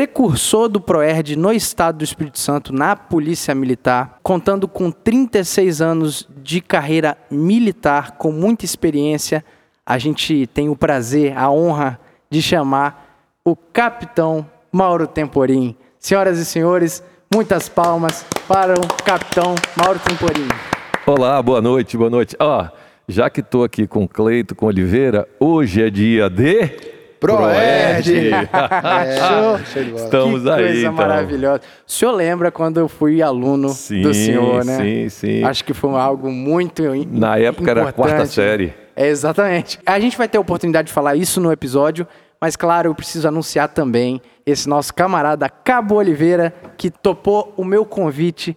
precursor do ProERD no estado do Espírito Santo, na Polícia Militar, contando com 36 anos de carreira militar, com muita experiência. A gente tem o prazer, a honra de chamar o capitão Mauro Temporim. Senhoras e senhores, muitas palmas para o capitão Mauro Temporim. Olá, boa noite, boa noite. Ó, já que estou aqui com Cleito, com Oliveira, hoje é dia de Proerd. é, show. show de bola. Estamos que aí, coisa então. maravilhosa. O senhor lembra quando eu fui aluno sim, do senhor, né? Sim, sim. Acho que foi algo muito Na época era a quarta importante. série. É, exatamente. A gente vai ter a oportunidade de falar isso no episódio, mas claro, eu preciso anunciar também esse nosso camarada Cabo Oliveira, que topou o meu convite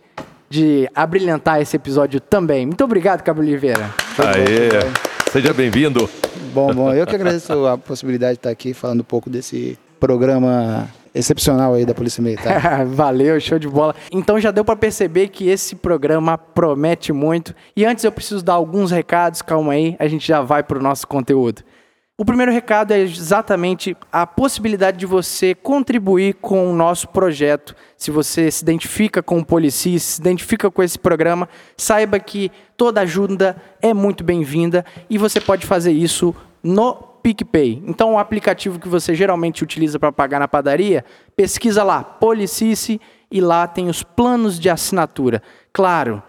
de abrilhantar esse episódio também. Muito obrigado, Cabo Oliveira. Aê, seja bem-vindo. Bom, bom, eu que agradeço a possibilidade de estar aqui falando um pouco desse programa excepcional aí da Polícia Militar. Valeu, show de bola. Então já deu para perceber que esse programa promete muito. E antes eu preciso dar alguns recados, calma aí, a gente já vai para o nosso conteúdo. O primeiro recado é exatamente a possibilidade de você contribuir com o nosso projeto. Se você se identifica com o Polici, se identifica com esse programa, saiba que toda ajuda é muito bem-vinda e você pode fazer isso no PicPay. Então, o aplicativo que você geralmente utiliza para pagar na padaria, pesquisa lá, Policice, e lá tem os planos de assinatura. Claro,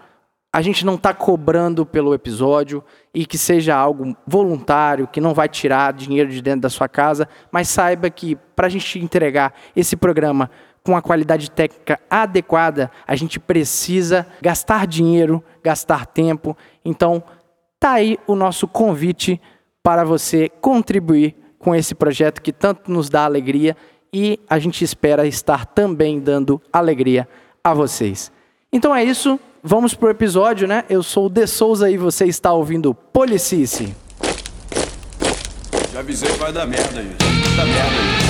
a gente não está cobrando pelo episódio e que seja algo voluntário, que não vai tirar dinheiro de dentro da sua casa, mas saiba que para a gente entregar esse programa com a qualidade técnica adequada, a gente precisa gastar dinheiro, gastar tempo. Então, tá aí o nosso convite para você contribuir com esse projeto que tanto nos dá alegria e a gente espera estar também dando alegria a vocês. Então é isso, vamos pro episódio, né? Eu sou o De Souza e você está ouvindo Policice. Já avisei que vai dar merda. Vai dar merda aí.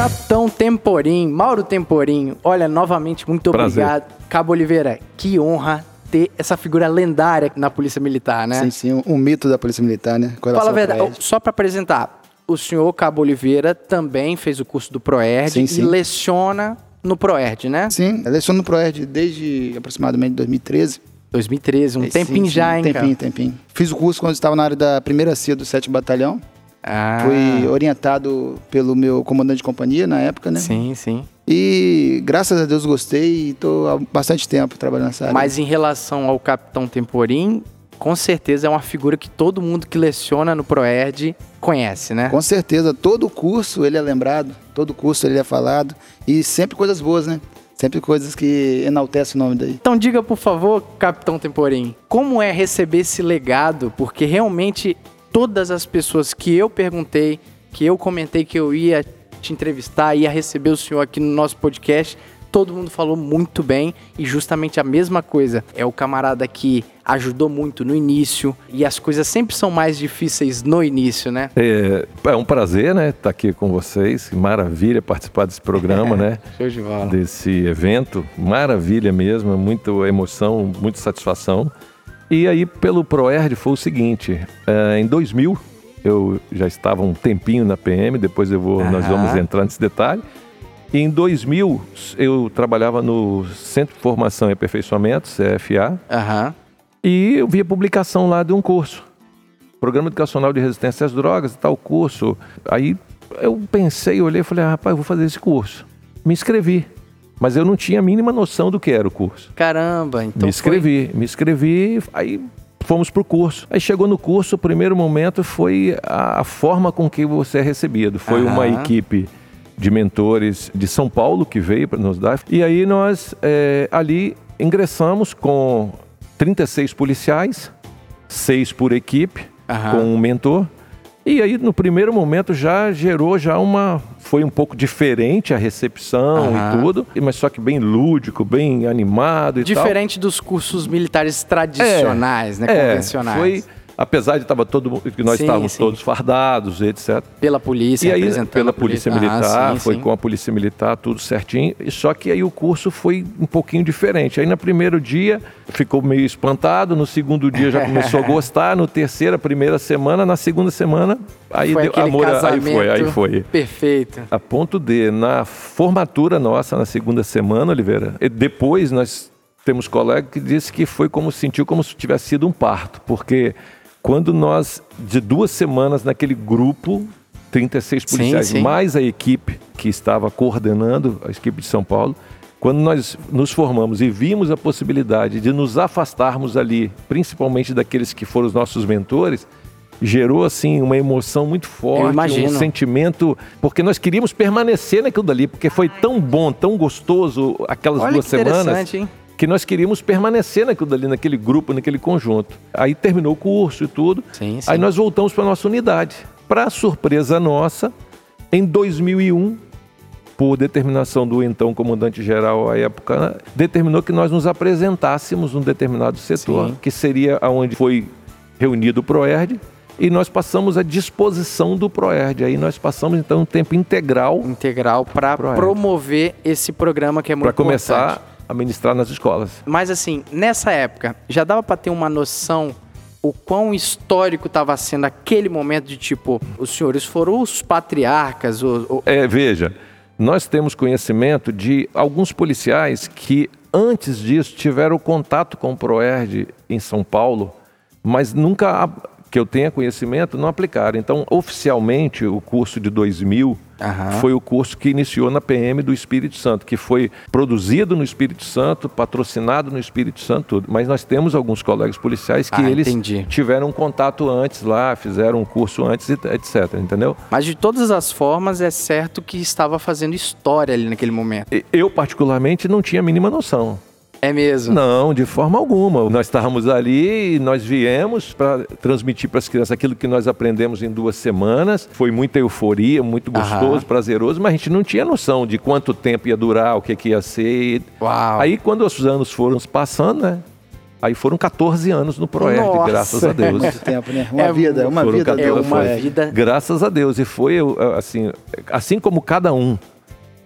Capitão Temporim, Mauro Temporim, olha, novamente, muito Prazer. obrigado. Cabo Oliveira, que honra ter essa figura lendária na Polícia Militar, né? Sim, sim, um, um mito da Polícia Militar, né? Fala a verdade, prédio. só para apresentar, o senhor Cabo Oliveira também fez o curso do ProERD Sim, e sim. leciona no ProERD, né? Sim, eu leciono no ProERD desde aproximadamente 2013. 2013, um Sim, tempinho sim, já, hein, Tempinho, cara? tempinho. Fiz o curso quando estava na área da primeira CIA do 7 Batalhão. Ah, Fui orientado pelo meu comandante de companhia na época, né? Sim, sim. E graças a Deus gostei e estou há bastante tempo trabalhando nessa área. Mas em relação ao Capitão Temporim, com certeza é uma figura que todo mundo que leciona no ProERD conhece, né? Com certeza, todo curso ele é lembrado, todo curso ele é falado e sempre coisas boas, né? Sempre coisas que enaltecem o nome daí. Então diga, por favor, Capitão Temporim, como é receber esse legado? Porque realmente todas as pessoas que eu perguntei, que eu comentei que eu ia te entrevistar, ia receber o senhor aqui no nosso podcast, todo mundo falou muito bem e justamente a mesma coisa. É o camarada que ajudou muito no início e as coisas sempre são mais difíceis no início, né? É, é um prazer, né, estar aqui com vocês. Maravilha participar desse programa, né? Show de bola. Desse evento. Maravilha mesmo, muita emoção, muita satisfação. E aí, pelo ProERD, foi o seguinte: eh, em 2000, eu já estava um tempinho na PM, depois eu vou, nós vamos entrar nesse detalhe. E em 2000, eu trabalhava no Centro de Formação e Aperfeiçoamento, CFA, Aham. e eu vi a publicação lá de um curso. Programa Educacional de Resistência às Drogas, tal curso. Aí eu pensei, olhei e falei, ah, rapaz, eu vou fazer esse curso. Me inscrevi. Mas eu não tinha a mínima noção do que era o curso. Caramba, então me foi- inscrevi, me inscrevi, aí fomos pro curso. Aí chegou no curso, o primeiro momento foi a, a forma com que você é recebido. Foi uma Aham. equipe de mentores de São Paulo que veio para nos dar. E aí nós eh, ali ingressamos com 36 policiais, seis por equipe, Aham. com um mentor. E aí no primeiro momento já gerou já uma foi um pouco diferente a recepção Aham. e tudo, mas só que bem lúdico, bem animado e tal. Diferente dos cursos militares tradicionais, né? É, convencionais. Foi apesar de tava todo que nós Sim, estávamos sim. todos fardados, etc. Pela polícia, E aí, pela a polícia Ah, militar, sim, foi com a polícia militar, tudo certinho. E Só que aí o curso foi um pouquinho diferente. Aí no primeiro dia ficou meio espantado, no segundo dia já começou a gostar, no terceiro, a primeira semana, na segunda semana, aí Foi deu amor, aí foi, aí foi. Perfeito. A ponto de, na formatura nossa, na segunda semana, Oliveira, e depois nós temos colega que disse que foi como, sentiu como se tivesse sido um parto, porque quando nós, de duas semanas naquele grupo, 36 Sim, policiais, sim. mais a equipe que estava coordenando, a equipe de São Paulo, quando nós nos formamos e vimos a possibilidade de nos afastarmos ali, principalmente daqueles que foram os nossos mentores, gerou assim uma emoção muito forte, um sentimento, porque nós queríamos permanecer naquilo dali, porque foi tão bom, tão gostoso aquelas Olha duas que semanas interessante, hein? Que nós queríamos permanecer naquilo dali, naquele grupo, naquele conjunto. Aí terminou o curso e tudo. Sim, sim. Aí nós voltamos para nossa unidade. Para surpresa nossa, em 2001, por determinação do então comandante-geral à época, né, determinou que nós nos apresentássemos num determinado setor, Sim. que seria aonde foi reunido o PROERD, e nós passamos à disposição do PROERD. Aí nós passamos então um tempo integral Integral para promover esse programa que é muito para começar importante. A ministrar nas escolas. Mas assim, nessa época, já dava para ter uma noção o quão histórico estava sendo aquele momento de tipo, os senhores foram os patriarcas, o, o- É, veja, nós temos conhecimento de alguns policiais que antes disso tiveram contato com o Proerd em São Paulo, mas nunca que eu tenha conhecimento não aplicaram. Então, oficialmente, o curso de 2000 Aham. foi o curso que iniciou na PM do Espírito Santo, que foi produzido no Espírito Santo, patrocinado no Espírito Santo, tudo. Mas nós temos alguns colegas policiais que Ah, eles entendi. tiveram um contato antes lá, fizeram um curso antes, etc. Entendeu? Mas de todas as formas, é certo que estava fazendo história ali naquele momento. Eu, particularmente, não tinha a mínima noção. É mesmo? Não, de forma alguma. Nós estávamos ali e nós viemos para transmitir para as crianças aquilo que nós aprendemos em duas semanas. Foi muita euforia, muito gostoso, Aham. prazeroso, mas a gente não tinha noção de quanto tempo ia durar, o que, que ia ser. Uau. Aí, quando os anos foram se passando, né? Aí foram 14 anos no Proerd, Nossa. graças a Deus. Muito tempo, né? Uma É, vida, uma foram vida. 14 é uma foi. vida. Graças a Deus. E foi eu, assim, assim como cada um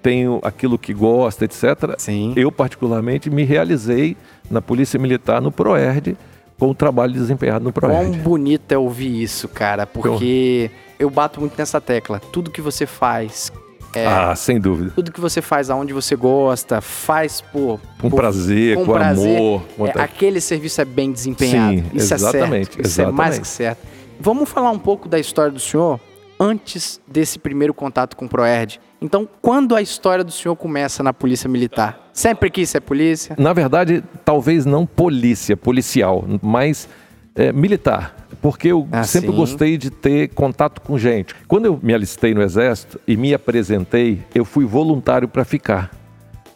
tem o- aquilo que gosta, etc. Sim. Eu, particularmente, me realizei na Polícia Militar, no PROERD, com o trabalho desempenhado no Quão PROERD. bonito é ouvir isso, cara, porque eu bato muito nessa tecla. Tudo que você faz, é, Ah, sem dúvida. tudo que você faz aonde você gosta, faz por, Com por- prazer, com, prazer, amor. com é, aquele serviço é bem desempenhado. Sim, isso exatamente, é certo. Isso é mais exatamente. que certo. Vamos falar um pouco da história do senhor antes desse primeiro contato com o Proerd. Então, quando a história do senhor começa na Polícia Militar? Sempre quis ser polícia? Na verdade, talvez não polícia, policial, mas é, militar. Porque eu Ah, sempre sim. gostei de ter contato com gente. Quando eu me alistei no Exército e me apresentei, eu fui voluntário para ficar.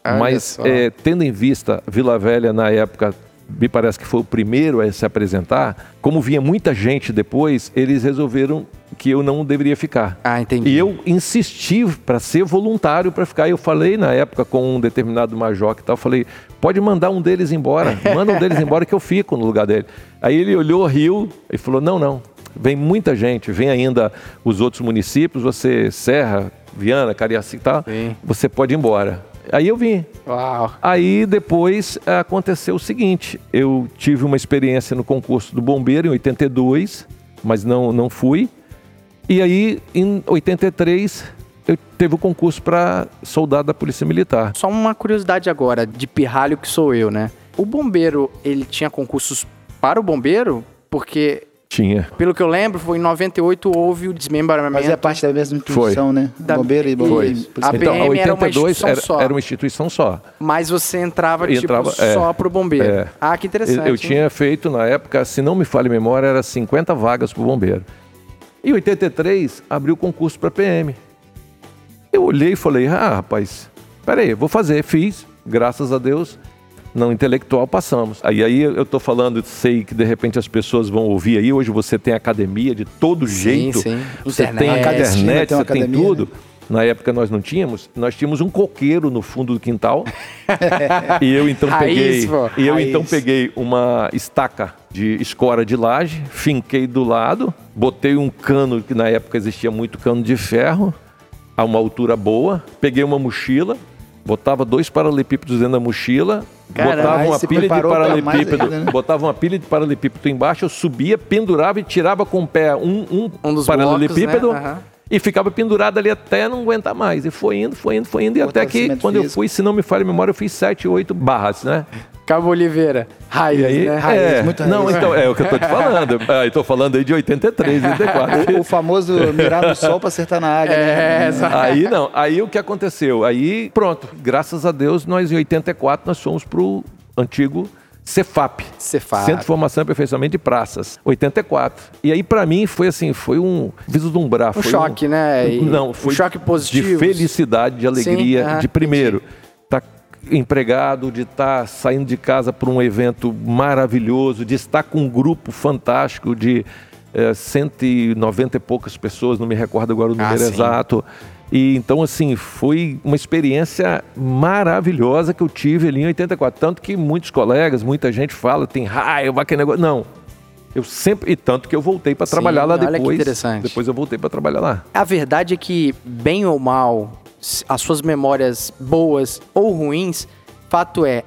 Olha Mas é, tendo em vista Vila Velha na época, me parece que foi o primeiro a se apresentar, como vinha muita gente depois, eles resolveram que eu não deveria ficar. Ah, entendi. E eu insisti para ser voluntário para ficar. Eu falei na época com um determinado major que tal, falei, pode mandar um deles embora, manda um deles embora que eu fico no lugar dele. Aí ele olhou, riu e falou, não, não, vem muita gente, vem ainda os outros municípios, você, Serra, Viana, Cariacica e tal, você pode ir embora. Aí eu vim. Uau. Aí depois eh, aconteceu o seguinte: eu tive uma experiência no concurso do bombeiro em 82, mas não, não fui. E aí em 83 eu teve o concurso para soldado da Polícia Militar. Só uma curiosidade agora, de pirralho que sou eu, né? O bombeiro, ele tinha concursos para o bombeiro? Porque, Tinha. pelo que eu lembro, foi em 98 houve o desmembramento. Mas é parte da mesma instituição, né? Da- Bombeiro e bombeiro. Isso. polícia A Então, a PM era uma 82 instituição era, só. era uma instituição só. Mas você entrava, Entrava, tipo, é. só pro bombeiro. É. Ah, que interessante. Eu, eu tinha feito na época, se não me falha a memória, era 50 vagas para o bombeiro. Em 83, abriu o concurso para PM. Eu olhei e falei, ah, rapaz, peraí, vou fazer. Fiz, graças a Deus, não intelectual passamos. Aí, aí eu tô falando, sei que de repente as pessoas vão ouvir aí, hoje você tem academia de todo Sim, jeito. sim. Você Internet. tem a internet, tem uma você tem tudo. Na época nós não tínhamos, nós tínhamos um coqueiro no fundo do quintal. e eu então peguei, pô. e eu Raiz. então peguei uma estaca de escora de laje, finquei do lado, botei um cano que na época existia muito cano de ferro a uma altura boa, peguei uma mochila, botava dois paralelepípedos dentro da mochila, Caramba, botava uma pilha de paralelepípedo, ainda, né? botava uma pilha de paralelepípedo embaixo, eu subia, pendurava e tirava com o pé um, um, Um dos paralelepípedo blocos, né? Aham. e ficava pendurado ali até não aguentar mais. E foi indo, foi indo, foi indo. E até que quando eu físico. fui, se não me falha a memória, eu fiz sete, oito barras, né? Cabo Oliveira. Raiz, E aí, né? Raiz, é, muito não, raiz. então, é o que eu tô te falando. Ah, eu tô falando aí de 83, 84. O, o famoso mirar no sol pra acertar na águia. É, né? exato. Aí não, aí o que aconteceu? Aí, pronto, graças a Deus, nós em 84 nós fomos pro antigo Cefap. Cefap. Centro de Formação e Aperfeiçoamento de Praças, 84. E aí pra mim foi assim, foi um vislumbrar, Um foi choque, né? E Não, um foi choque positivo. de felicidade, de alegria, Sim, ah, de primeiro estar empregado, de estar saindo de casa para um evento maravilhoso, de estar com um grupo fantástico de eh, 190 e poucas pessoas, não me recordo agora o Ah, número sim. exato. E então, assim, foi uma experiência maravilhosa que eu tive ali em 84. Tanto que muitos colegas, muita gente fala, tem raiva, aquele negócio. Não. Eu sempre. E tanto que eu voltei para Sim, trabalhar lá olha que depois. interessante. Depois eu voltei para trabalhar lá. A verdade é que, bem ou mal, as suas memórias boas ou ruins, fato é,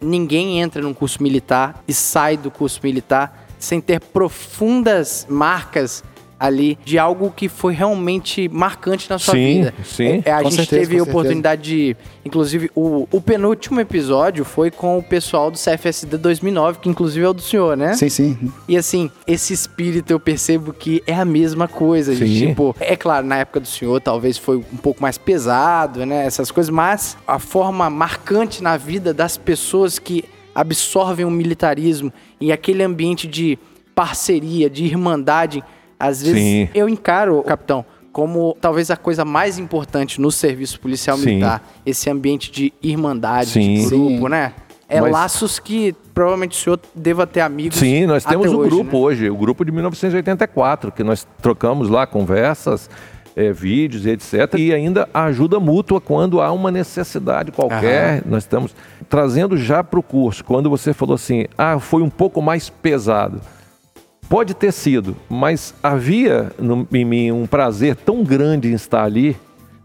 ninguém entra num curso militar e sai do curso militar sem ter profundas marcas ali de algo que foi realmente marcante na sua Sim, vida. sim. É, a gente certeza, teve a oportunidade de, inclusive, o, o penúltimo episódio foi com o pessoal do CFSD 2009, que inclusive é o do senhor, né? Sim, sim. E assim, esse espírito eu percebo que é a mesma coisa. Sim. tipo, é claro, na época do senhor talvez foi um pouco mais pesado, né? Essas coisas, mas a forma marcante na vida das pessoas que absorvem o militarismo e aquele ambiente de parceria, de irmandade, às vezes Sim. eu encaro, capitão, como talvez a coisa mais importante no serviço policial Sim. militar, esse ambiente de irmandade, Sim. de grupo, Sim. né? É Mas- laços que provavelmente o senhor deva ter amigos. Sim, nós até temos o hoje, grupo né? hoje, o grupo de 1984, que nós trocamos lá conversas, eh, vídeos e etc. E ainda a ajuda mútua quando há uma necessidade qualquer. Nós estamos trazendo já para o curso. Quando você falou assim, ah, foi um pouco mais pesado. Pode ter sido, mas havia no- em mim um prazer tão grande em estar ali,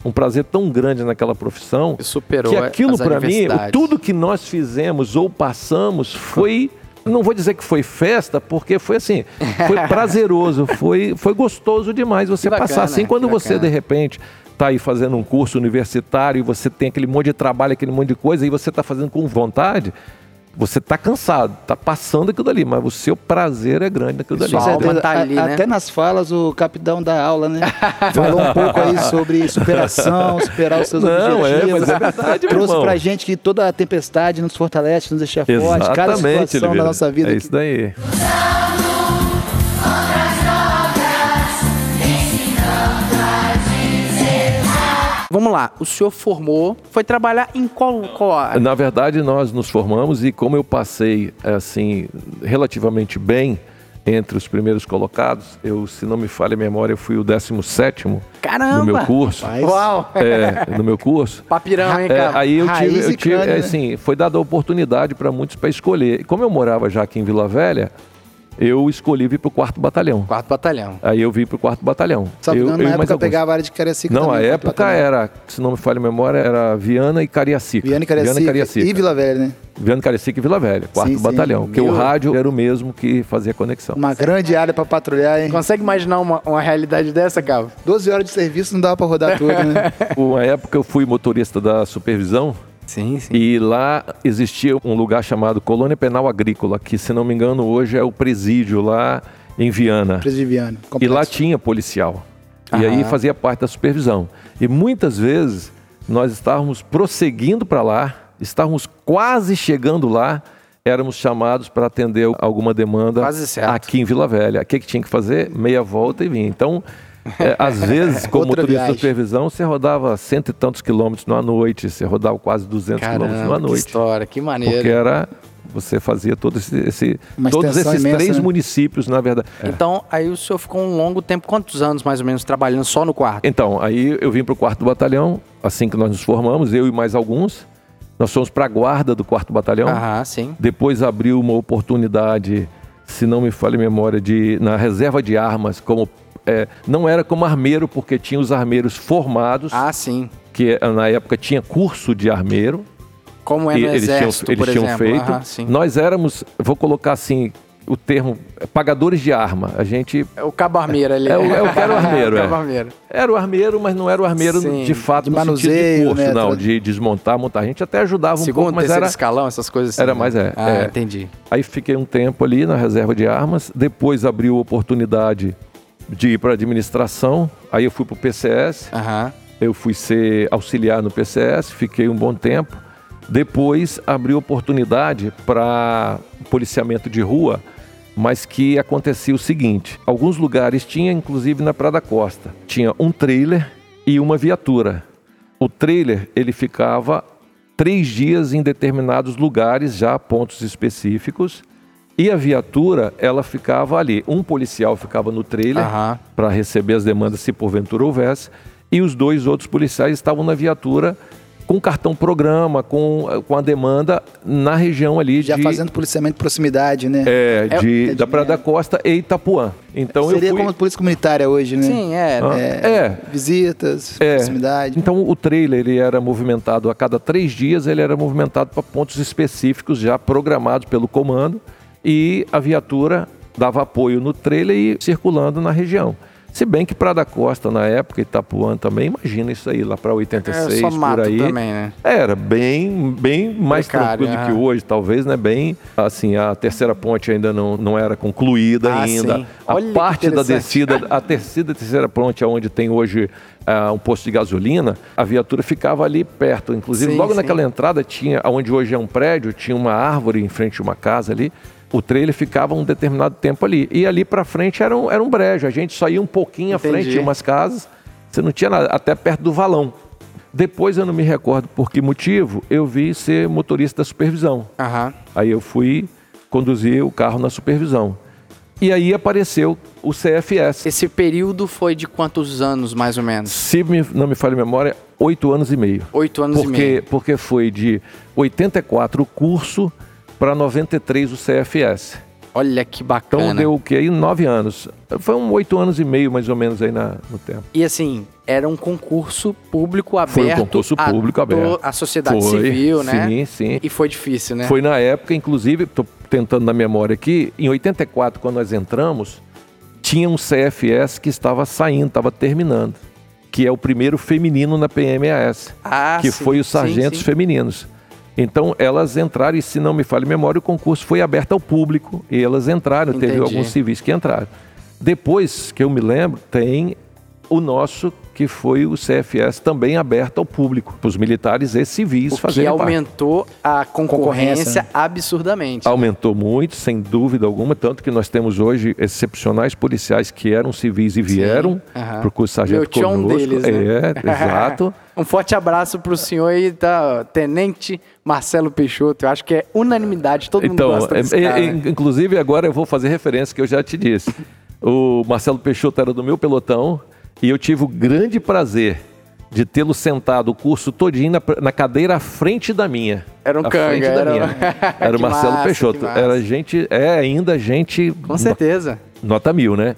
um prazer tão grande naquela profissão, Superou que aquilo para mim, tudo que nós fizemos ou passamos foi. Não vou dizer que foi festa, porque foi assim, foi prazeroso, foi, foi gostoso demais você bacana, passar assim. Quando você, de repente, está aí fazendo um curso universitário e você tem aquele monte de trabalho, aquele monte de coisa, e você está fazendo com vontade, você está cansado, está passando aquilo ali, mas o seu prazer é grande naquilo dali. Sua Com alma tá A- ali, né? Até nas falas o capitão da aula, né? Falou um pouco aí sobre superação, superar os seus Não, é, objetivos. mas é verdade, Trouxe irmão. pra gente que toda a tempestade nos fortalece, nos deixa forte. Cada situação da nossa vida. É que- isso daí. Vamos lá, o senhor formou, foi trabalhar em qual, qual área? Na verdade, nós nos formamos e como eu passei assim relativamente bem entre os primeiros colocados, eu, se não me falha a memória, eu fui o 17º Caramba! no meu curso. Rapaz. Uau! É, no meu curso. Papirão, hein, É, cara? aí eu Raiz tive, eu e tive crânio, é, né? assim, foi dada a oportunidade para muitos para escolher. E como eu morava já aqui em Vila Velha, eu escolhi vir para o quarto batalhão. Quarto batalhão. Aí eu vim para o quarto batalhão. Sabe, eu, na eu e mais época eu pegava a área de Cariacica Não, também, a época era, se não me falha a memória, era Viana e Cariacica. Viana e Cariacica, e Vila Velha, né? Viana e Cariacica e Vila Velha, quarto Sim, sim. batalhão. Porque o Meu- rádio era o mesmo que fazia conexão. Uma grande área pra patrulhar, hein? Consegue imaginar uma, uma realidade dessa, Cabo? 12 horas de serviço não dava pra rodar tudo, né? Uma época eu fui motorista da supervisão Sim, sim. e lá existia um lugar chamado Colônia Penal Agrícola, que se não me engano hoje é o presídio lá em Viana. Presidiviano. E lá tinha policial. E aí Aham. fazia parte da supervisão. E muitas vezes nós estávamos prosseguindo para lá, estávamos quase chegando lá, éramos chamados para atender alguma demanda Quase certo. aqui em Vila Velha. O que, que tinha que fazer? Meia volta e vinha. Então, É, às vezes, como Outra motorista viagem. de supervisão, você rodava cento e tantos quilômetros numa noite, você rodava quase 200 quilômetros numa Caramba, que noite. história, que maneiro. Porque era, você fazia todo esse, esse- todos esses imensa, três né? municípios, na verdade. Então, aí o senhor ficou um longo tempo, quantos anos mais ou menos, trabalhando só no quarto? Então, aí eu vim para o quarto batalhão, assim que nós nos formamos, eu e mais alguns. Nós fomos para a guarda do quarto batalhão. Aham, sim. Depois abriu uma oportunidade, se não me falha a memória, de na reserva de armas, como é, não era como armeiro, porque tinha os armeiros formados, Ah, sim. que eh, na época tinha curso de armeiro. Como é no eles tinham, exército, eles por tinham exemplo. feito. Aham, sim. Nós éramos, vou colocar assim, o termo pagadores de arma. A gente É o cabo armeiro ali. É o- é o armeiro, o é. cabo armeiro. Era o armeiro, mas não era o armeiro Sim, de fato de no sentido de curso, né, não, de desmontar, montar. A gente até ajudava um Segundo, pouco, mas era... escalão, essas coisas assim. Era né? mais, é, Ah, é. entendi. Aí fiquei um tempo ali na reserva de armas, depois abriu oportunidade de ir para administração, aí eu fui para o PCS, Aham. eu fui ser auxiliar no PCS, fiquei um bom tempo. Depois abriu oportunidade para policiamento de rua, mas que acontecia o seguinte: alguns lugares tinha, inclusive na Praia da Costa, tinha um trailer e uma viatura. O trailer ele ficava três dias em determinados lugares, já pontos específicos, e a viatura ela ficava ali. Um policial ficava no trailer Aham. para receber as demandas se porventura houvesse, e os dois outros policiais estavam na viatura com cartão programa, com, com a demanda na região ali Já de, fazendo policiamento de proximidade, né? é, É- de- é da Praia da Costa e Itapuã. Então Seria eu fui... como polícia comunitária hoje, né? Sim, é. Ah, É, é. Visitas, É. proximidade. Então o trailer ele era movimentado a cada três dias, ele era movimentado para pontos específicos já programados pelo comando e a viatura dava apoio no trailer e circulando na região. Se bem que Praia da Costa na época, Itapuã também, imagina isso aí, lá para É 86, só por aí. também, né? Era bem, bem mais Precário, tranquilo é. que hoje, talvez, né? Bem, assim, a terceira ponte ainda não, não era concluída Ah, ainda. sim. A Olha parte da descida, a terceira terceira ponte, onde tem hoje ah, um posto de gasolina, a viatura ficava ali perto. Inclusive, Sim, logo sim. naquela entrada tinha, onde hoje é um prédio, tinha uma árvore em frente a uma casa ali. O trailer ficava um determinado tempo ali. E ali para frente era um, era um brejo. A gente só ia um pouquinho à Entendi. frente, tinha umas casas. Você não tinha nada, até perto do valão. Depois eu não me recordo por que motivo, eu vi ser motorista da supervisão. Aham. Aí eu fui conduzir o carro na supervisão. E aí apareceu o CFS. Esse período foi de quantos anos, mais ou menos? Se me- não me falha a memória, oito anos e meio. Oito anos e Porque, meio. porque foi de 84 o curso para 93 o CFS. Olha que Então bacana. deu o quê? Aí nove anos. Foi um oito anos e meio, mais ou menos, aí na- no tempo. E assim, era um concurso público aberto. Foi um concurso a público to- aberto. A sociedade Foi, civil, né? Sim, sim. E foi difícil, né? Foi na época, inclusive, estou tentando na memória aqui, em 84, quando nós entramos, tinha um CFS que estava saindo, estava terminando, que é o primeiro feminino na PMAS, Ah, que sim, foi os sim, sargentos sim. femininos. Então, elas entraram, e se não me falha a memória, o concurso foi aberto ao público, e elas entraram, teve Entendi. alguns civis que entraram. Depois, que eu me lembro, tem o nosso, que foi o CFS também aberto ao público, para os militares e civis O que fazerem parte. aumentou a concorrência, Concorrência, né? absurdamente. Aumentou muito, sem dúvida alguma, tanto que nós temos hoje excepcionais policiais que eram civis e vieram para o curso sargento Meu tio é um conosco. deles, né? É, exato. um forte abraço pro senhor aí, tá? Tenente Marcelo Peixoto. Eu acho que é unanimidade, todo mundo Então, gosta desse é- cara. é- né? inclusive agora eu vou fazer referência que eu já te disse. O Marcelo Peixoto era do meu pelotão e eu tive o grande prazer de tê-lo sentado o curso todinho na, na cadeira à frente da minha. Era um canga, frente da era um- minha. Era o Marcelo massa, Peixoto. Era gente, é ainda gente Com certeza. nota mil, né?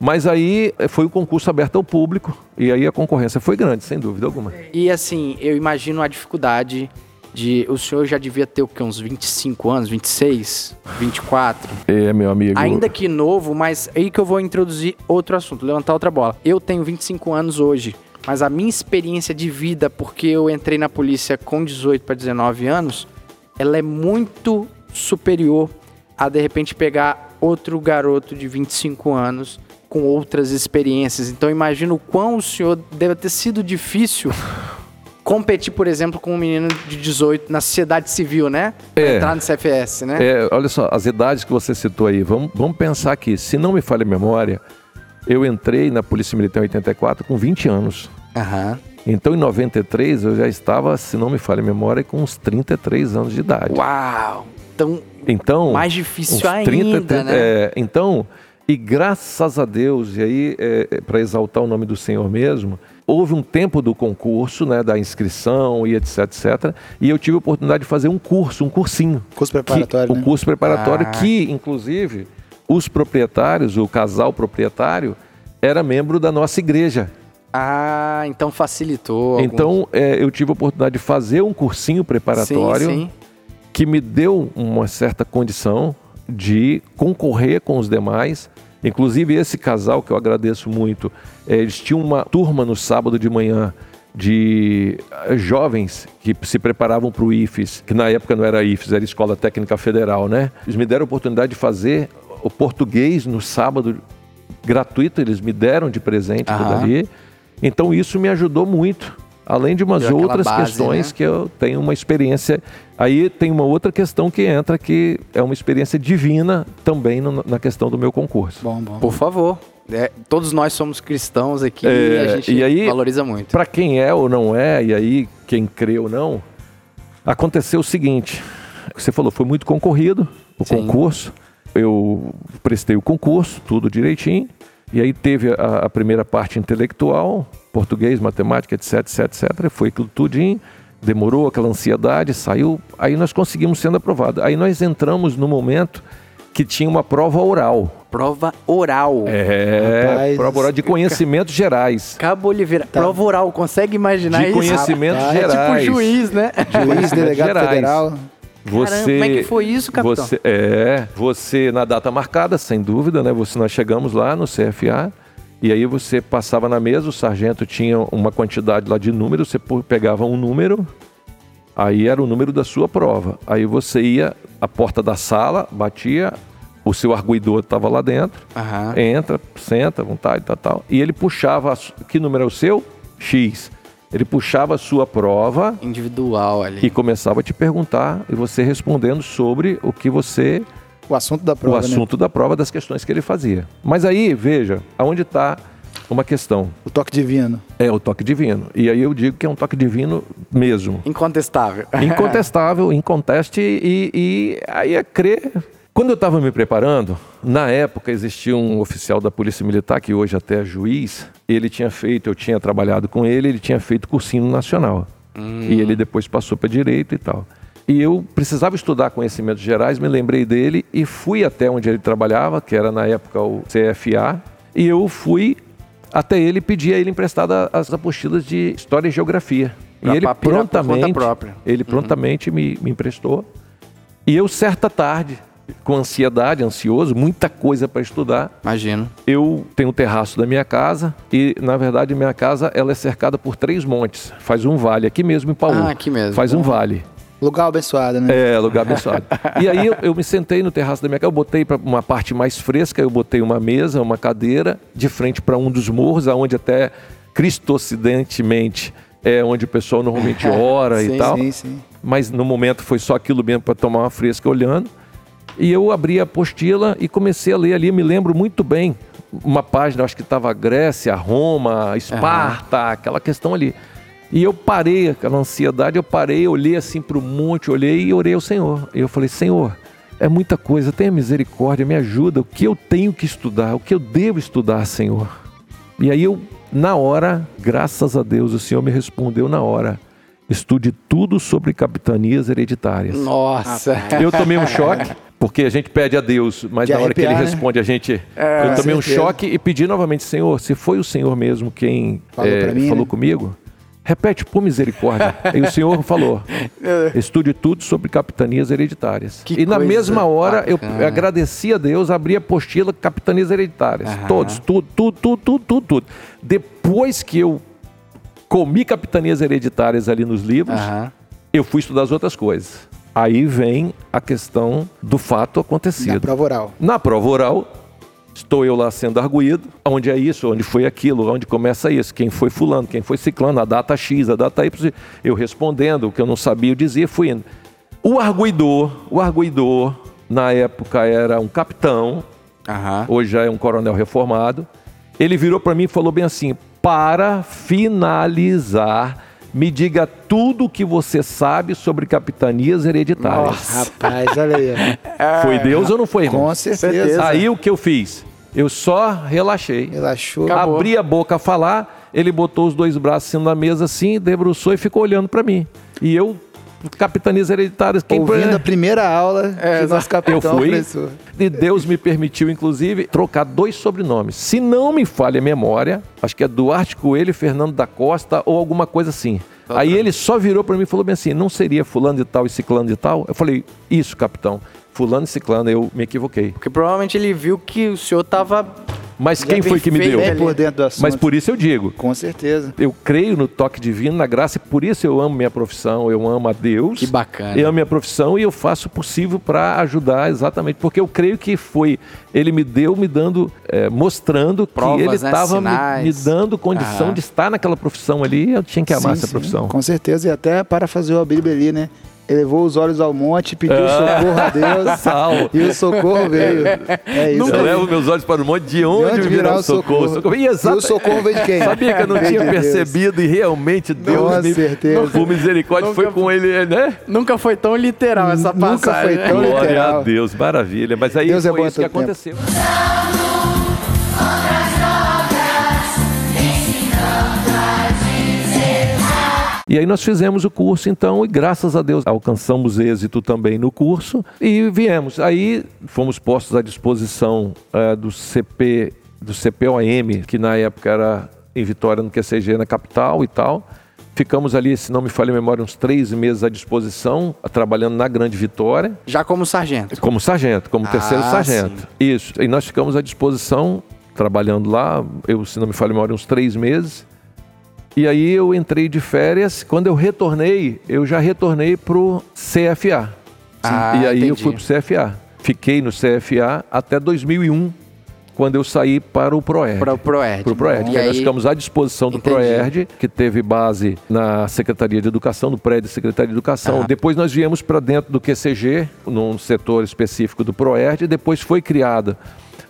Mas aí eh, foi o concurso aberto ao público e aí a concorrência foi grande, sem dúvida alguma. E assim, eu imagino a dificuldade de. O senhor já devia ter o quê? Uns 25 anos, 26, 24. É, meu amigo. Ainda que novo, mas aí que eu vou introduzir outro assunto, levantar outra bola. Eu tenho 25 anos hoje, mas a minha experiência de vida, porque eu entrei na polícia com 18 para 19 anos, ela é muito superior a de repente pegar outro garoto de 25 anos com outras experiências. Então imagino o quão o senhor deve ter sido difícil competir, por exemplo, com um menino de 18 na sociedade civil, né? Pra É. Entrar no CFS, né? É, olha só, as idades que você citou aí, vamos, vamos pensar aqui, se não me falha a memória, Eu entrei na Polícia Militar em 84 com 20 anos. Aham. Então, em 93, eu já estava, se não me falha a memória, com uns 33 anos de idade. Uau! Então, Então, mais difícil ainda, 30, né? é, então, e graças a Deus, e aí, é, para exaltar o nome do Senhor mesmo, houve um tempo do concurso, né, da inscrição e etc, etc, e eu tive a oportunidade de fazer um curso, um cursinho. Curso que- preparatório, o né? curso preparatório Ah. que, inclusive, os proprietários, o casal proprietário, era membro da nossa igreja. Ah, então facilitou. alguns- Então, é, eu tive a oportunidade de fazer um cursinho preparatório Sim, sim. que me deu uma certa condição de concorrer com os demais. Inclusive, esse casal, que eu agradeço muito, eh, eles tinham uma turma no sábado de manhã de eh, jovens que se preparavam para o IFES, que na época não era IFES, era Escola Técnica Federal, né? Eles me deram a oportunidade de fazer o português no sábado gratuito, eles me deram de presente Aham. ali. Então isso me ajudou muito. Além de umas Deu outras base, questões né? que eu tenho uma experiência. Aí tem uma outra questão que entra, que é uma experiência divina também no- na questão do meu concurso. Bom, bom. Por favor. É, todos nós somos cristãos aqui e É, a gente e aí- valoriza muito. Para quem é ou não é, e aí quem crê ou não, aconteceu o seguinte: você falou, foi muito concorrido o Sim. concurso. Eu prestei o concurso, tudo direitinho. E aí teve a, a primeira parte intelectual, português, matemática, etc, etc, etc. Foi aquilo tudinho. Demorou aquela ansiedade, saiu. Aí nós conseguimos sendo aprovado. Aí nós entramos no momento que tinha uma prova oral. Prova oral. É, Rapaz, prova oral de conhecimentos gerais. Cabo Oliveira, prova oral, consegue imaginar De isso? conhecimentos Rapaz, é É gerais. tipo juiz, né? Juiz, delegado gerais. federal. Você, Caramba, como é que foi isso, capitão? Você, é, você na data marcada, sem dúvida, né? Você, nós chegamos lá no CFA e aí você passava na mesa, o sargento tinha uma quantidade lá de números, você pegava um número, aí era o número da sua prova. Aí você ia à porta da sala, batia, o seu arguidor estava lá dentro, Aham. entra, senta vontade, tal, tal. E ele puxava, que número é o seu? X. Ele puxava a sua prova Individual ali. e começava a te perguntar e você respondendo sobre o que você, O assunto da o prova, né? assunto da prova, das questões que ele fazia. Mas aí, veja, aonde está uma questão. O toque divino. É o toque divino. E aí eu digo que é um toque divino mesmo. Incontestável. Incontestável, inconteste e, e aí é crer. Quando eu estava me preparando, na época existia um oficial da Polícia Militar, que hoje até é juiz, ele tinha feito, eu tinha trabalhado com ele, ele tinha feito cursinho nacional. E ele depois passou para direito e tal. E eu precisava estudar conhecimentos gerais, me lembrei dele e fui até onde ele trabalhava, que era na época o CFA, e eu fui até ele e pedi a ele emprestada as apostilas de História e Geografia. E Pra ele prontamente, própria. ele prontamente me, me emprestou. E eu, certa tarde, com ansiedade, ansioso, muita coisa para estudar, Imagino. eu tenho o terraço da minha casa e, na verdade, minha casa ela é cercada por três montes. Faz um vale, aqui mesmo em Paulo. Ah, aqui mesmo. Faz um vale. Lugar abençoado, né? É, lugar abençoado. e aí eu, eu me sentei no terraço da minha casa, eu botei para uma parte mais fresca, eu botei uma mesa, uma cadeira, de frente para um dos morros, aonde até cristocidentemente é onde o pessoal normalmente ora e Sim, tal. Sim, sim. Mas no momento foi só aquilo mesmo para tomar uma fresca olhando. E eu abri a apostila e comecei a ler ali. Eu me lembro muito bem uma página, acho que estava Grécia, Roma, Esparta, aquela questão ali. E eu parei, aquela ansiedade, eu parei, olhei assim para o monte, olhei e orei ao Senhor. E eu falei: Senhor, é muita coisa, tenha misericórdia, me ajuda. O que eu tenho que estudar? O que eu devo estudar, Senhor? E aí eu, na hora, graças a Deus, o Senhor me respondeu na hora. Estude tudo sobre capitanias hereditárias. Nossa. Eu tomei um choque, porque a gente pede a Deus, mas De na hora que ele né? responde a gente. eu com tomei um choque e pedi novamente, Senhor, se foi o Senhor mesmo quem Falou pra mim, falou né? comigo, repete por misericórdia. e o Senhor falou: estude tudo sobre capitanias hereditárias. Que e na mesma hora eu bacana. agradeci a Deus, abri a apostila capitanias hereditárias. Aham. Todos, tudo, tudo, tudo, tudo, tudo, tudo. Depois que eu comi capitanias hereditárias ali nos livros, Aham. eu fui estudar as outras coisas. Aí vem a questão do fato Na acontecido. prova oral. Na prova oral, estou eu lá sendo arguído, onde é isso, onde foi aquilo, onde começa isso, quem foi fulano, quem foi ciclano, a data X, a data Y, eu respondendo o que eu não sabia, eu dizia, fui indo. O arguidor, o arguidor, na época era um capitão, Aham. hoje já é um coronel reformado, Ele virou para mim e falou bem assim: para finalizar, me diga tudo o que você sabe sobre capitanias hereditárias. Rapaz, olha aí. Foi Deus ou não foi, irmão? Com certeza. Aí o que eu fiz? Eu só relaxei. Relaxou. Acabou. Abri a boca a falar, ele botou os dois braços assim na mesa assim, debruçou e ficou olhando para mim. E eu, capitanias hereditárias, quem Ouvindo a primeira aula É, o nosso capitão eu fui professor. e Deus me permitiu, inclusive, trocar dois sobrenomes. Se não me falha a memória, acho que é Duarte Coelho e Fernando da Costa ou alguma coisa assim. Aí ele só virou para mim e falou bem assim: não seria fulano de tal e ciclano de tal? Eu falei: isso, capitão. Fulano e ciclano, eu me equivoquei. Porque provavelmente ele viu que o senhor tava. Mas Já quem foi bem que me deu? né? Bem por dentro do assunto. Mas por isso eu digo, Com certeza. eu creio no toque divino, na graça, e por isso eu amo minha profissão, eu amo a Deus. Que bacana. Eu amo minha profissão e eu faço o possível para ajudar exatamente, porque eu creio que foi, ele me deu, me dando, eh, mostrando Provas, que ele né, estava me, sinais. me dando condição Aham. de estar naquela profissão ali, eu tinha que amar Sim, essa sim, profissão. Com certeza. E até para fazer a Bíblia ali, né? Elevou os olhos ao monte, pediu Ah. socorro a Deus. Salvo. E o socorro veio. É isso. Eu aí. levo meus olhos para o monte, de onde, onde virá o o socorro? socorro? E, E exato- o socorro veio de quem? Sabia que eu não tinha de Deus. percebido e realmente Deus Com me, certeza. por misericórdia, Nunca foi com ele, né? Nunca foi tão literal essa Nunca passagem. foi tão né? Glória literal. a Deus, maravilha. Mas aí Deus é foi bom isso que tempo. aconteceu. E aí nós fizemos o curso, então, e graças a Deus alcançamos êxito também no curso e viemos. Aí fomos postos à disposição eh, do CP, do CPOM, que na época era em Vitória, no QCG, na capital e tal. Ficamos ali, se não me falha a memória, uns três meses à disposição, trabalhando na Grande Vitória. Já como sargento. Como sargento, como Ah, terceiro sargento. Isso. E nós ficamos à disposição, trabalhando lá, eu, se não me falha a memória, uns três meses. E aí eu entrei de férias. Quando eu retornei, eu já retornei pro CFA. Ah, e aí eu entendi. fui pro CFA. Fiquei no CFA até 2001, quando eu saí para o ProERD. Para o Proerd. Para o ProERD, E aí nós ficamos à disposição do Entendi. ProERD, que teve base na Secretaria de Educação, no prédio da Secretaria de Educação. Ah. Depois nós viemos para dentro do QCG, num setor específico do ProERD, e depois foi criada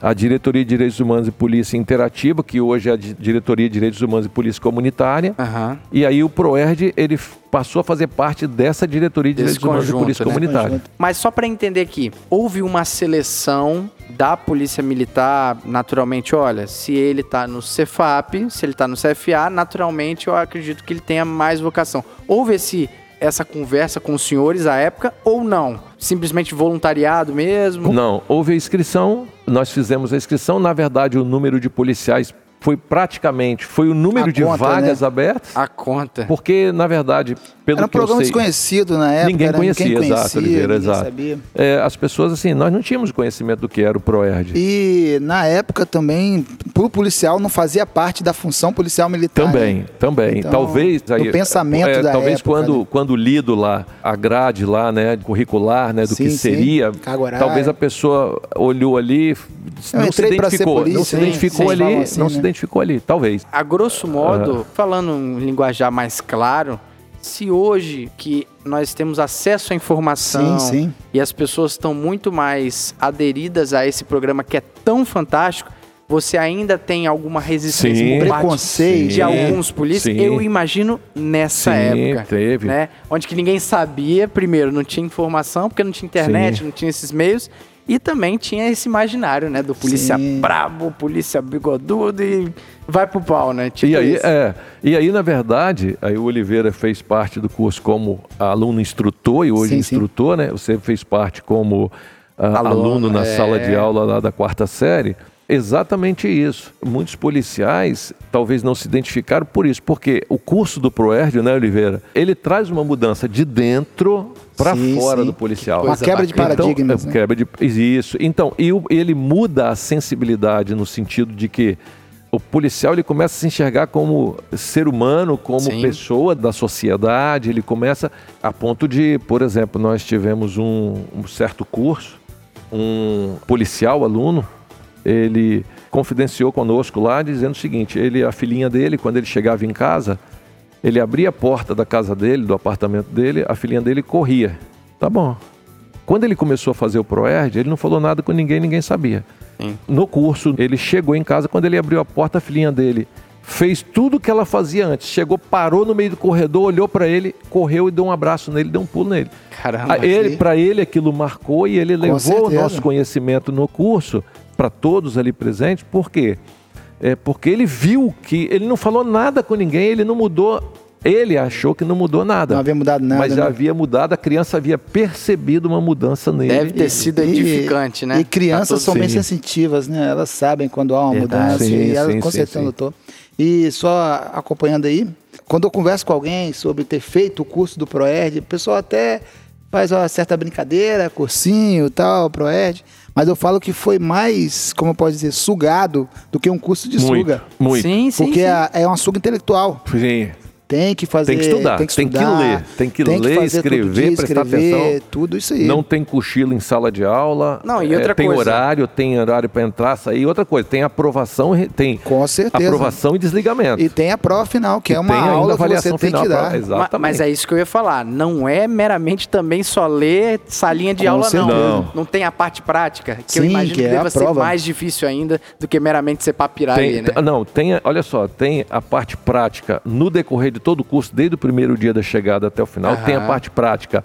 a Diretoria de Direitos Humanos e Polícia Interativa, que hoje é a Di- Diretoria de Direitos Humanos e Polícia Comunitária. Aham. E aí o ProERD, ele passou a fazer parte dessa Diretoria de Desse Direitos Humanos e conjunto, Polícia né? Comunitária. Mas só para entender aqui, houve uma seleção da Polícia Militar, naturalmente, olha, se ele tá no Cefap, se ele tá no CFA, naturalmente eu acredito que ele tenha mais vocação. Houve esse essa conversa com os senhores à época ou não? Simplesmente voluntariado mesmo? Não, houve a inscrição, nós fizemos a inscrição. Na verdade, o número de policiais foi praticamente, foi o número A de conta, vagas né? abertas. A conta. Porque, na verdade, pelo Era um que eu programa sei, desconhecido na época. Ninguém era- conhecia, ninguém exato, conhecia, Oliveira, ninguém exato. sabia. é, as pessoas, assim, nós não tínhamos conhecimento do que era o ProERD. E na época também, pro policial não fazia parte da função policial militar. Também, né? também. Então, talvez no pensamento é, da talvez época, quando né? quando lido lá a grade lá, né, curricular, né, do Sim, que sim. seria, horária. talvez a pessoa olhou ali, Eu não se identificou, não se né? identificou Sim, ali, assim, não né? se identificou ali, talvez. A grosso modo, falando um linguajar mais claro, se hoje que nós temos acesso à informação Sim, sim. e as pessoas estão muito mais aderidas a esse programa que é tão fantástico, você ainda tem alguma resistência Sim. Preconceito, de Sim. alguns polícias? Sim. Eu imagino nessa Sim, época, teve. né? Onde que ninguém sabia, primeiro, não tinha informação, porque não tinha internet, Sim. não tinha esses meios. E também tinha esse imaginário, né? Do polícia Sim. brabo, polícia bigodudo e vai pro pau, né? Tipo E aí, isso. é, e aí, na verdade, aí o Oliveira fez parte do curso como aluno instrutor e hoje Sim, sim. instrutor, né? Você fez parte como ah, Aluno, aluno, na é. sala de aula lá da quarta série. Exatamente isso. Muitos policiais talvez não se identificaram por isso, porque o curso do Proerd, né, Oliveira, ele traz uma mudança de dentro para fora sim. do policial. Uma Coisa quebra de bacana. paradigmas. Então, né? quebra de isso. Então, e o- ele muda a sensibilidade no sentido de que o policial ele começa a se enxergar como ser humano, como Sim. pessoa da sociedade. Ele começa a ponto de, por exemplo, nós tivemos um, um certo curso, um policial aluno, ele confidenciou conosco lá dizendo o seguinte: ele, a filhinha dele, quando ele chegava em casa, ele abria a porta da casa dele, do apartamento dele, a filhinha dele corria. Tá bom. Quando ele começou a fazer o ProERD, ele não falou nada com ninguém, ninguém sabia. Sim. No curso, ele chegou em casa, quando ele abriu a porta, a filhinha dele fez tudo que ela fazia antes. Chegou, parou no meio do corredor, olhou para ele, correu e deu um abraço nele, deu um pulo nele. Caramba. Ele, sim. para ele aquilo marcou e ele levou o certeza. nosso conhecimento no curso para todos ali presentes. Por quê? É porque ele viu que ele não falou nada com ninguém, ele não mudou. Ele achou que não mudou nada. Não havia mudado nada. mas já né? havia mudado, a criança havia percebido uma mudança nele. Deve ter sido E- edificante, né? E crianças são bem sensitivas, né? Elas sabem quando há uma Verdade. mudança Sim, e elas com certeza notou. E só acompanhando aí, quando eu converso com alguém sobre ter feito o curso do Proerd, o pessoal até faz uma certa brincadeira, cursinho e tal, Proerd, mas eu falo que foi mais, como eu posso dizer, sugado do que um curso de muito, suga. muito. Sim, sim, Porque sim. é, é uma suga intelectual. Sim. Tem que fazer. Tem que estudar, tem que, tem que estudar, ler, tem que ler, fazer todo escrever, dia, prestar escrever, atenção. Tudo isso aí. Não tem cochilo em sala de aula. Não, e É, outra tem coisa. horário, tem horário para entrar, sair. Outra coisa, tem aprovação, tem Com certeza. aprovação e desligamento. E tem a prova final, que E é uma tem aula que você avaliação tem que pra- dar. Exatamente. Ma- Mas é isso que eu ia falar. Não é meramente também só ler salinha de Com aula, não. certeza. não. tem a parte prática, que eu Sim, imagino que que, é a deva ser mais difícil ainda do que meramente ser papirar Tem- ali, né? Não, tem, olha só, tem a parte prática no decorrer de todo o curso, desde o primeiro dia da chegada até o final. Tem a parte prática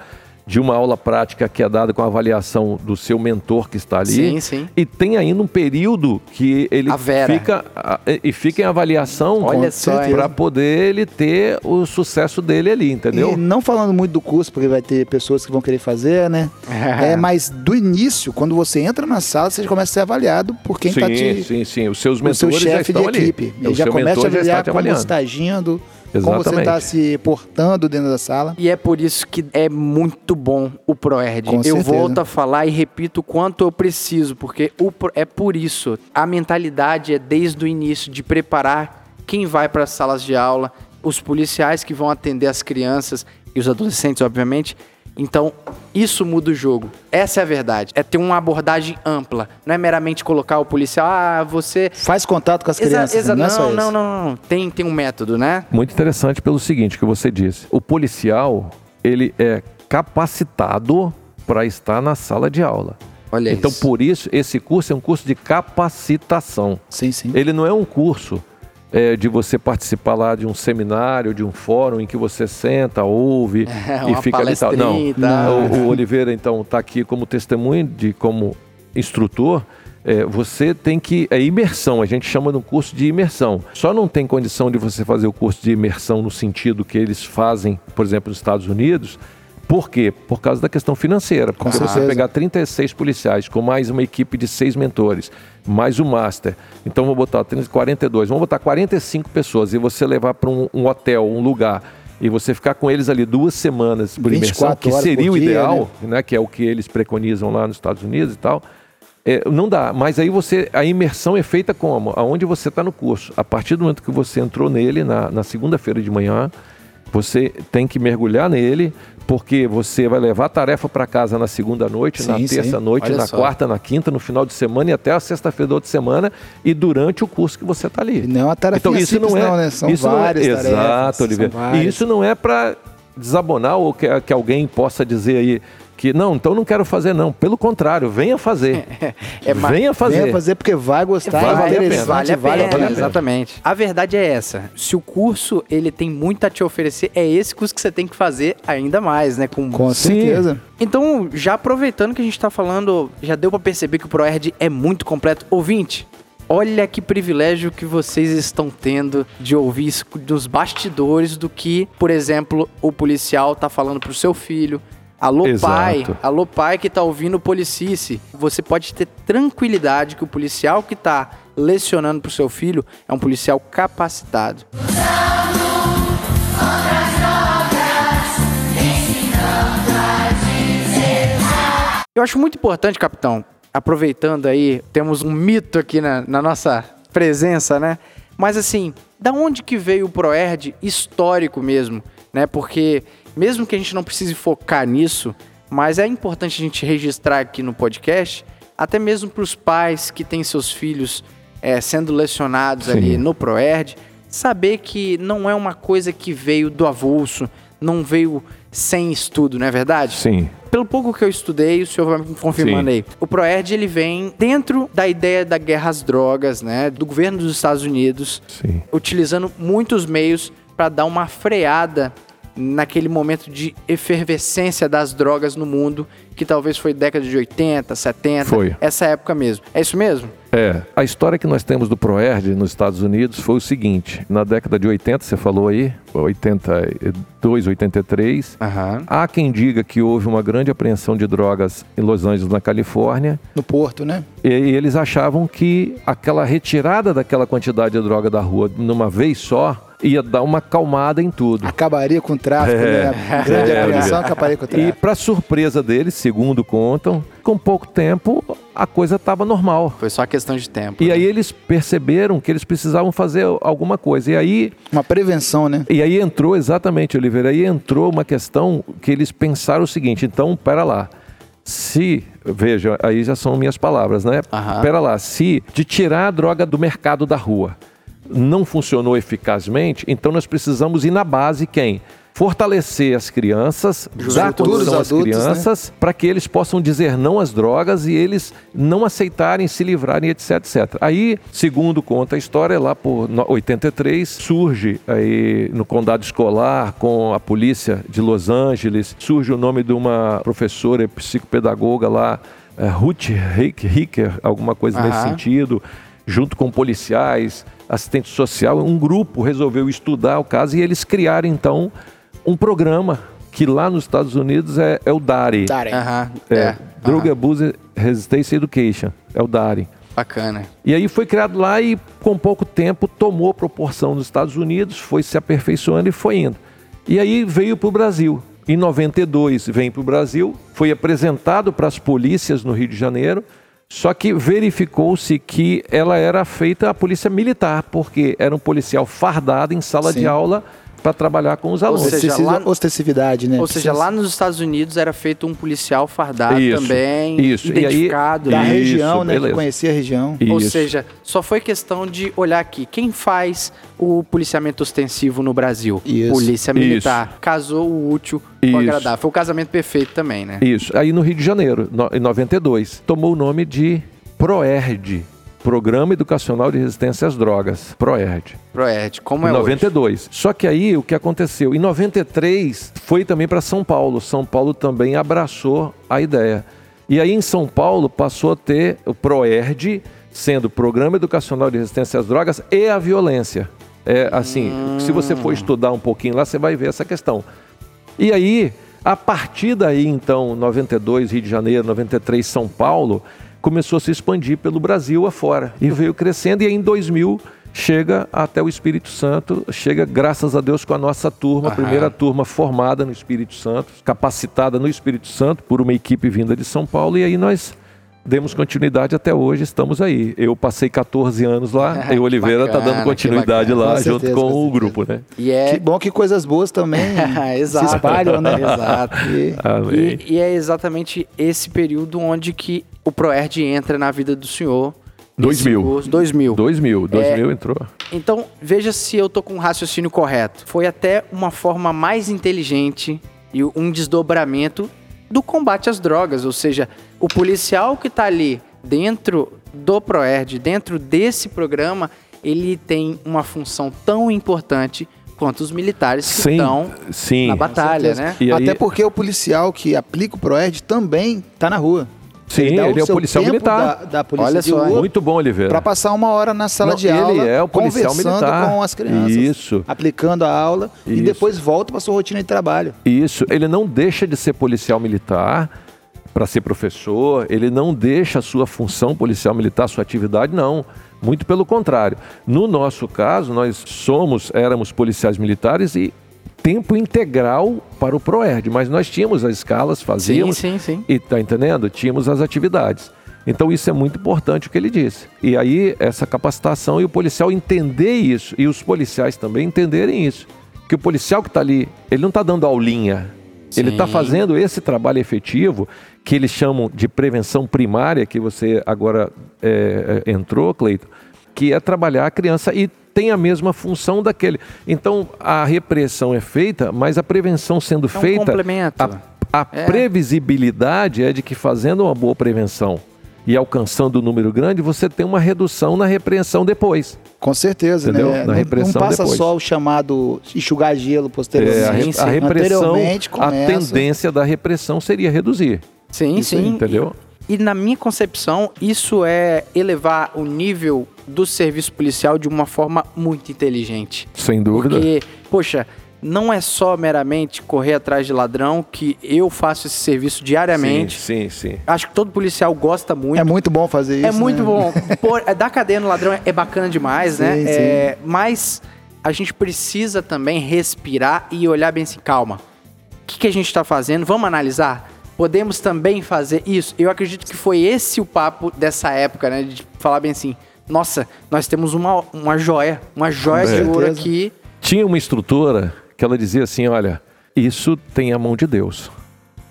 de uma aula prática que é dada com a avaliação do seu mentor que está ali. Sim, sim. E tem ainda um período que ele fica e fica em avaliação para poder ele ter o sucesso dele ali, entendeu? E não falando muito do curso, porque vai ter pessoas que vão querer fazer, né? é, mas do início, quando você entra na sala, você já começa a ser avaliado por quem sim, está te. sim, sim. Os seus o mentores seu já chefe de equipe. O Ele já seu começa a mentor já está avaliar te como está agindo, como você Exatamente. está se portando dentro da sala. E é por isso que é muito bom o ProErd. Com Eu certeza. volto a falar e repito o quanto eu preciso, porque o Pro- é por isso. A mentalidade é desde o início de preparar quem vai para as salas de aula, os policiais que vão atender as crianças e os adolescentes, obviamente. Então, isso muda o jogo. Essa é a verdade. É ter uma abordagem ampla. Não é meramente colocar o policial, ah, você. Faz contato com as Exa- crianças, exa- não é só não, não, não, não. Tem, tem um método, né? Muito interessante pelo seguinte que você disse. O policial, ele é capacitado para estar na sala de aula. Olha então, isso. por isso, esse curso é um curso de capacitação. Sim, sim. Ele não é um curso é, de você participar lá de um seminário, de um fórum em que você senta, ouve É, e fica ali tal. Não, tal. o, o Oliveira, então, está aqui como testemunho de como instrutor. é, você tem que. É imersão, a gente chama de um curso de imersão. Só não tem condição de você fazer o curso de imersão no sentido que eles fazem, por exemplo, nos Estados Unidos. Por quê? Por causa da questão financeira. Porque você certeza. pegar 36 policiais com mais uma equipe de seis mentores, mais o master. Então vamos botar 30, 42, vamos botar 45 pessoas e você levar para um, um hotel, um lugar, e você ficar com eles ali duas semanas por imersão, 24 que seria o dia, ideal, né? que é o que eles preconizam lá nos Estados Unidos e tal. É, não dá, mas aí você a imersão é feita como? Aonde você está no curso. A partir do momento que você entrou nele na, na segunda-feira de manhã, você tem que mergulhar nele, porque você vai levar a tarefa para casa na segunda noite, na Sim, sim. terça noite, Olha na só. quarta, na quinta, no final de semana e até a sexta-feira outra semana e durante o curso que você está ali. E não é uma tarefinha Então isso simples não é, não, né? São isso não é- várias tarefas, Exato, Oliveira. várias. E isso não é para desabonar ou que, que alguém possa dizer aí que não, então não quero fazer não. Pelo contrário, venha fazer. É ma- venha fazer. Venha fazer porque vai gostar, Vale vai a pena, interessante, Vale a pena, vale a pena. exatamente. A verdade é essa. Se o curso ele tem muito a te oferecer, é esse curso que você tem que fazer ainda mais, né? Com... Com Sim. certeza. Então, já aproveitando que a gente tá falando, já deu pra perceber que o ProErd é muito completo. Ouvinte, olha que privilégio que vocês estão tendo de ouvir isso dos bastidores do que, por exemplo, o policial tá falando pro seu filho. Alô Exato. pai, alô pai que tá ouvindo o Policice. Você pode ter tranquilidade que o policial que tá lecionando pro seu filho é um policial capacitado. Eu acho muito importante, capitão, aproveitando aí, temos um mito aqui na, na nossa presença, né? Mas assim, da onde que veio o Proerd histórico mesmo, né? Porque mesmo que a gente não precise focar nisso, mas é importante a gente registrar aqui no podcast, até mesmo para os pais que têm seus filhos eh, sendo lecionados Sim. ali no Proerd, saber que não é uma coisa que veio do avulso, não veio sem estudo, não é verdade? Sim. Pelo pouco que eu estudei, o senhor vai me confirmando Sim. aí. O Proerd ele vem dentro da ideia da guerra às drogas, né, do governo dos Estados Unidos, Sim. utilizando muitos meios para dar uma freada naquele momento de efervescência das drogas no mundo, que talvez foi década de 80, 70, Foi. essa época mesmo. É isso mesmo? É, a história que nós temos do Proerd nos Estados Unidos foi o seguinte: na década de 80, você falou aí, 82, 83, Aham. há quem diga que houve uma grande apreensão de drogas em Los Angeles, na Califórnia, No Porto, né? e eles achavam que aquela retirada daquela quantidade de droga da rua numa vez só ia dar uma calmada em tudo. Acabaria com o tráfico, É. né? A grande É, apreensão Oliveira. acabaria com o E tráfico. para surpresa deles, segundo contam, com pouco tempo a coisa estava normal. Foi só questão de tempo. E né? aí eles perceberam que eles precisavam fazer alguma coisa. E aí, Uma prevenção, né? e aí entrou exatamente, Oliveira, aí entrou uma questão que eles pensaram o seguinte, então, pera lá. Se, veja, aí já são minhas palavras, né? Aham. Pera lá, se de tirar a droga do mercado da rua não funcionou eficazmente, então nós precisamos ir na base quem? Fortalecer as crianças, dar condição às adultos, né? crianças, para que eles possam dizer não às drogas e eles não aceitarem, se livrarem, etc, etc. Aí, segundo conta a história, lá por no- 83, surge aí no condado escolar, com a polícia de Los Angeles, surge o nome de uma professora psicopedagoga lá, eh, Ruth Hicker, alguma coisa nesse sentido, junto com policiais, assistente social, um grupo resolveu estudar o caso e eles criaram então um programa que lá nos Estados Unidos é, é o DARE. Darem. Aham. É, É. Drug. Abuse Resistance Education, é o DARE. Bacana. E aí foi criado lá e com pouco tempo tomou proporção nos Estados Unidos, foi se aperfeiçoando e foi indo. E aí veio para o Brasil. Em 92 vem para o Brasil, foi apresentado para as polícias no Rio de Janeiro, só que verificou-se que ela era feita a polícia militar, porque era um policial fardado em sala Sim. de aula para trabalhar com os alunos. seja, Precisa lá- ostensividade, né? Ou seja, Precisa- lá nos Estados Unidos era feito um policial fardado Isso, também, isso. E aí- identificado. Da? Isso, região, né? beleza. Que conhecia a região. Ou Isso. seja, só foi questão de olhar aqui. Quem faz o policiamento ostensivo no Brasil? Isso. Polícia Militar. Casou o útil com o agradável. Foi o casamento perfeito também, né? Isso. Aí no Rio de Janeiro, no- em 92, tomou o nome de PROERD, Programa Educacional de Resistência às Drogas, PROERD. Proerd, como é hoje? 92. Só que aí o que aconteceu? Em 93 foi também para São Paulo. São Paulo também abraçou a ideia. E aí em São Paulo passou a ter o PROERD, sendo Programa Educacional de Resistência às Drogas e a Violência. É assim, se você for estudar um pouquinho lá, você vai ver essa questão. E aí, a partir daí, então, 92, Rio de Janeiro, 93, São Paulo, começou a se expandir pelo Brasil afora. E veio crescendo, e aí em 2000 chega até o Espírito Santo, chega, graças a Deus, com a nossa turma, a primeira turma formada no Espírito Santo, capacitada no Espírito Santo por uma equipe vinda de São Paulo, e aí nós demos continuidade até hoje, estamos aí. Eu passei 14 anos lá, e o Oliveira está dando continuidade lá, Com junto certeza, com com o grupo, né? E é... Que bom que coisas boas também Exato. se espalham, né? Exato. E- Amém. E, e é exatamente esse período onde que o Proerd entra na vida do senhor. Nesse 2000. curso. 2000. 2000, 2000 entrou. Então, veja se eu tô com um raciocínio correto. Foi até uma forma mais inteligente e um desdobramento do combate às drogas, ou seja, o policial que tá ali dentro do Proerd, dentro desse programa, ele tem uma função tão importante quanto os militares que Sim, estão sim. na batalha, né? E aí- Até porque o policial que aplica o PROERD também tá na rua. Sim, dá ele é o policial militar. Da, da polícia Olha só, Muito bom, Oliveira. para passar uma hora na sala Não, de aula ele é o policial conversando militar. com as crianças. Isso. Aplicando a aula e Isso. depois volta para sua rotina de trabalho. Isso, ele não deixa de ser policial militar para ser professor, ele não deixa a sua função policial militar, sua atividade, não. Muito pelo contrário. No nosso caso, nós somos, éramos policiais militares e tempo integral para o PROERD, mas nós tínhamos as escalas, Sim, fazíamos, sim, sim. E tá entendendo? Tínhamos as atividades. Então isso é muito importante o que ele disse. E aí essa capacitação e o policial entender isso e os policiais também entenderem isso, que o policial que está ali, ele não está dando aulinha. Ele está Sim. fazendo esse trabalho efetivo que eles chamam de prevenção primária, que você agora é, é, entrou, Cleito, que é trabalhar a criança e tem a mesma função daquele. Então a repressão é feita, mas a prevenção sendo É um feita, complemento. a, a É. previsibilidade é de que fazendo uma boa prevenção e alcançando um número grande, você tem uma redução na repreensão depois. Com certeza, Entendeu? né? Na Não- não passa depois. só o chamado enxugar gelo É, a, posteriormente. re- a repressão, a tendência da repressão seria reduzir, Sim, Isso aí, sim. entendeu? E na minha concepção, isso é elevar o nível do serviço policial de uma forma muito inteligente. Sem dúvida. Porque, poxa, não é só meramente correr atrás de ladrão que eu faço esse serviço diariamente. Sim, sim, sim. Acho que todo policial gosta muito. É muito bom fazer isso. É muito né? bom. Pôr, é, dar cadeia no ladrão é bacana demais, né? Sim, É, mas a gente precisa também respirar e olhar bem assim, calma. O que, que a gente está fazendo? Vamos analisar? Podemos também fazer isso? Eu acredito que foi esse o papo dessa época, né? De falar bem assim, nossa, nós temos uma, uma joia, uma joia de ouro aqui. Tinha uma instrutora que ela dizia assim: olha, isso tem a mão de Deus.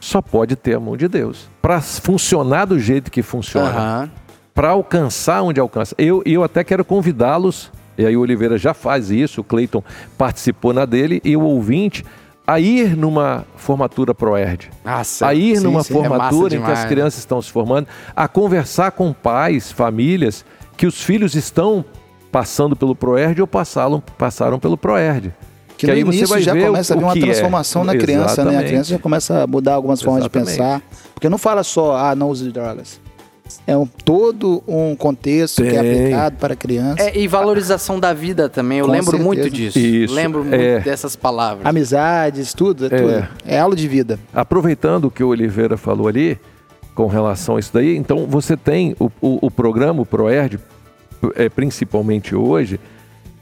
Só pode ter a mão de Deus. Para funcionar do jeito que funciona, Aham. para alcançar onde alcança. Eu, eu até quero convidá-los, e aí o Oliveira já faz isso, o Cleiton participou na dele, e o ouvinte, a ir numa formatura ProErd. Nossa, A ir sim, numa sim, é formatura em que demais, as né? crianças estão se formando, a conversar com pais, famílias, que os filhos estão passando pelo ProErd ou passaram, passaram pelo ProErd. Que, no início já ver começa a ver uma que é. transformação na criança, né? A Exatamente. criança já começa a mudar algumas formas Exatamente. de pensar. Porque não fala só, ah, não use drogas. É um, todo um contexto que é Tem. aplicado para a criança. É, e valorização da vida também. Eu Com lembro certeza. muito disso. Isso, Lembro muito é. dessas palavras. Amizades, tudo, é, É. tudo. É aula de vida. Aproveitando o que o Oliveira falou ali, com relação a isso daí, então você tem o, o, o programa, o ProErd, é, principalmente hoje,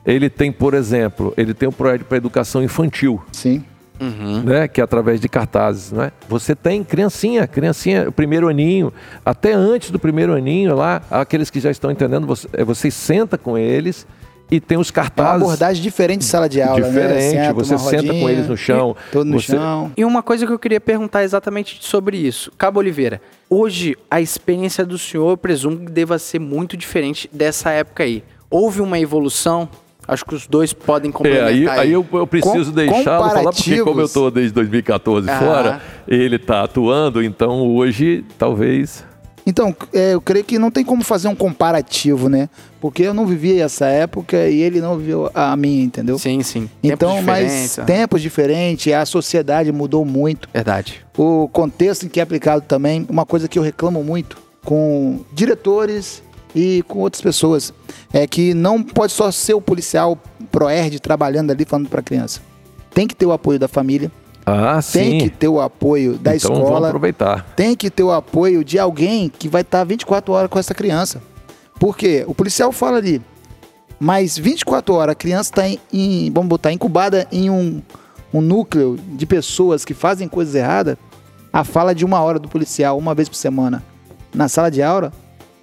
ele tem, por exemplo, ele tem o ProErd para educação infantil, Sim. Uhum. né, que é através de cartazes, né? Você tem criancinha, criancinha, primeiro aninho, até antes do primeiro aninho lá, aqueles que já estão entendendo, você, é, você senta com eles e tem os É uma cartazes abordagem diferente de sala de aula, né? diferente, Senta, você senta com eles no chão, Todo no você- chão. E uma coisa que eu queria perguntar exatamente sobre isso. Cabo Oliveira, hoje a experiência do senhor, eu presumo que deva ser muito diferente dessa época aí. Houve uma evolução? Acho que os dois podem É, complementar. aí, aí eu, eu preciso Com- deixá-lo falar, porque como eu estou desde 2014 Ah. fora, ele está atuando, então hoje talvez. Então, é, eu creio que não tem como fazer um comparativo, né? Porque eu não vivi essa época e ele não viveu a minha, entendeu? Sim, sim. Então, Tempos mas tempos diferentes, a sociedade mudou muito. Verdade. O contexto em que é aplicado também, uma coisa que eu reclamo muito com diretores e com outras pessoas, é que não pode só ser o policial proerd trabalhando ali falando para criança. Tem que ter o apoio da família, Ah, tem sim. que ter o apoio da então vamos escola, aproveitar. tem que ter o apoio de alguém que vai estar 24 horas com essa criança. Porque o policial fala ali, mas 24 horas a criança está em, em- vamos botar, incubada em um, um núcleo de pessoas que fazem coisas erradas, a fala de uma hora do policial, uma vez por semana, na sala de aula,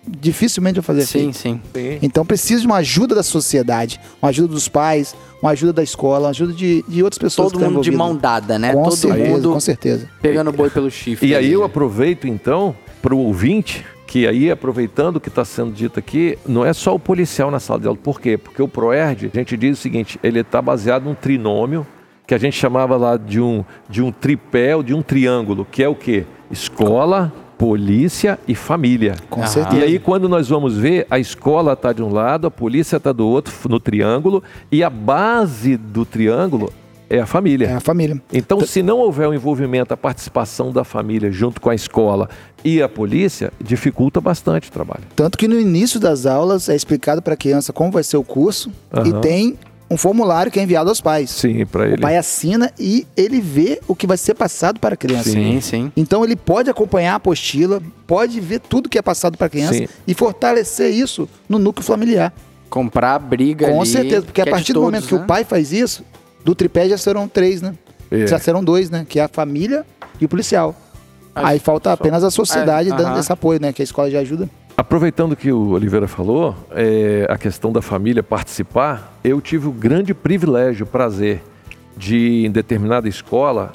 dificilmente vai fazer Sim, efeito. sim. Então precisa de uma ajuda da sociedade, uma ajuda dos pais, uma ajuda da escola, uma ajuda de, de outras pessoas Todo mundo de mão dada, né? Com Todo certeza, mundo com certeza. pegando o boi pelo chifre. E aí eu aproveito então para o ouvinte, que aí aproveitando o que está sendo dito aqui, não é só o policial na sala de aula. Por quê? Porque o ProErd, a gente diz o seguinte, ele está baseado num trinômio, que a gente chamava lá de um, de um tripé ou de um triângulo, que é o quê? Escola, polícia e família. Com Ah. certeza. E aí, quando nós vamos ver, a escola está de um lado, a polícia está do outro, no triângulo, e a base do triângulo é a família. É a família. Então, se não houver o envolvimento, a participação da família junto com a escola e a polícia, dificulta bastante o trabalho. Tanto que no início das aulas é explicado para a criança como vai ser o curso e Aham. tem um formulário que é enviado aos pais. Sim, para O ele. pai assina e ele vê o que vai ser passado para a criança. Sim, sim. Então ele pode acompanhar a apostila, pode ver tudo que é passado para a criança Sim. e fortalecer isso no núcleo familiar. Comprar a briga Com ali, certeza, porque a que é partir do todos, momento que né? o pai faz isso, do tripé já serão três, né? É. Já serão dois, né? Que é a família e o policial. Acho Aí falta só- apenas a sociedade É, dando aham. esse apoio, né? Que a escola já ajuda. Aproveitando que o Oliveira falou, é, a questão da família participar, eu tive o grande privilégio, prazer de, em determinada escola,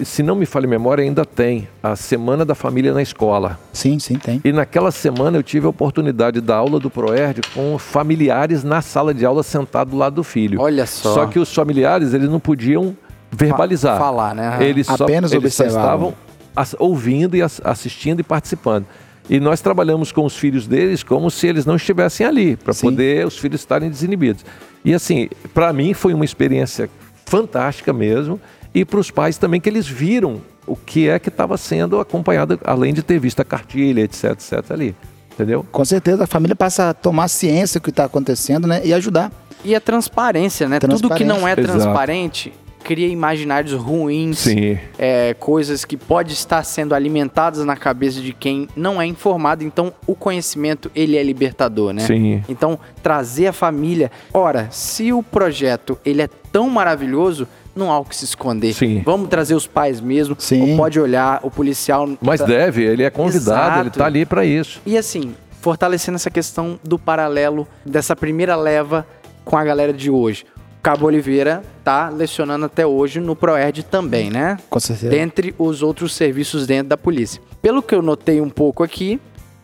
se não me falha a memória, ainda tem a Semana da Família na escola. Sim, sim, tem. E naquela semana eu tive a oportunidade da aula do Proerd com familiares na sala de aula sentado do lado do filho. Olha só. Só que os familiares, eles não podiam verbalizar. Fa- falar, né? Eles só, Apenas eles só observavam. estavam as- ouvindo e as- assistindo e participando. E nós trabalhamos com os filhos deles como se eles não estivessem ali, para poder os filhos estarem desinibidos. E assim, para mim foi uma experiência fantástica mesmo, e para os pais também, que eles viram o que é que estava sendo acompanhado, além de ter visto a cartilha, etc, etc ali. Entendeu? Com certeza a família passa a tomar ciência do que está acontecendo, né? E ajudar. E a transparência, né? Tudo que não é Exato. Cria imaginários ruins, Sim. é, coisas que pode estar sendo alimentadas na cabeça de quem não é informado. Então, o conhecimento ele é libertador, né? Sim. Então, trazer a família. Ora, se o projeto ele é tão maravilhoso, não há o que se esconder. Sim. Vamos trazer os pais mesmo. Sim. Ou pode olhar o policial. Mas tá- deve, ele é convidado, ele Exato. está ali para isso. E assim, fortalecendo essa questão do paralelo dessa primeira leva com a galera de hoje. O Cabo Oliveira tá lecionando até hoje no Proerd também, né? Com certeza. Dentre os outros serviços dentro da polícia. Pelo que eu notei um pouco aqui,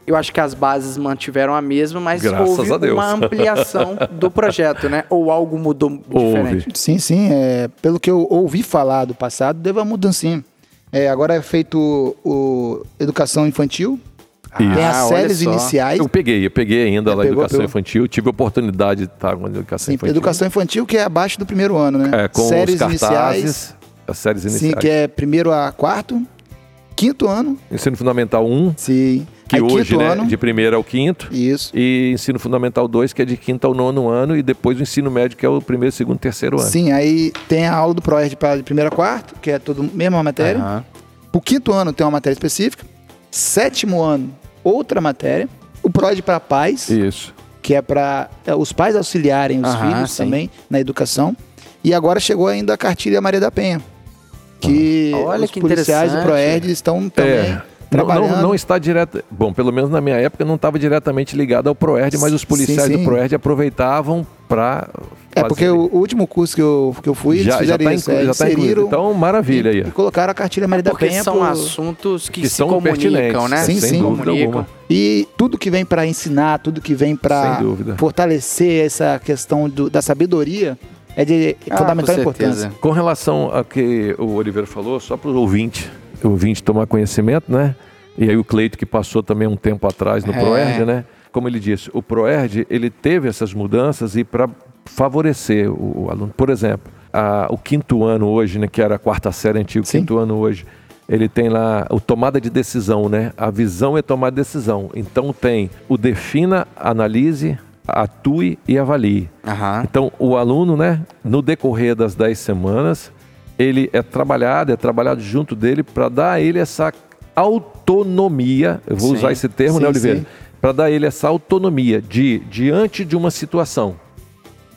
eu acho que as bases mantiveram a mesma, mas Graças houve a Deus. uma ampliação do projeto, né? Ou algo mudou diferente. Sim, sim. É, pelo que eu ouvi falar do passado, deve uma mudancinha. É, agora é feito o Educação Infantil. Tem as Ah, séries iniciais. Eu peguei, eu peguei ainda É, lá pegou, educação pegou. infantil, tive a oportunidade de estar com a educação Sim, infantil. Educação Infantil, que é abaixo do primeiro ano, né? É, com séries os cartazes, iniciais. as séries iniciais. Sim, que é primeiro a quarto. Quinto ano. Ensino Fundamental 1, Sim. que Aí, hoje, né, ano. de primeiro ao quinto. Isso. E Ensino Fundamental 2, que é de quinto ao nono ano. E depois o Ensino Médio, que é o primeiro, segundo, terceiro ano. Sim, aí tem a aula do ProERD para de primeiro a quarto, que é tudo mesma matéria. Aham. O quinto ano tem uma matéria específica. Sétimo ano, outra matéria. O ProERD para pais, Isso. que é para os pais auxiliarem os Aham, filhos sim. também na educação. E agora chegou ainda a cartilha Maria da Penha, que Olha os que policiais do. ProERD estão também É. Não, trabalhando. não, não está direto. Bom, pelo menos na minha época não estava diretamente ligado ao Proerd, mas os Sim, policiais sim. do Proerd aproveitavam para. É porque o, último curso que eu, que eu fui, eles já, já fizeram está isso. é, já tá incluído. Então, maravilha e, aí. e colocaram a cartilha Maria da Porque Penha são pro- assuntos que, Que se são comunicam, pertinentes, né? Sim, se sem dúvida comunicam. alguma. E tudo que vem para ensinar, tudo que vem para dúvida. fortalecer essa questão do- da sabedoria é de Ah, fundamental com importância. Com relação ao que o Oliveira falou, só para o ouvinte, o ouvinte tomar conhecimento, né? E aí o Cleito que passou também um tempo atrás no É. Proerd, né? Como ele disse, o Proerd, ele teve essas mudanças e para favorecer o, o aluno. Por exemplo, a- o quinto ano hoje, né, que era a quarta série antiga, o Sim. quinto ano hoje, ele tem lá o tomada de decisão, né? A visão é tomar decisão. Então tem o defina, analise, atue e avalie. Aham. Então, o aluno, né, no decorrer das 10 semanas, ele é trabalhado, é trabalhado junto dele para dar a ele essa autonomia. Eu vou Sim. usar esse termo, né, Sim, Oliveira? sim. Para dar ele essa autonomia de, diante de uma situação,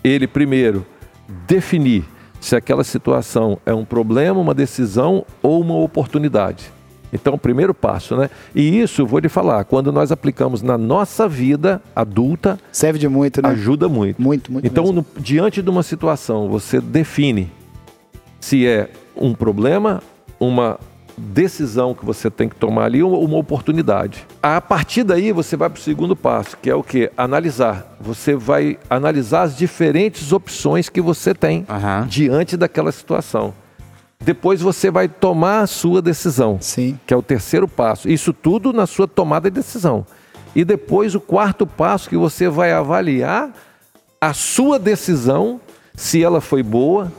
ele primeiro definir se aquela situação é um problema, uma decisão ou uma oportunidade. Então, o primeiro passo, né? E isso, vou lhe falar, quando nós aplicamos na nossa vida adulta, Serve de muito, né? ajuda muito. Muito, muito Então, no- diante de uma situação, você define se é um problema, uma decisão que você tem que tomar ali ou uma oportunidade. A partir daí, você vai para o segundo passo, que é o que? Analisar. Você vai analisar as diferentes opções que você tem Aham. diante daquela situação. Depois você vai tomar a sua decisão Sim. que é o terceiro passo. Isso tudo na sua tomada de decisão. E depois o quarto passo que você vai avaliar a sua decisão, se ela foi boa,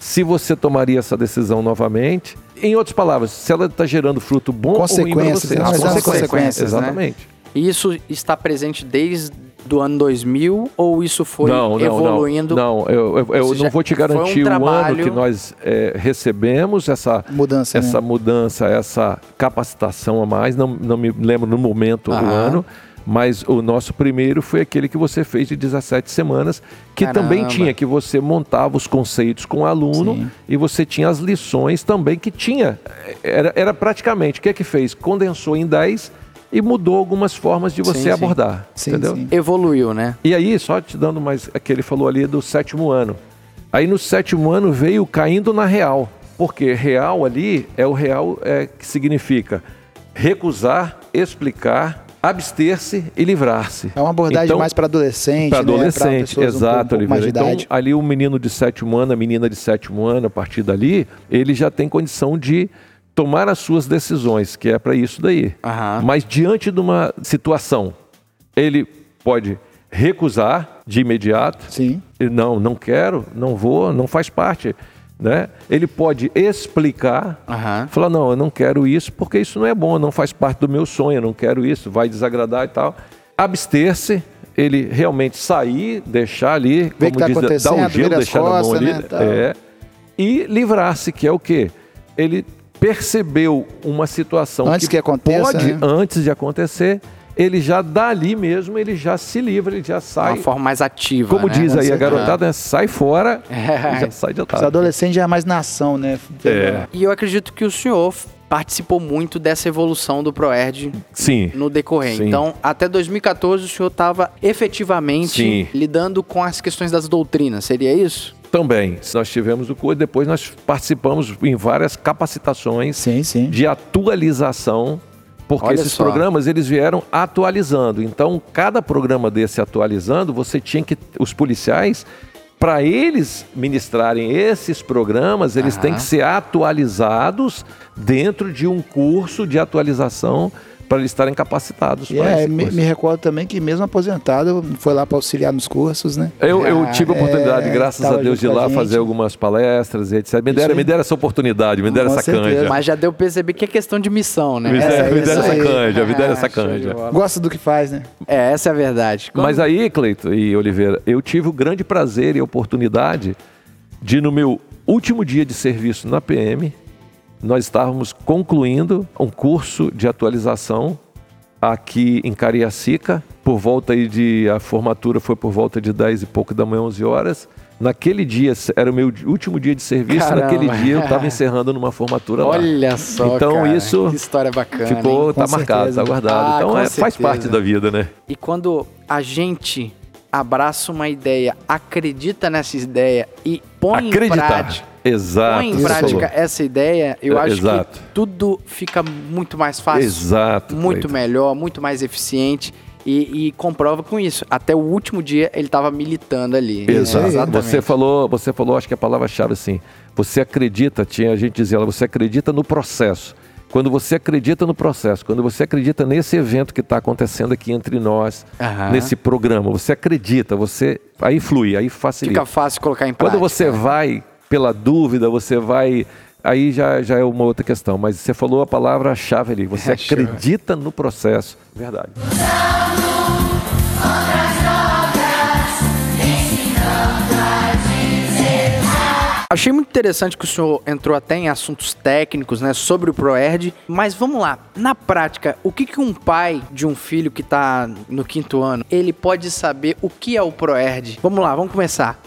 se você tomaria essa decisão novamente. Em outras palavras, se ela está gerando fruto bom ou ruim para Consequências, você. né? As as consequências, consequências, né? Exatamente. E isso está presente desde do ano 2000 ou isso foi não, não, evoluindo? Não, não eu, eu- eu não vou te foi um garantir o ano que nós é, recebemos essa, Mudança, essa né? mudança, essa capacitação a mais. Não, não me lembro no momento do Aham. ano, mas o nosso primeiro foi aquele que você fez de 17 semanas, que também Caramba. tinha que você montava os conceitos com o aluno Sim. e você tinha as lições também que tinha. Era, era praticamente, o que é que fez? Condensou em 10 e mudou algumas formas de você Sim, sim. abordar. Sim, entendeu? sim. Evoluiu, né? E aí, só te dando mais, é que ele falou ali do sétimo ano. Aí no sétimo ano veio caindo na real. Porque real ali é o real é, que significa recusar, explicar, abster-se e livrar-se. É uma abordagem Então, mais para adolescente, Para né? Adolescente, um exato, Oliveira. de Então, ali o menino de sétimo ano, a menina de sétimo ano, a partir dali, ele já tem condição de tomar as suas decisões, que é para isso daí. Aham. Mas diante de uma situação, ele pode recusar de imediato. Sim. Ele, Não, não quero, não vou, não faz parte. Né? Ele pode explicar, Aham. falar, não, eu não quero isso porque isso não é bom, não faz parte do meu sonho, eu não quero isso, vai desagradar e tal. Abster-se, ele realmente sair, deixar ali, Ver como que tá diz, dar o gelo, deixar na mão costas, ali. né, é, e livrar-se, que é o quê? Ele percebeu uma situação Antes que aconteça, pode, né? antes de acontecer, ele já dali mesmo, ele já se livra, ele já sai. Uma forma mais ativa. Como né? diz aí a certeza. garotada, né, sai fora É. e já sai de Os otário. adolescentes já é mais nação, né? É. E eu acredito que o senhor participou muito dessa evolução do ProErd Sim. no decorrer. Sim. Então, até 2014, o senhor estava efetivamente Sim. lidando com as questões das doutrinas, seria isso? Também. Nós tivemos o curso, depois nós participamos em várias capacitações Sim, sim. de atualização, porque Olha esses só. programas eles vieram atualizando. Então, cada programa desse atualizando, você tinha que os policiais para eles ministrarem esses programas, eles Aham. têm que ser atualizados dentro de um curso de atualização para eles estarem capacitados. Para é, esse me, me recordo também que mesmo aposentado, foi lá para auxiliar nos cursos, né? Eu, eu Ah, tive a oportunidade, é, graças a Deus, de lá gente. fazer algumas palestras e etc. Me deram, me deram essa oportunidade, me deram Com essa certeza. canja. Mas já deu pra perceber que é questão de missão, né? Me Essa deram, aí, me deram essa essa canja, me deram essa Ah, de canja. Gosta do que faz, né? É, essa é a verdade. Como- Mas aí, Cleito e Oliveira, eu tive o grande prazer e a oportunidade de, no meu último dia de serviço na PM, nós estávamos concluindo um curso de atualização aqui em Cariacica, por volta aí de. A formatura foi por volta de 10 e pouco da manhã, 11 horas. Naquele dia, era o meu último dia de serviço, Caramba. naquele dia eu estava encerrando numa formatura lá. Olha só, Então, cara, isso que história bacana. Ficou, hein? tá Com marcado, certeza. tá guardado. Ah, então é, faz certeza. parte da vida, né? E quando a gente abraça uma ideia, acredita nessa ideia e põe em Acreditar. prática, Exato. põe em prática essa ideia, eu É, acho exato. que tudo fica muito mais fácil, Exato. muito Cleiton. melhor, muito mais eficiente. E, e comprova com isso. Até o último dia ele estava militando ali. Exato. É, exatamente. Você falou, você falou, acho que a palavra-chave assim. Você acredita, tinha a gente dizia, você acredita no processo. Quando você acredita no processo, quando você acredita nesse evento que está acontecendo aqui entre nós, Aham. nesse programa, você acredita, você aí flui, aí facilita. Fica fácil colocar em prática. Quando você vai pela dúvida, você vai. Aí já, já é uma outra questão, mas você falou a palavra-chave ali. Você É, acredita no processo. Verdade. Achei muito interessante que o senhor entrou até em assuntos técnicos, né, sobre o ProErd, mas vamos lá, na prática, o que, que um pai de um filho que está no quinto ano, ele pode saber o que é o ProErd? Vamos lá, vamos começar.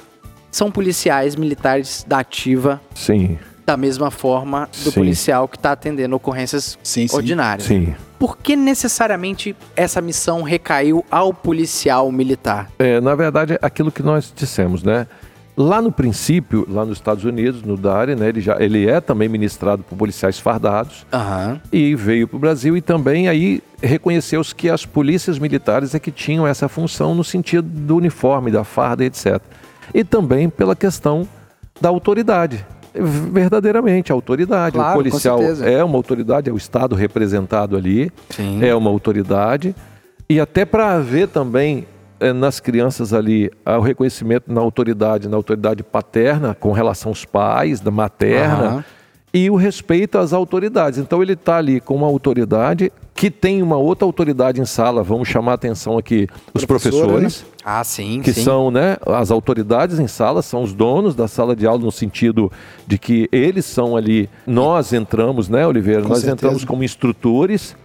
São policiais militares da ativa, Sim, da mesma forma do Sim. policial que está atendendo ocorrências Sim, sim. ordinárias. sim. Por que necessariamente essa missão recaiu ao policial militar? É, na verdade, é aquilo que nós dissemos, né? Lá no princípio, lá nos Estados Unidos, no DARE, né, ele, já, ele é também ministrado por policiais fardados Aham. e veio para o Brasil e também aí reconheceu-se que as polícias militares é que tinham essa função no sentido do uniforme, da farda, etc. E também pela questão da autoridade. Verdadeiramente, a autoridade. Claro, o policial é uma autoridade, é o Estado representado ali Sim. é uma autoridade e até para haver também eh, nas crianças ali ah, o reconhecimento na autoridade, na autoridade paterna com relação aos pais, da materna Aham. e o respeito às autoridades. Então ele está ali com uma autoridade que tem uma outra autoridade em sala. Vamos chamar a atenção aqui os professores Ah, sim, que sim. são né, as autoridades em sala, são os donos da sala de aula, no sentido de que eles são ali. Nós entramos, né, Oliveira? Com nós certeza. entramos como instrutores,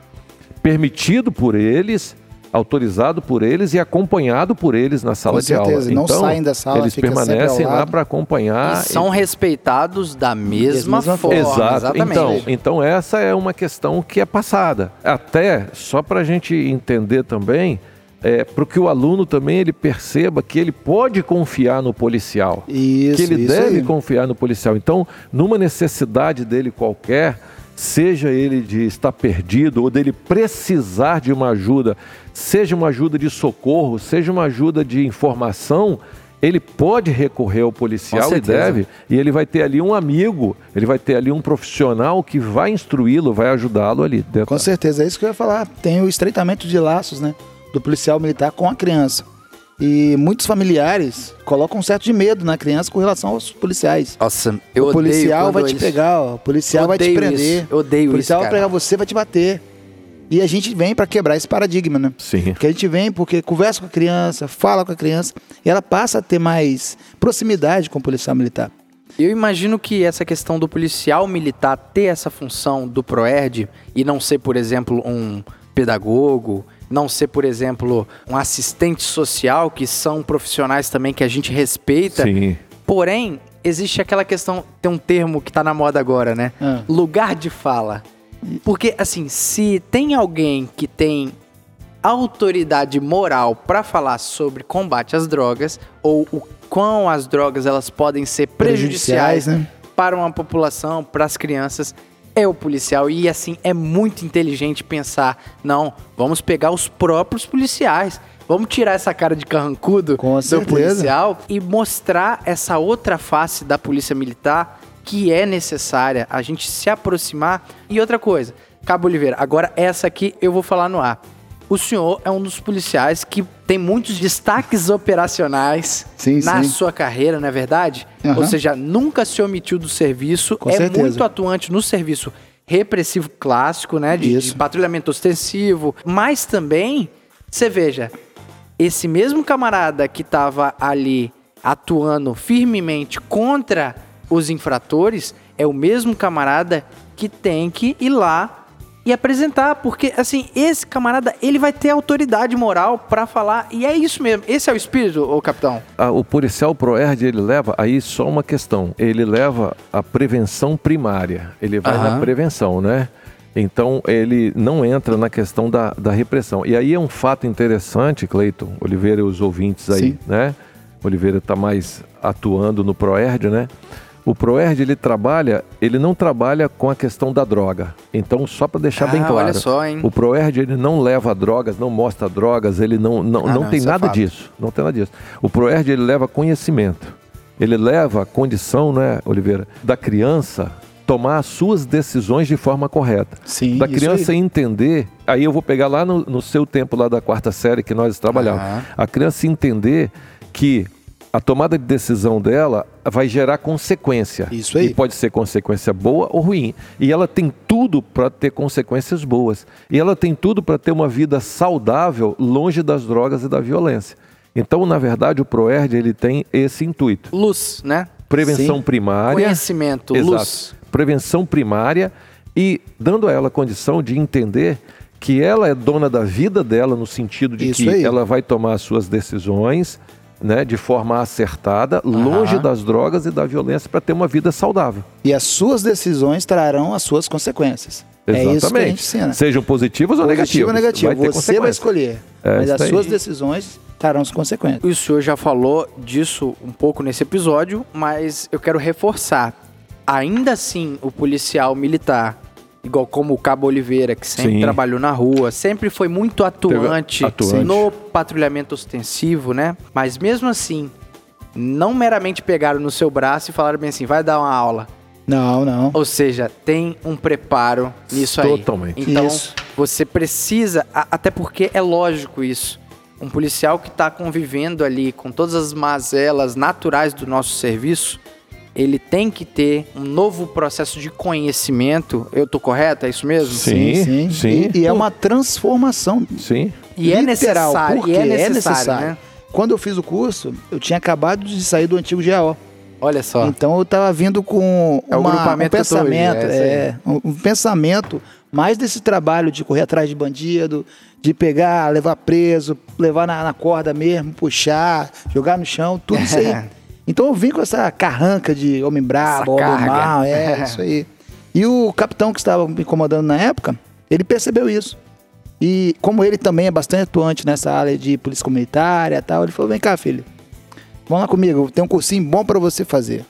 permitido por eles, autorizado por eles e acompanhado por eles na sala Com de aula. certeza, não então, saem da sala, eles permanecem ao lá para acompanhar. E são respeitados da mesma, mesma forma. Exato. Exatamente. Então, então essa é uma questão que é passada. Até só para a gente entender também, é, para que o aluno também ele perceba que ele pode confiar no policial. Isso, que ele deve aí. confiar no policial. Então, numa necessidade dele qualquer, seja ele de estar perdido ou dele precisar de uma ajuda, seja uma ajuda de socorro, seja uma ajuda de informação, ele pode recorrer ao policial e deve, e ele vai ter ali um amigo, ele vai ter ali um profissional que vai instruí-lo, vai ajudá-lo ali. dentro. Com certeza, é isso que eu ia falar. Tem o estreitamento de laços, né? Do policial militar com a criança. E muitos familiares colocam um certo de medo na criança com relação aos policiais. Nossa, eu o policial vai te eles- pegar, ó. O policial vai te prender. isso, eu odeio o policial isso, vai pegar você, vai te bater. E a gente vem para quebrar esse paradigma, né? Sim. Porque a gente vem porque conversa com a criança, fala com a criança, e ela passa a ter mais proximidade com o policial militar. Eu imagino que essa questão do policial militar ter essa função do PROERD e não ser, por exemplo, um pedagogo, não ser, por exemplo, um assistente social, que são profissionais também que a gente respeita. Sim. Porém, existe aquela questão, tem um termo que tá na moda agora, né? Ah. Lugar de fala. Porque, assim, se tem alguém que tem autoridade moral para falar sobre combate às drogas ou o quão as drogas elas podem ser prejudiciais, Prejudiciais, né? para uma população, para as crianças, é o policial. E assim, é muito inteligente pensar, não, vamos pegar os próprios policiais. Vamos tirar essa cara de carrancudo Com do certeza. policial e mostrar essa outra face da polícia militar que é necessária a gente se aproximar. E outra coisa, Cabo Oliveira, agora essa aqui eu vou falar no ar. O senhor é um dos policiais que tem muitos destaques operacionais Sim, na sim. sua carreira, não é verdade? Aham. Ou seja, nunca se omitiu do serviço, Com é certeza. muito atuante no serviço repressivo clássico, né? De, de patrulhamento ostensivo, mas também, você veja, esse mesmo camarada que estava ali atuando firmemente contra os infratores é o mesmo camarada que tem que ir lá e apresentar, porque assim, esse camarada, ele vai ter autoridade moral pra falar, e é isso mesmo. Esse é o espírito, ô capitão. Ah, o policial ProERD, ele leva, aí só uma questão, ele leva a prevenção primária, ele vai Aham. na prevenção, né? Então, ele não entra na questão da, da repressão. E aí é um fato interessante, Cleiton, Oliveira e os ouvintes aí, Sim. né? Oliveira está mais atuando no ProERD, né? O ProERD, ele trabalha, ele não trabalha com a questão da droga. Então, só para deixar bem Ah, claro. olha só, hein? O ProERD, ele não leva drogas, não mostra drogas, ele não, não, Ah, não, não, tem é nada fato. disso. Não tem nada disso. O ProERD, ele leva conhecimento. Ele leva a condição, né, Oliveira, da criança tomar as suas decisões de forma correta. Sim, da criança aí. entender, aí eu vou pegar lá no, no seu tempo lá da quarta série que nós trabalhamos. Aham. A criança entender que a tomada de decisão dela vai gerar consequência. Isso aí. E pode ser consequência boa ou ruim. E ela tem tudo para ter consequências boas. E ela tem tudo para ter uma vida saudável, longe das drogas e da violência. Então, na verdade, o ProERD ele tem esse intuito. Luz, né? Prevenção Sim. primária. Conhecimento, Exato. luz. Prevenção primária e dando a ela a condição de entender que ela é dona da vida dela no sentido de Isso que aí. ela vai tomar as suas decisões, né, de forma acertada, longe das drogas e da violência para ter uma vida saudável. E as suas decisões trarão as suas consequências. É isso que a gente ensina. Sejam positivas ou Positivo negativas. ou negativo. Vai Você vai escolher. É, mas as aí. suas decisões trarão as consequências. O senhor já falou disso um pouco nesse episódio, mas eu quero reforçar. Ainda assim, o policial militar, igual como o Cabo Oliveira, que sempre Sim. trabalhou na rua, sempre foi muito atuante, atuante. no patrulhamento ostensivo, né? Mas mesmo assim, não meramente pegaram no seu braço e falaram bem assim, vai dar uma aula. Não, não. Ou seja, tem um preparo nisso aí. Totalmente. Então, Isso. você precisa, até porque é lógico isso. Um policial que está convivendo ali com todas as mazelas naturais do nosso serviço, ele tem que ter um novo processo de conhecimento. Eu tô correto? É isso mesmo? Sim. sim. E, e é uma transformação. Sim. E é literal, necessário. porque E é necessário, né? Quando eu fiz o curso, eu tinha acabado de sair do antigo GAO. Olha só. Então eu tava vindo com É uma- um tô hoje, pensamento, é é, um, um pensamento mais desse trabalho de correr atrás de bandido, de pegar, levar preso, levar na, na corda mesmo, puxar, jogar no chão, tudo isso aí. Então eu vim com essa carranca de homem brabo, homem carga. mau, é isso aí. E o capitão que estava me comandando na época, ele percebeu isso. E como ele também é bastante atuante nessa área de polícia comunitária e tal, ele falou: vem cá, filho. Vamos lá comigo, tem um cursinho bom pra você fazer.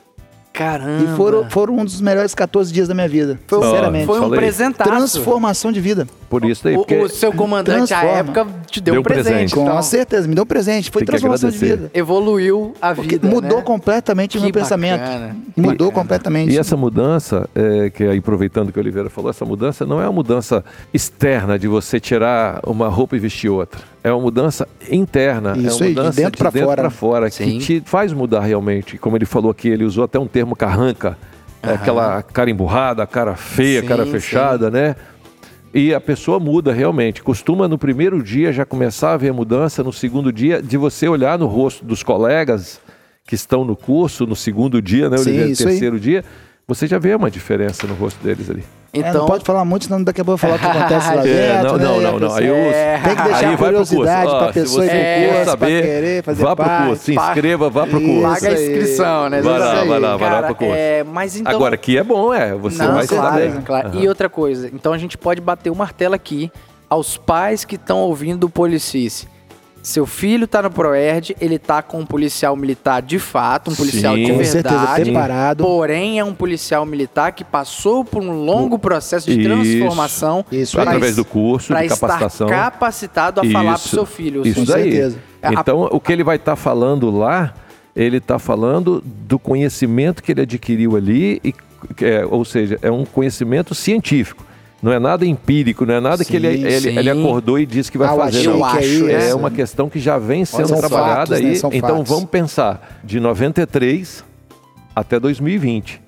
Caramba. E foram, foram um dos melhores 14 dias da minha vida. Ó, Sinceramente. Foi um presentaço. Transformação de vida. Por isso aí, O, porque o seu comandante à época te deu, Deu um presente. presente. Com então. certeza, me deu um presente. Foi Tem transformação de vida. Evoluiu a Porque vida. mudou né? completamente o Que meu pensamento. bacana. Mudou Bacana. completamente. E essa mudança, é, que aí, aproveitando que o Oliveira falou, essa mudança não é uma mudança externa de você tirar uma roupa e vestir outra. É uma mudança interna. Isso é aí, uma de mudança dentro pra fora. pra fora, Sim. que te faz mudar realmente. Como ele falou aqui, ele usou até um termo carranca, é aquela cara emburrada, cara feia, Sim, cara sim. fechada, né? E a pessoa muda realmente. Costuma no primeiro dia já começar a ver mudança, no segundo dia, de você olhar no rosto dos colegas que estão no curso, no segundo dia, né, Sim, isso aí. terceiro dia, você já vê uma diferença no rosto deles ali. É, Então, não pode falar muito, senão daqui a pouco eu vou falar o que acontece lá É, dentro. não, né? não, a não, não. Aí eu- É. Tem que deixar Aí a vai pro curso. curiosidade pra se pessoa ir pro quer curso, saber, querer fazer vá pro parte. curso, se inscreva, vá pro curso. paga a inscrição, né? Vai lá, vai lá, vai lá pro curso. é, mas então... Agora, aqui é bom, é. Você Não, vai claro, saber. claro. Aham. E outra coisa, então a gente pode bater o martelo aqui aos pais que estão ouvindo o Policice. Seu filho tá no Proerd, ele tá com um policial militar de fato, um policial Sim. de verdade. preparado. Porém, é um policial militar que passou por um longo processo de Isso. transformação. Isso Através do curso, de capacitação. estar capacitado a falar pro Isso. seu filho. Isso Com daí. certeza. A- Então, o que ele vai estar falando lá, ele está falando do conhecimento que ele adquiriu ali, e, é, ou seja, é um conhecimento científico. Não é nada empírico, não é nada que ele, Sim, ele, sim. ele acordou e disse que vai Ah, fazer. não. Eu é acho, É isso. uma questão que já vem sendo São trabalhada fatos, né? aí. São Então fatos. vamos pensar de 93 até 2020.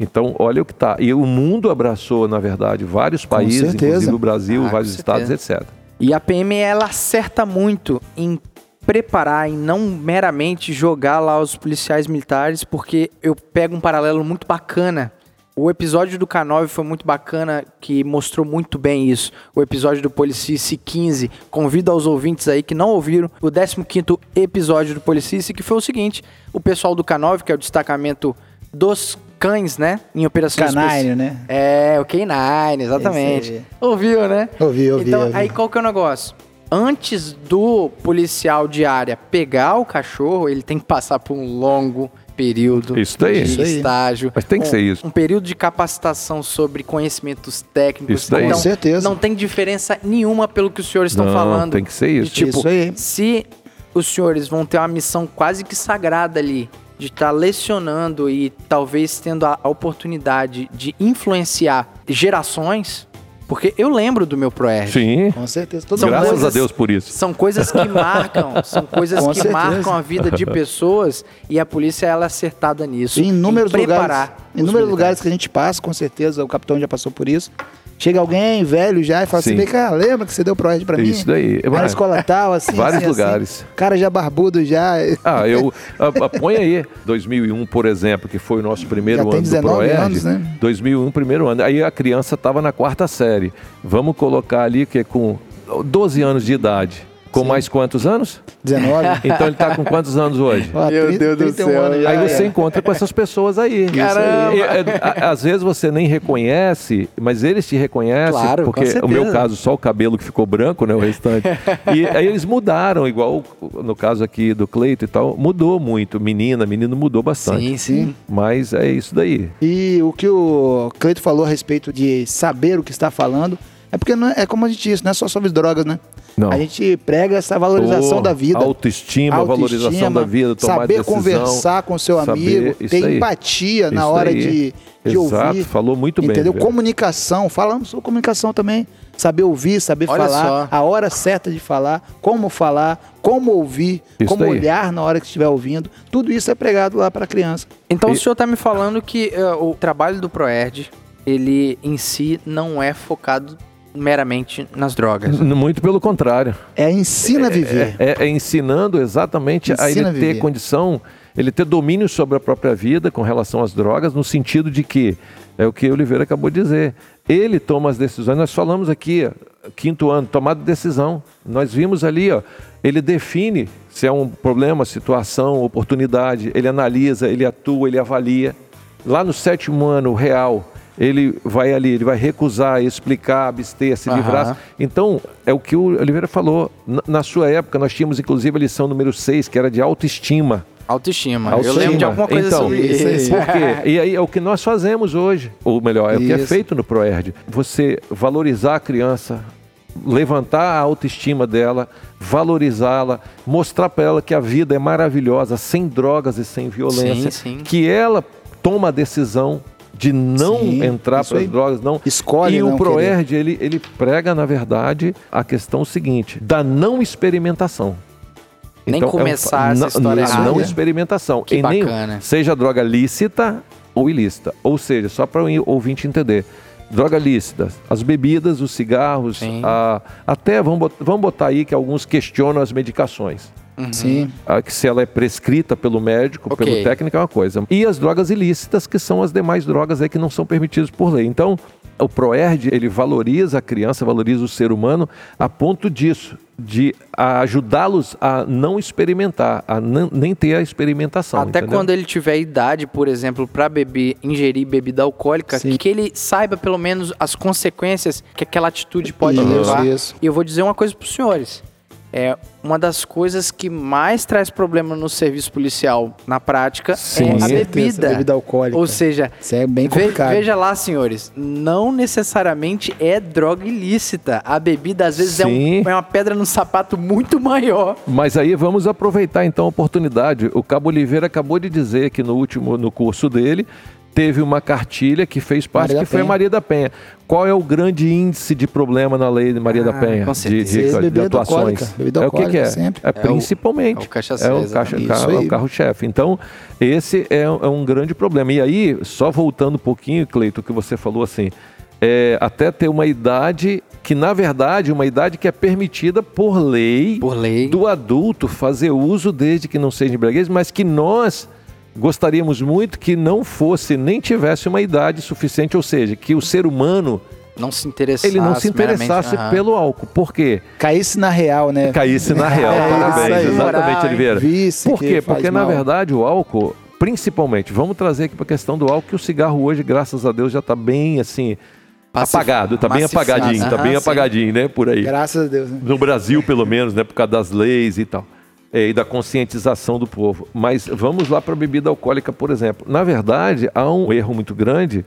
Então, olha o que tá. E o mundo abraçou, na verdade, vários países, inclusive o Brasil, Ah, vários estados, etc. E a PM ela acerta muito em preparar e não meramente jogar lá os policiais militares, porque eu pego um paralelo muito bacana. O episódio do K9 foi muito bacana, que mostrou muito bem isso. O episódio do Policice 15. Convido aos ouvintes aí que não ouviram o 15º episódio do Policice, que foi o seguinte. O pessoal do K9, que é o destacamento dos cães, né? Em operações Canine, especi- né? É, o K9, exatamente. Ouviu, né? Ouvi, ouvi, Então, ouvi. aí qual que é o negócio? Antes do policial de área pegar o cachorro, ele tem que passar por um longo período Isso daí. de Isso aí. estágio. Mas tem que um, ser isso. Um período de capacitação sobre conhecimentos técnicos. Isso daí. Então, Com certeza. não tem diferença nenhuma pelo que os senhores estão Não, falando. tem que ser De, isso. tipo, Isso aí. se os senhores vão ter uma missão quase que sagrada ali, de estar lecionando e talvez tendo a oportunidade de influenciar gerações, porque eu lembro do meu Proerd. Sim. Com certeza. Mundo- Graças coisas- a Deus por isso. São coisas que marcam, são coisas Com que certeza. marcam a vida de pessoas e a polícia ela é acertada nisso. Em inúmeros preparar lugares, os inúmeros militares. lugares que a gente passa, com certeza, o capitão já passou por isso. Chega alguém velho já e fala Sim. assim: vem cá, lembra que você deu proed pra mim? Isso daí. Lá na escola tal, assim. Vários assim, assim. lugares. Cara já barbudo já. Ah, eu. a- a- Põe aí, 2001, por exemplo, que foi o nosso primeiro Já ano tem do 19 Proerd. anos, né? 2001, primeiro ano. Aí a criança estava na quarta série. Vamos colocar ali que é com 12 anos de idade. Com mais quantos anos? 19. Então ele está com quantos anos hoje? Meu 30, Deus do 31 céu. anos. Aí você é. encontra com essas pessoas aí. Caramba! E, é, a- às vezes você nem reconhece, mas eles te reconhecem, Claro, com porque o meu caso só o cabelo que ficou branco, né, o restante. e aí eles mudaram, igual no caso aqui do Cleito e tal, mudou muito. Menina, menino mudou bastante. Sim, sim. Mas é isso daí. E o que o Cleito falou a respeito de saber o que está falando, é porque não é, é como a gente disse, não é só sobre drogas, né? Não. A gente prega essa valorização Oh, da vida. Autoestima, valorização da vida, tomar saber decisão, conversar com seu amigo, ter aí. empatia na hora aí. de, de Exato, ouvir. falou muito bem, Entendeu? Comunicação, falamos sobre comunicação também. Saber ouvir, saber Olha falar, só. a hora certa de falar, como falar, como ouvir, Isso como aí. olhar na hora que estiver ouvindo. Tudo isso é pregado lá para a criança. Então E- o senhor está me falando que eh, o trabalho do Proerd, ele em si não é focado meramente nas drogas. Muito pelo contrário. É ensina a viver. É, é ensinando exatamente a ele Ensina a ter condição, ele ter domínio sobre a própria vida com relação às drogas, no sentido de que, é o que o Oliveira acabou de dizer, ele toma as decisões. Nós falamos aqui, quinto ano, tomada de decisão. Nós vimos ali, ó, ele define se é um problema, situação, oportunidade, ele analisa, ele atua, ele avalia. Lá no sétimo ano real, ele vai ali, ele vai recusar, explicar, abster, se Aham. livrar. Então, é o que o Oliveira falou. Na, na sua época, nós tínhamos inclusive a lição número 6, que era de autoestima. Autoestima. Eu Autoestima. lembro de alguma coisa então, sobre isso. isso Por quê? E aí é o que nós fazemos hoje. Ou melhor, é o que é Isso. feito no ProERD. Você valorizar a criança, levantar a autoestima dela, valorizá-la, mostrar para ela que a vida é maravilhosa, sem drogas e sem violência. Sim, sim. Que ela toma a decisão de não Sim, entrar para as drogas, não. Escolhe E não o ProERD, ele, ele prega, na verdade, a questão seguinte, da não experimentação. Nem Então, é um- começar essa não- história não, errada. não experimentação. Que e nem- bacana. seja droga lícita ou ilícita. Ou seja, só para o ouvinte entender. Droga lícita, as bebidas, os cigarros, a- até vamos bot- vamos botar aí que alguns questionam as medicações. Sim. Ah, que se ela é prescrita pelo médico, Ok. pelo técnico, é uma coisa. E as drogas ilícitas, que são as demais drogas aí que não são permitidas por lei. Então, o ProERD, ele valoriza a criança, valoriza o ser humano a ponto disso, de ajudá-los a não experimentar, a nem ter a experimentação. Até entendeu? quando ele tiver idade, por exemplo, para beber, ingerir bebida alcoólica, Sim. que ele saiba pelo menos as consequências que aquela atitude pode Isso, levar. isso. E eu vou dizer uma coisa para os senhores. É uma das coisas que mais traz problema no serviço policial na prática Sim. é a certeza, bebida. bebida alcoólica. Ou seja, Isso é bem ve- complicado. veja lá, senhores, não necessariamente é droga ilícita. A bebida às vezes é, um- é uma pedra no sapato muito maior. Mas aí vamos aproveitar então a oportunidade. O Cabo Oliveira acabou de dizer que no último no curso dele teve uma cartilha que fez parte Maria da que foi a. Maria da Penha. Qual é o grande índice de problema na lei de Maria Ah, da Penha com de, de, de atuações? é o que, que é? sempre. É, principalmente. é o cachaceiro, É o, caixa, exatamente. ca- Isso é o aí. carro-chefe. Então esse é, é um grande problema. E aí só voltando um pouquinho, Cleito, o que você falou assim, é, até ter uma idade que na verdade uma idade que é permitida por lei Por lei. do adulto fazer uso desde que não seja embriaguez, mas que nós gostaríamos muito que não fosse nem tivesse uma idade suficiente, ou seja, que o ser humano Não se interessasse. ele não se interessasse aham. pelo álcool. Por quê? Caísse na real, né? Caísse na real. É, Parabéns, aí. exatamente, Moral? Oliveira. Por quê? Porque na mal. verdade o álcool, principalmente, vamos trazer aqui para a questão do álcool, que o cigarro hoje, graças a Deus, já está bem assim Pacif- apagado, está bem apagadinho, está Aham, bem sim. apagadinho, né? Por aí. Graças a Deus. né? no Brasil pelo menos, né, por causa das leis e tal, é, e da conscientização do povo. Mas vamos lá para a bebida alcoólica, por exemplo. Na verdade, há um erro muito grande,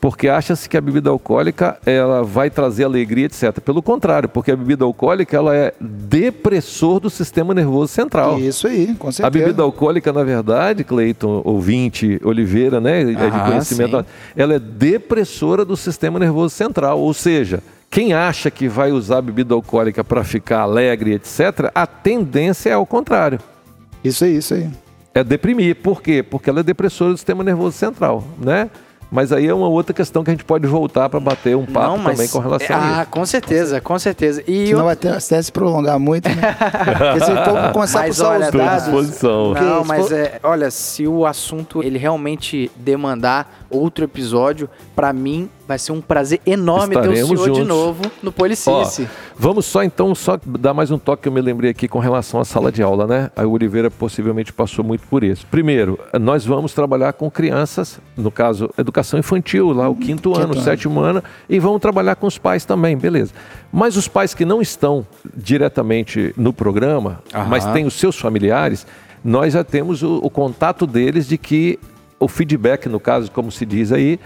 porque acha-se que a bebida alcoólica ela vai trazer alegria, etc. Pelo contrário, porque a bebida alcoólica ela é depressor do sistema nervoso central. Isso aí, com certeza. A bebida alcoólica, na verdade, Cleiton, ouvinte, Oliveira, né, é de Aham, conhecimento, sim. ela é depressora do sistema nervoso central. Ou seja, quem acha que vai usar bebida alcoólica para ficar alegre, etc., a tendência é ao contrário. Isso aí, isso aí. É deprimir. Por quê? Porque ela é depressora do sistema nervoso central, né? Mas aí é uma outra questão que a gente pode voltar para bater um papo Não, mas, também com relação a Ah, isso. com certeza, com certeza. E Senão eu- vai ter, até se prolongar muito, né? Porque se for começar Mas a olha, dados... disposição. Não, mas é, olha, se o assunto ele realmente demandar outro episódio, pra mim vai ser um prazer enorme ter o Estaremos senhor de juntos. novo no Ó, Policice. vamos só então só dar mais um toque que eu me lembrei aqui com relação à sala de aula, né? A Oliveira possivelmente passou muito por isso. Primeiro, nós vamos trabalhar com crianças, no caso, educação infantil, lá o quinto ano, o ano. sétimo ano, e vamos trabalhar com os pais também, beleza. Mas os pais que não estão diretamente no programa, Aham. mas têm os seus familiares, nós já temos o, o contato deles de que o feedback, no caso, como se diz aí,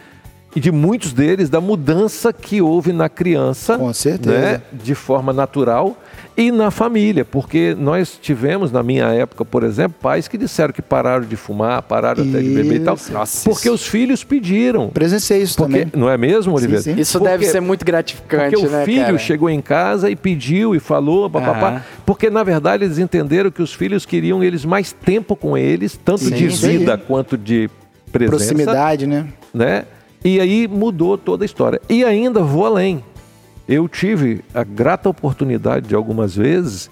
e de muitos deles da mudança que houve na criança, Com certeza. né, de forma natural e na família, porque nós tivemos na minha época, por exemplo, pais que disseram que pararam de fumar, pararam até de beber e tal, Isso. Nossa, porque isso- os filhos pediram. Presenciei isso Porque, também. não é mesmo, Oliveira? sim. Isso Porque- deve ser muito gratificante, porque o né, filho cara? chegou em casa e pediu e falou, papapá, porque na verdade eles entenderam que os filhos queriam eles mais tempo com eles, tanto Sim, de isso vida quanto de presença Proximidade, né? né? E aí mudou toda a história. E ainda vou além. Eu tive a grata oportunidade de algumas vezes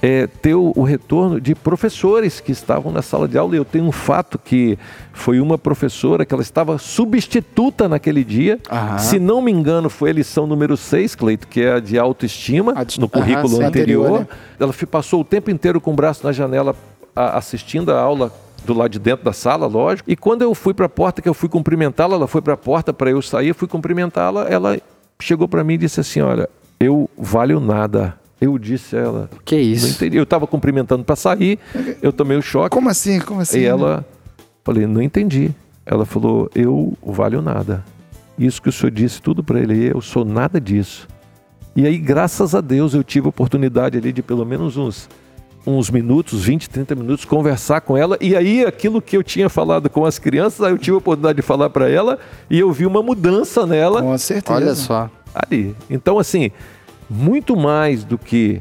é, ter o, o retorno de professores que estavam na sala de aula. E eu tenho um fato que foi uma professora que ela estava substituta naquele dia. Aham. Se não me engano, foi a lição número 6, Cleito, que é a de autoestima, A de- no Aham, currículo sim. anterior. Anterior, né? Ela passou o tempo inteiro com o braço na janela a- assistindo a aula do lado de dentro da sala, lógico. E quando eu fui para a porta, que eu fui cumprimentá-la, ela foi para a porta para eu sair, eu fui cumprimentá-la, ela chegou para mim e disse assim: Olha, eu valho nada. Eu disse a ela. Que isso? Eu estava cumprimentando para sair, eu tomei o choque. Como assim? Como assim? E ela, falei, não entendi. Ela falou, eu valho nada. Isso que o senhor disse tudo para ele, eu sou nada disso. E aí, graças a Deus, eu tive a oportunidade ali de pelo menos uns, uns minutos, 20, 30 minutos, conversar com ela. E aí, aquilo que eu tinha falado com as crianças, aí eu tive a oportunidade de falar para ela e eu vi uma mudança nela Com certeza. Olha só. ali. Então, assim, muito mais do que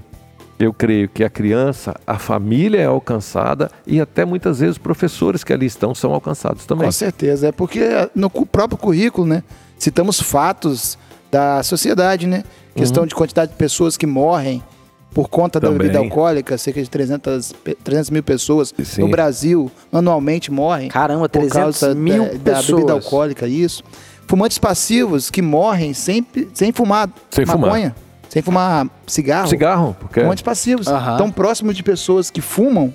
eu creio que a criança, a família é alcançada e até muitas vezes os professores que ali estão são alcançados também. Com certeza. É porque no cu- próprio currículo, né? Citamos fatos da sociedade, né? Questão de quantidade de pessoas que morrem por conta da Uhum. Também. bebida alcoólica, cerca de 300, pe- 300 mil pessoas Sim. no Brasil anualmente morrem. Caramba, por 300 causa mil da, da pessoas. bebida alcoólica, isso. Fumantes passivos que morrem sem, sem fumar Sem fumar. maconha, sem fumar cigarro. Cigarro, porque Fumantes passivos. Aham. Tão próximos de pessoas que fumam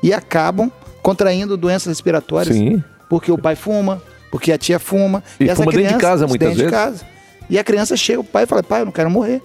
e acabam contraindo doenças respiratórias. sim, Porque o pai fuma, porque a tia fuma. E fuma dentro de casa, muitas dentro de vezes. casa. E a criança chega, o pai fala, pai, eu não quero morrer.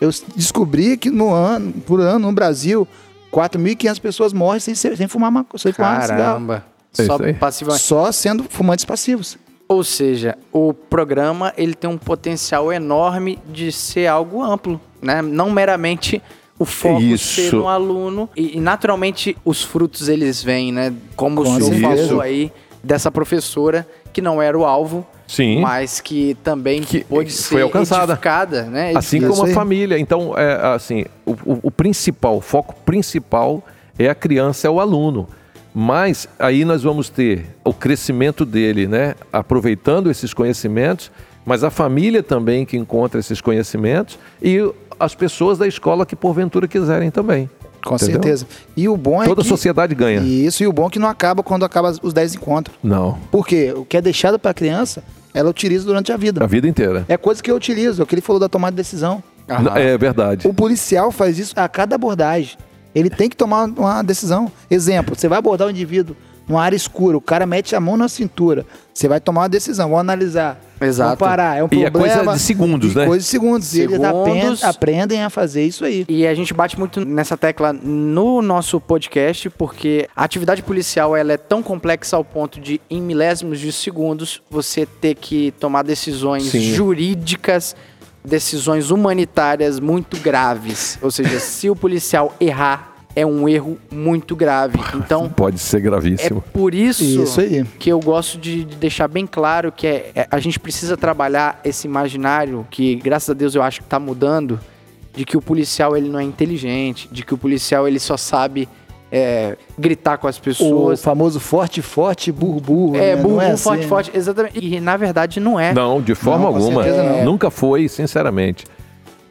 Eu descobri que no ano, por ano, no Brasil, 4.500 pessoas morrem sem, ser- sem fumar, maco- sem. Caramba. É Só passivamente. Só sendo fumantes passivos. Ou seja, o programa ele tem um potencial enorme de ser algo amplo, né? Não meramente o foco Isso. ser no aluno e, e, naturalmente os frutos eles vêm, né? Como Com o senhor falou aí dessa professora que não era o alvo, Sim. mas que também Que foi ser alcançada. edificada, né? Assim Isso como a família. Então, é, assim, o, o- o principal, o foco principal é a criança, é o aluno. Mas aí nós vamos ter o crescimento dele, né? Aproveitando esses conhecimentos, mas a família também que encontra esses conhecimentos e as pessoas da escola que porventura quiserem também. Com Entendeu? certeza. E o bom é Toda a que... sociedade ganha. Isso, e o bom é que não acaba quando acaba os 10 encontros. Não, Porque o que é deixado para a criança, ela utiliza durante a vida. a vida inteira. É coisa que eu utilizo, é o que ele falou da tomada de decisão. Aham. É verdade. O policial faz isso a cada abordagem. Ele tem que tomar uma decisão. Exemplo, você vai abordar um indivíduo numa área escura, o cara mete a mão na cintura. Você vai tomar uma decisão, vamos analisar. Exato. Vamos parar. É um E é problema. coisa de segundos, né? Coisa de segundos. E eles Segundos. aprendem, aprendem a fazer isso aí. E a gente bate muito nessa tecla no nosso podcast, porque a atividade policial ela é tão complexa ao ponto de, em milésimos de segundos, você ter que tomar decisões Sim. jurídicas, decisões humanitárias muito graves. Ou seja, se o policial errar, é um erro muito grave. Então, Pode ser é gravíssimo. por isso, Isso aí. que eu gosto de, de deixar bem claro que é, é- a gente precisa trabalhar esse imaginário que, graças a Deus, eu acho que está mudando, de que o policial ele não é inteligente, de que o policial ele só sabe é, gritar com as O pessoas. famoso forte, forte, burro, burro. É, né? burro, é assim, forte, né? forte, exatamente. E na verdade não é. Não, de forma Não, com alguma. certeza não. Nunca foi, sinceramente.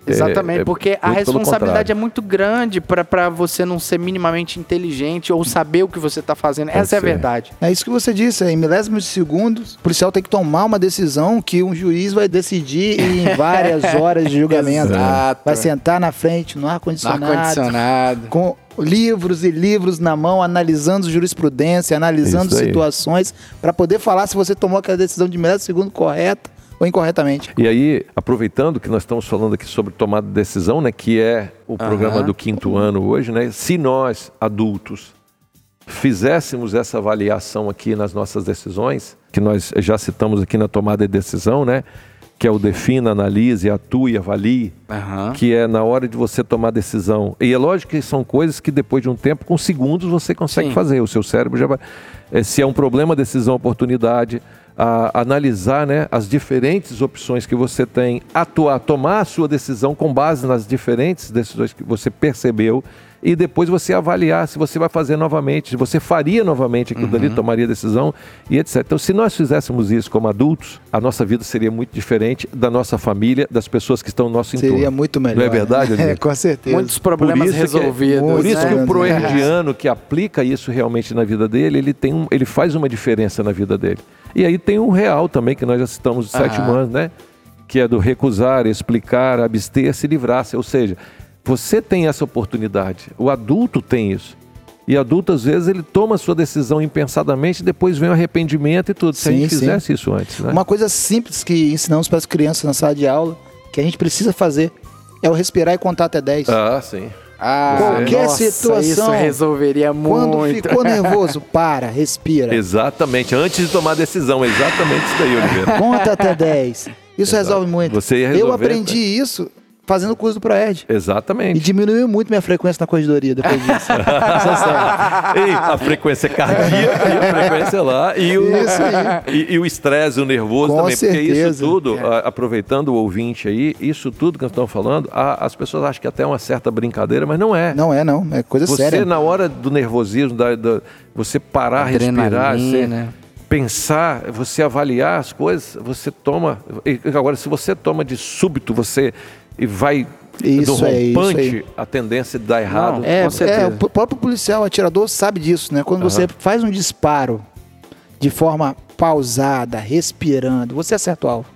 Exatamente, É, é porque a responsabilidade é muito grande para você não ser minimamente inteligente ou saber o que você está fazendo. Pode Essa é a ser. verdade. É isso que você disse, é, em milésimos de segundos, o policial tem que tomar uma decisão que um juiz vai decidir em várias horas de julgamento. Exato. Vai sentar na frente, no ar-condicionado, Ar-condicionado. com livros e livros na mão, analisando jurisprudência, analisando situações, para poder falar se você tomou aquela decisão de milésimo de segundo correta ou incorretamente. E aí, aproveitando que nós estamos falando aqui sobre tomada de decisão, né, que é o programa do quinto ano hoje, né, se nós, adultos, fizéssemos essa avaliação aqui nas nossas decisões, que nós já citamos aqui na tomada de decisão, né, que é o defina, analise, atue, avalie, Aham. que é na hora de você tomar decisão. E é lógico que são coisas que depois de um tempo, com segundos, você consegue Sim. fazer. O seu cérebro já vai. eh, se é um problema, decisão, oportunidade, a- analisar né, as diferentes opções que você tem, atuar, tomar a sua decisão com base nas diferentes decisões que você percebeu. E depois você avaliar se você vai fazer novamente, se você faria novamente aquilo dali, tomaria decisão e etc. Então, se nós fizéssemos isso como adultos, a nossa vida seria muito diferente da nossa família, das pessoas que estão no nosso entorno. Seria muito melhor. Não é verdade, né? É, com certeza. Muitos problemas Por isso que- resolvidos. Por isso né? que o né? proerdiano que aplica isso realmente na vida dele, ele, tem um, ele faz uma diferença na vida dele. E aí tem um real também, que nós já citamos os sete Aham. anos, né? Que é do recusar, explicar, abster, se livrar. Ou seja, você tem essa oportunidade, o adulto tem isso. E adulto, às vezes, ele toma a sua decisão impensadamente, depois vem o arrependimento e tudo. Se a Sim, gente sim. fizesse isso antes, né? Uma coisa simples que ensinamos para as crianças na sala de aula, que a gente precisa fazer, é o respirar e contar até 10. Ah, sim. Ah, Qualquer nossa, situação, Isso resolveria Quando muito. ficou nervoso, para, respira. Exatamente. Antes de tomar a decisão, exatamente isso daí, Oliveira. Conta até 10. Isso resolve muito. Você ia Eu resolver, aprendi isso fazendo o curso do Proerd. E Exatamente. diminuiu muito minha frequência na corredoria depois disso. Isso é sério. E a frequência cardíaca e a frequência lá. E o, Isso E, e o estresse, o nervoso Com também. Porque isso certeza. tudo, a- aproveitando o ouvinte aí, isso tudo que nós estamos falando, a- as pessoas acham que até é uma certa brincadeira, mas não é. Não é, não. É coisa Você, séria. na hora do nervosismo, da, da- você parar, respirar, você Adrenalina. pensar, você avaliar as coisas, você toma. e Agora, se você toma de súbito, você e vai Isso do é, isso rompante, a tendência de dar errado. Não, É, Com certeza. é, o próprio policial, atirador, sabe disso, né? Quando você faz um disparo de forma pausada, respirando, você acerta o alvo.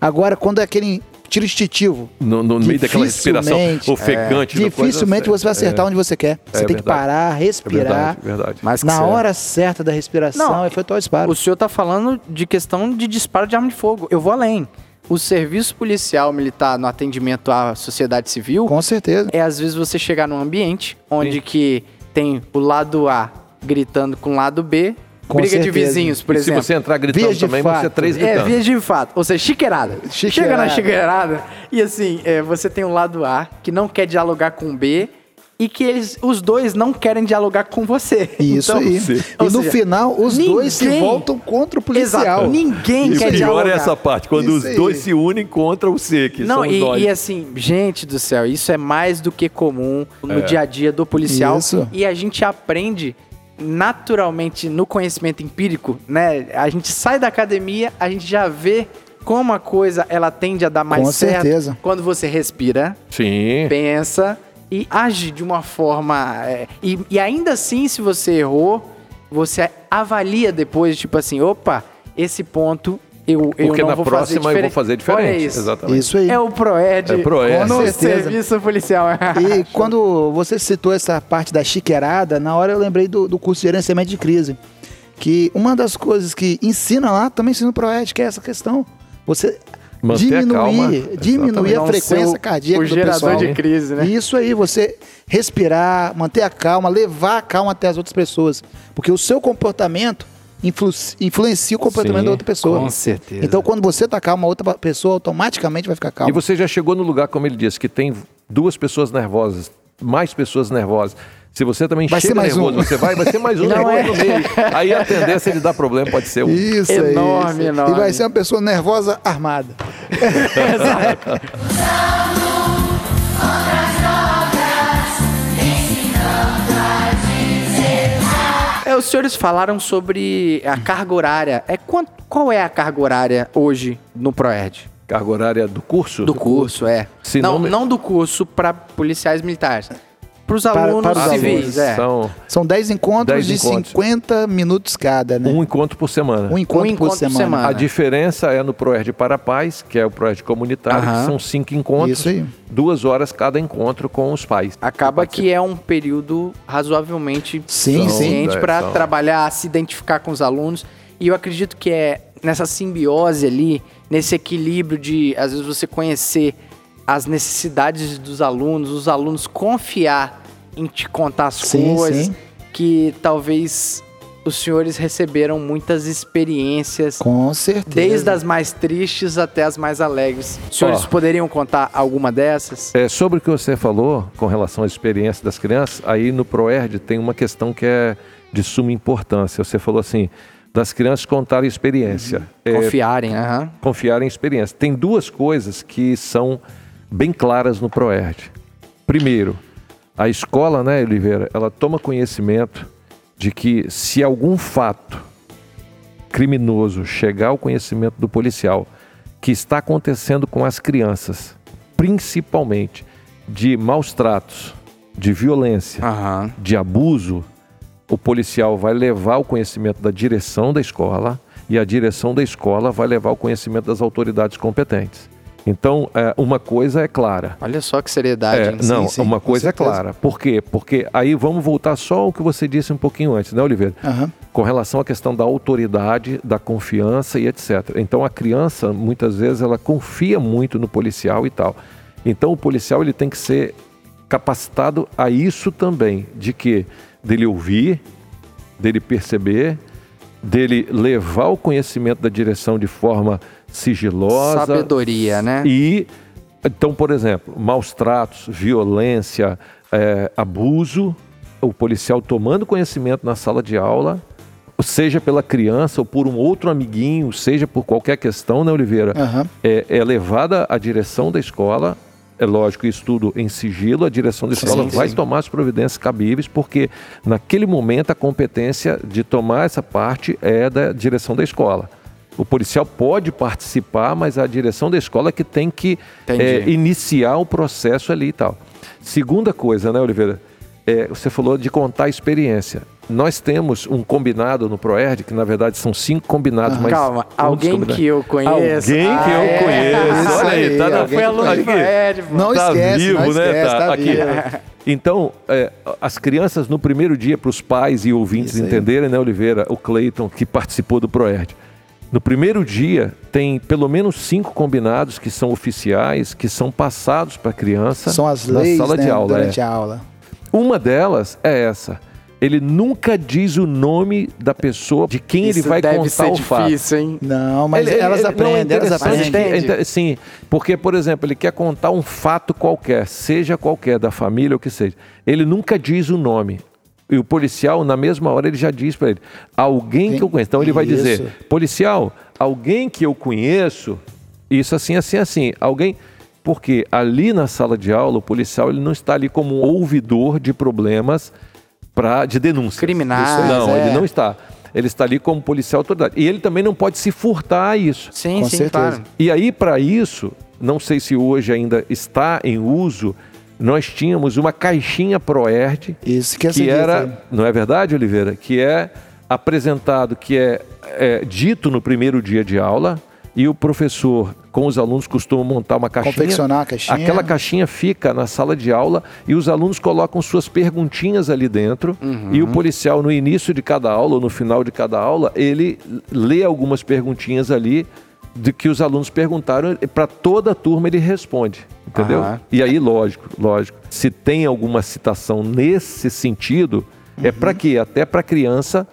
Agora, quando é aquele tiro instintivo, No, no meio daquela respiração Dificilmente, ofegante. coisa, dificilmente você vai acertar onde você quer. Você É tem que verdade. parar, É respirar. verdade, verdade. Mas Na hora certa da respiração, Não, e foi o disparo. O senhor tá falando de questão de disparo de arma de fogo. Eu vou além. O serviço policial militar no atendimento à sociedade civil Com certeza. é às vezes você chegar num ambiente onde Sim. que tem o lado A gritando com o lado B, Com briga de certeza. vizinhos, por e exemplo. se você entrar gritando Vias de também, você é três É, gritando. vias de fato. Ou seja, chiqueirada. Chiqueirada. Chega na chiqueirada e assim, é, você tem o lado A que não quer dialogar com o B e que eles, os dois não querem dialogar com você. Isso Então, aí. ou E no seja, final, os dois se ninguém- voltam contra o policial. Exato. Ninguém E quer pior dialogar. é essa parte, quando Isso os dois aí. se unem contra o C, que Não, e, e assim, gente do céu, isso é mais do que comum no dia a dia do policial. Isso. E a gente aprende naturalmente no conhecimento empírico, né? A gente sai da academia, a gente já vê como a coisa ela tende a dar mais Com certo certeza. quando você respira, Sim. pensa e age de uma forma. é, e, e ainda assim, se você errou, você avalia depois, tipo assim, opa, esse ponto eu, eu Porque não na vou próxima fazer eu vou diferente. fazer diferente. Olha isso. Exatamente. Isso aí. É o Proed, É o Proed. no Com certeza. serviço policial. E quando você citou essa parte da chiqueirada, na hora eu lembrei do, do curso de gerenciamento de crise. Que uma das coisas que ensina lá, também ensina o Proed, que é essa questão. Você Manter a calma. diminuir, diminuir a frequência cardíaca o do gerador pessoal. de crise, né? Isso aí, você respirar, manter a calma, levar a calma até as outras pessoas. Porque o seu comportamento influ- influencia o comportamento Sim, da outra pessoa. com certeza. Então, quando você tá calmo, a outra pessoa automaticamente vai ficar calma. E você já chegou no lugar, como ele disse, que tem duas pessoas nervosas, mais pessoas nervosas. Se você também Vai ser chega mais nervoso, um. você vai, vai ser mais um Não nervoso é. no meio. Aí a tendência de dar problema pode ser um. Isso Enorme, aí. enorme. E vai ser uma pessoa nervosa armada. É, os senhores falaram sobre a carga horária. É quanto, qual é a carga horária hoje no Proerd? Carga horária do curso? Do curso, é. Se não, não me- não do curso para policiais militares. Para os Para- alunos para os civis, alunos. é. São São 10 encontros 10 de encontros. 50 minutos cada, né? um encontro por semana. Um encontro, Um encontro por por semana. semana. A diferença é no ProERD para pais, que é o ProERD comunitário, Aham. que são cinco encontros, Isso aí. duas horas cada encontro com os pais. Acaba que é um período razoavelmente Sim, suficiente sim. para É, são. trabalhar, se identificar com os alunos. E eu acredito que é nessa simbiose ali, nesse equilíbrio de, às vezes, você conhecer as necessidades dos alunos, os alunos confiar em te contar as Sim, coisas, sim. que talvez os senhores receberam muitas experiências. Com certeza. Desde as mais tristes até as mais alegres. Os senhores Ó. poderiam contar alguma dessas? É, sobre o que você falou com relação à experiência das crianças, aí no ProERD tem uma questão que é de suma importância. Você falou assim, das crianças contarem experiência. É, Confiarem, aham. confiar em experiência. Tem duas coisas que são bem claras no ProERD. Primeiro, a escola, né, Oliveira, ela toma conhecimento de que se algum fato criminoso chegar ao conhecimento do policial que está acontecendo com as crianças, principalmente de maus tratos, de violência, Aham. de abuso, o policial vai levar o conhecimento da direção da escola e a direção da escola vai levar o conhecimento das autoridades competentes. Então, é, uma coisa é clara. Olha só que seriedade. É, não, sim, uma com coisa é certeza. clara. Por quê? Porque aí vamos voltar só ao que você disse um pouquinho antes, né, Oliveira? Aham. Com relação à questão da autoridade, da confiança e etc. Então a criança, muitas vezes, ela confia muito no policial e tal. Então o policial ele tem que ser capacitado a isso também, de que dele ouvir, dele perceber, dele levar o conhecimento da direção de forma sigilosa, Sabedoria, né? e então, por exemplo, maus tratos, violência, é, abuso, o policial tomando conhecimento na sala de aula, seja pela criança ou por um outro amiguinho, seja por qualquer questão, né, Oliveira? Aham. É, é levada à direção da escola. É lógico, isso tudo em sigilo, a direção da escola Sim, vai sim. tomar as providências cabíveis, porque naquele momento a competência de tomar essa parte é da direção da escola. O policial pode participar, mas a direção da escola é que tem que é, iniciar o processo ali e tal. Segunda coisa, né, Oliveira? É, você falou de contar a experiência. Nós temos um combinado no ProERD, que na verdade são cinco combinados, mas. Calma, um alguém combinados- que eu conheço. Alguém que Ah, eu é. conheço. Olha aí, tá na alguém Foi aluno aqui. pô. Não tá esquece, vivo, não né? esquece, tá aqui. vivo. Então, é, as crianças no primeiro dia, para os pais e ouvintes Isso aí. entenderem, né, Oliveira, o Cleiton, que participou do ProERD. No primeiro dia, tem pelo menos cinco combinados que são oficiais, que são passados para a criança São as na leis sala né, de aula. é. durante a aula. Uma delas é essa. Ele nunca diz o nome da pessoa de quem ele Isso vai deve contar ser o fato. difícil, hein? Não, mas Ele- ele- elas ele- não, é aprendem, elas aprendem. é sim, porque, por exemplo, ele quer contar um fato qualquer, seja qualquer, da família ou que seja. Ele nunca diz o nome. E o policial, na mesma hora, ele já diz para ele: alguém que eu conheço. Então ele vai Isso. dizer: policial, alguém que eu conheço, isso assim, assim, assim. Alguém. Porque ali na sala de aula, o policial ele não está ali como um ouvidor de problemas pra, de denúncias. Criminais, Não, é. ele não está. Ele está ali como policial autoridade. E ele também não pode se furtar a isso. Sim, Com sim, certeza. claro. E aí, para isso, não sei se hoje ainda está em uso, nós tínhamos uma caixinha ProERD, Isso que é que era, foi. não é verdade, Oliveira? Que é apresentado, que é, é dito no primeiro dia de aula, e o professor com os alunos costuma montar uma caixinha. Confeccionar a caixinha. Aquela caixinha fica na sala de aula e os alunos colocam suas perguntinhas ali dentro. E o policial, no início de cada aula ou no final de cada aula, ele lê algumas perguntinhas ali de que os alunos perguntaram. Para toda a turma ele responde. Entendeu? Aham. E aí, lógico, lógico. Se tem alguma citação nesse sentido, é para quê? Até para a criança,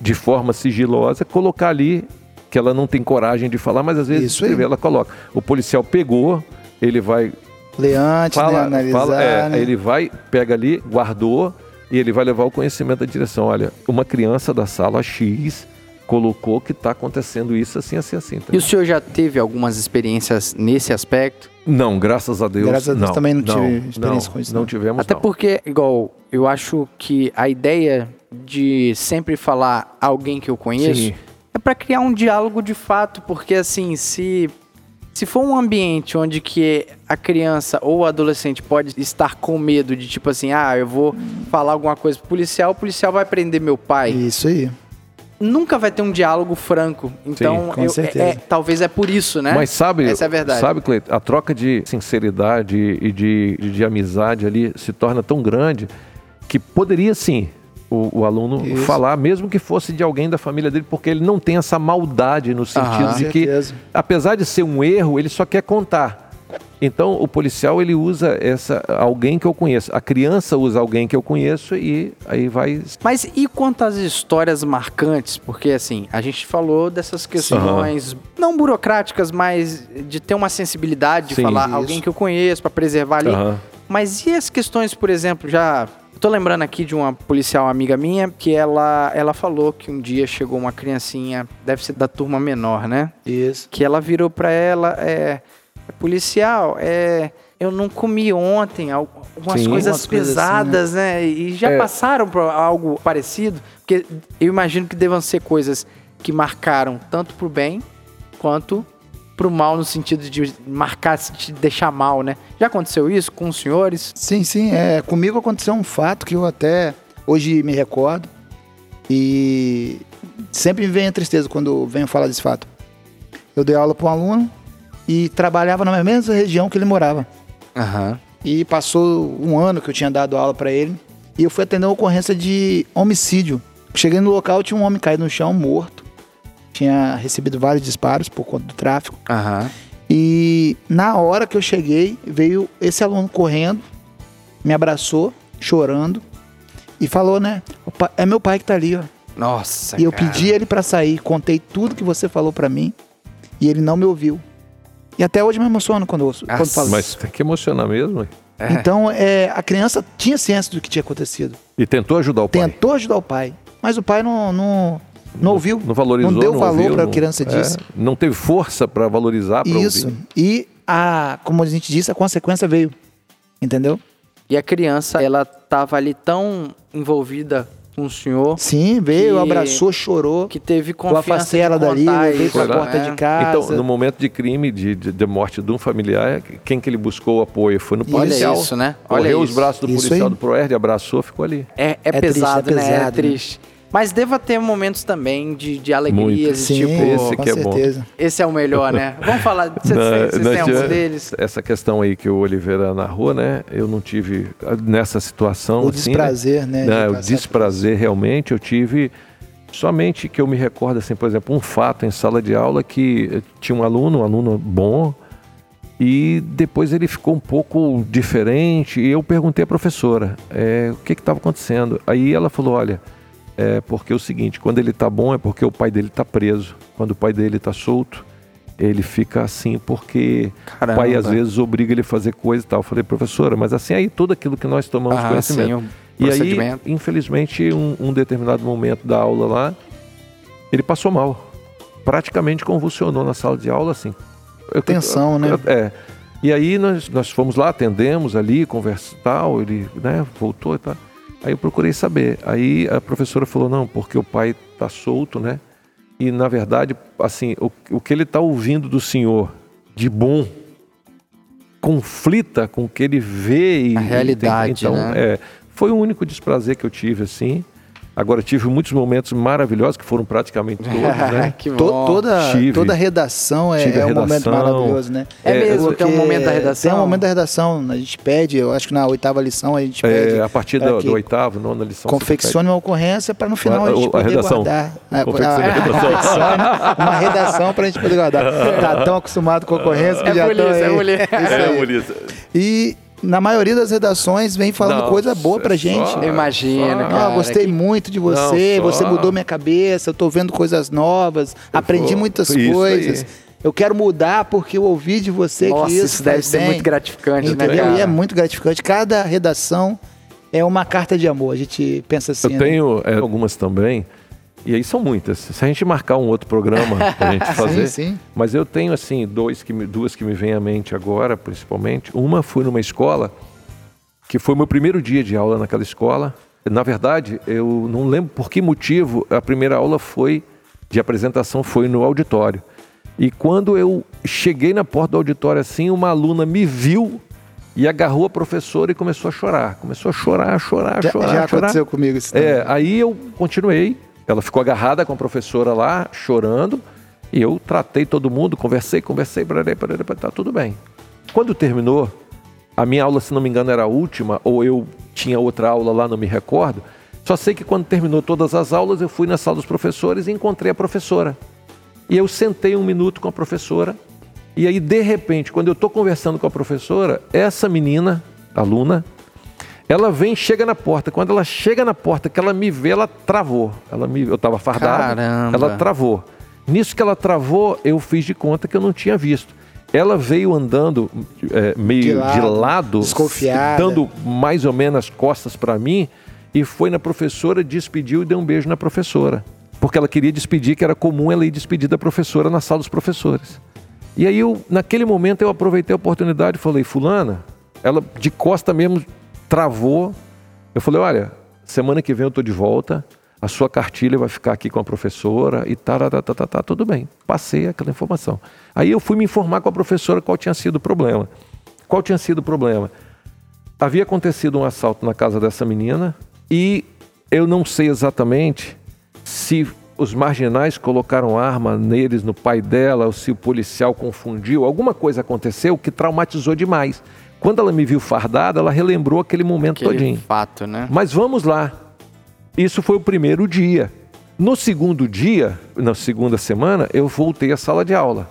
de forma sigilosa, colocar ali que ela não tem coragem de falar, mas às vezes ela coloca. O policial pegou, ele vai Ler antes, né, fala, analisar. fala, é, né? ele vai, pega ali, guardou e ele vai levar o conhecimento da direção. Olha, uma criança da sala X colocou que está acontecendo isso assim, assim, assim. E entendeu? o senhor já teve algumas experiências nesse aspecto? Não, graças a Deus. Graças a Deus também não tive experiência não, com isso, Não não. tivemos. Até não. porque, igual, eu acho que a ideia de sempre falar alguém que eu conheço Sim. é pra criar um diálogo de fato, porque assim, se se for um ambiente onde que a criança ou o adolescente pode estar com medo de tipo assim, ah, eu vou falar alguma coisa pro policial, o policial vai prender meu pai. Isso aí. Nunca vai ter um diálogo franco. Então, com eu- certeza. é- é- talvez é por isso, né? Mas sabe, Essa é a verdade. sabe, Cleiton, a troca de sinceridade e de, de, de amizade ali se torna tão grande que poderia sim o, o aluno Isso. falar, mesmo que fosse de alguém da família dele, porque ele não tem essa maldade no sentido Aham. de que, Certeza. apesar de ser um erro, ele só quer contar. Então, o policial ele usa essa alguém que eu conheço. A criança usa alguém que eu conheço e aí vai Mas e quanto às histórias marcantes? Porque assim, a gente falou dessas questões não burocráticas, mas de ter uma sensibilidade de Sim. falar Isso. alguém que eu conheço pra preservar ali. Aham. Mas e as questões, por exemplo, já tô lembrando aqui de uma policial amiga minha que ela ela falou que um dia chegou uma criancinha, deve ser da turma menor, né? Isso. que ela virou pra ela, é, policial, é, eu não comi ontem, al- algumas Sim. coisas coisas pesadas, né? E já É. passaram por algo parecido, porque eu imagino que devam ser coisas que marcaram tanto pro bem quanto pro mal no sentido de marcar, te deixar mal, né? Já aconteceu isso com os senhores? Sim, sim. É, comigo aconteceu um fato que eu até hoje me recordo. E sempre me vem a tristeza quando venho falar desse fato. Eu dei aula para um aluno e trabalhava na mesma região que ele morava. Aham. E passou um ano que eu tinha dado aula pra ele. E eu fui atender uma ocorrência de homicídio. Cheguei no local, tinha um homem caído no chão, morto. Tinha recebido vários disparos por conta do tráfico. Aham. E na hora que eu cheguei, veio esse aluno correndo, me abraçou, chorando, e falou, né? "O pa- É meu pai que tá ali, ó. Nossa, E eu cara. pedi ele pra sair, contei tudo que você falou pra mim, e ele não me ouviu. E até hoje me emociono quando, eu, quando Nossa. falo Mas isso. tem que emocionar mesmo. hein? Então, é, a criança tinha ciência do que tinha acontecido. E tentou ajudar o pai. Tentou ajudar o pai, mas o pai não, não, não ouviu. Não valorizou, Não deu valor ouviu, para a não- criança é, disse. não teve força para valorizar, para Isso. ouvir. E, a, como a gente disse, a consequência veio. Entendeu? E a criança, ela tava ali tão envolvida com o senhor Sim, veio, Que- abraçou, chorou. que teve confiança afastei de ela dali, isso, pra porta né? de casa. Então, no momento de crime, de, de, de morte de um familiar, quem que ele buscou o apoio? Foi no Olha policial. isso, né? Olha Correu os isso. braços do Isso policial aí. do Proerd, abraçou, ficou ali. É, é, É triste, pesado, é né? É pesado, né? triste. Mas deva ter momentos também de, de alegrias, Muito. e Sim, tipo, Esse com que é bom. certeza. esse é o melhor, né? Vamos falar, nós têm algum deles? Essa questão aí que o Oliveira narrou, né? Eu não tive nessa situação. O assim, desprazer, né, de Né, o passar desprazer realmente eu tive. Somente que eu me recordo, assim, por exemplo, um fato em sala de aula que tinha um aluno, um aluno bom, e depois ele ficou um pouco diferente. E eu perguntei à professora eh, o que estava acontecendo. Aí ela falou: olha, é porque é o seguinte, quando ele tá bom é porque o pai dele tá preso. Quando o pai dele tá solto, ele fica assim porque Caramba. o pai às vezes obriga ele a fazer coisa e tal. Eu falei, professora, mas assim aí tudo aquilo que nós tomamos Ah, conhecimento. sim, e aí, infelizmente, um, um determinado momento da aula lá, ele passou mal. Praticamente convulsionou na sala de aula, assim. Eu- Tensão, né? É. E aí nós, nós fomos lá, atendemos ali, conversa e tal, ele né, voltou e tal. Aí eu procurei saber. Aí a professora falou, não, porque o pai tá solto, né? E na verdade, assim, o, o que ele tá ouvindo do senhor de bom conflita com o que ele vê e A realidade, então, né? é, foi o único desprazer que eu tive, assim. Agora, tive muitos momentos maravilhosos, que foram praticamente todos, né? que To- bom. toda, Tive. toda redação é, a é um momento redação. maravilhoso, né? É mesmo, Porque tem um momento da redação. Tem um momento da redação. A gente pede, eu acho que na oitava lição a gente pede. É, a partir para do, oitavo, nona lição. Confeccione uma ocorrência para no final a A- gente a poder redação. guardar. É, Confeccione a a- redação. uma redação para a gente poder guardar. Tá tão acostumado com ocorrência que É já polícia, é polícia. É, aí. Maurício. E na maioria das redações vem falando Nossa, coisa boa pra gente. só- Eu imagino, só- cara. Ah, gostei que- muito de você, Não, você mudou minha cabeça, eu tô vendo coisas novas, aprendi vou- muitas coisas. aí. Eu quero mudar porque eu ouvi de você Nossa, que isso, isso deve faz ser bem. muito gratificante, né, Entendeu? cara? E é muito gratificante. Cada redação é uma carta de amor. A gente pensa assim. Eu né? tenho é, algumas também, e aí são muitas. Se a gente marcar um outro programa pra gente fazer. sim. Mas eu tenho, assim, dois que me- duas que me vêm à mente agora, principalmente. Uma foi numa escola, que foi meu primeiro dia de aula naquela escola. Na verdade, eu não lembro por que motivo a primeira aula foi, de apresentação, foi no auditório. E quando eu cheguei na porta do auditório assim, uma aluna me viu e agarrou a professora e começou a chorar. Começou a chorar, chorar, Já, chorar, já chorar. aconteceu comigo isso É, também. aí eu continuei. Ela ficou agarrada com a professora lá, chorando. E eu tratei todo mundo, conversei, conversei, pararei, pararei, tá tudo bem. Quando terminou, a minha aula, se não me engano, era a última, ou eu tinha outra aula lá, não me recordo. Só sei que quando terminou todas as aulas, eu fui na sala dos professores e encontrei a professora. E eu sentei um minuto com a professora. E aí, de repente, quando eu estou conversando com a professora, essa menina, aluna, ela vem, chega na porta. Quando ela chega na porta, que ela me vê, ela travou. Ela me, eu estava fardado. Caramba. Ela travou. Nisso que ela travou, eu fiz de conta que eu não tinha visto. Ela veio andando é, meio De de lado, lado, desconfiada. dando mais ou menos as costas para mim, e foi na professora, despediu e deu um beijo na professora. Porque ela queria despedir, que era comum ela ir despedir da professora na sala dos professores. E aí, eu, naquele momento, eu aproveitei a oportunidade e falei, fulana, ela de costa mesmo travou. Eu falei, olha, semana que vem eu tô de volta, a sua cartilha vai ficar aqui com a professora e tá, tá, tá, tá, tá, tá, tudo bem. Passei aquela informação. Aí eu fui me informar com a professora qual tinha sido o problema. Qual tinha sido o problema? Havia acontecido um assalto na casa dessa menina e eu não sei exatamente se os marginais colocaram arma neles, no pai dela, ou se o policial confundiu, alguma coisa aconteceu que traumatizou demais. Quando ela me viu fardada, ela relembrou aquele momento Aquele todinho. fato, né? Mas vamos lá. Isso foi o primeiro dia. No segundo dia, na segunda semana, eu voltei à sala de aula.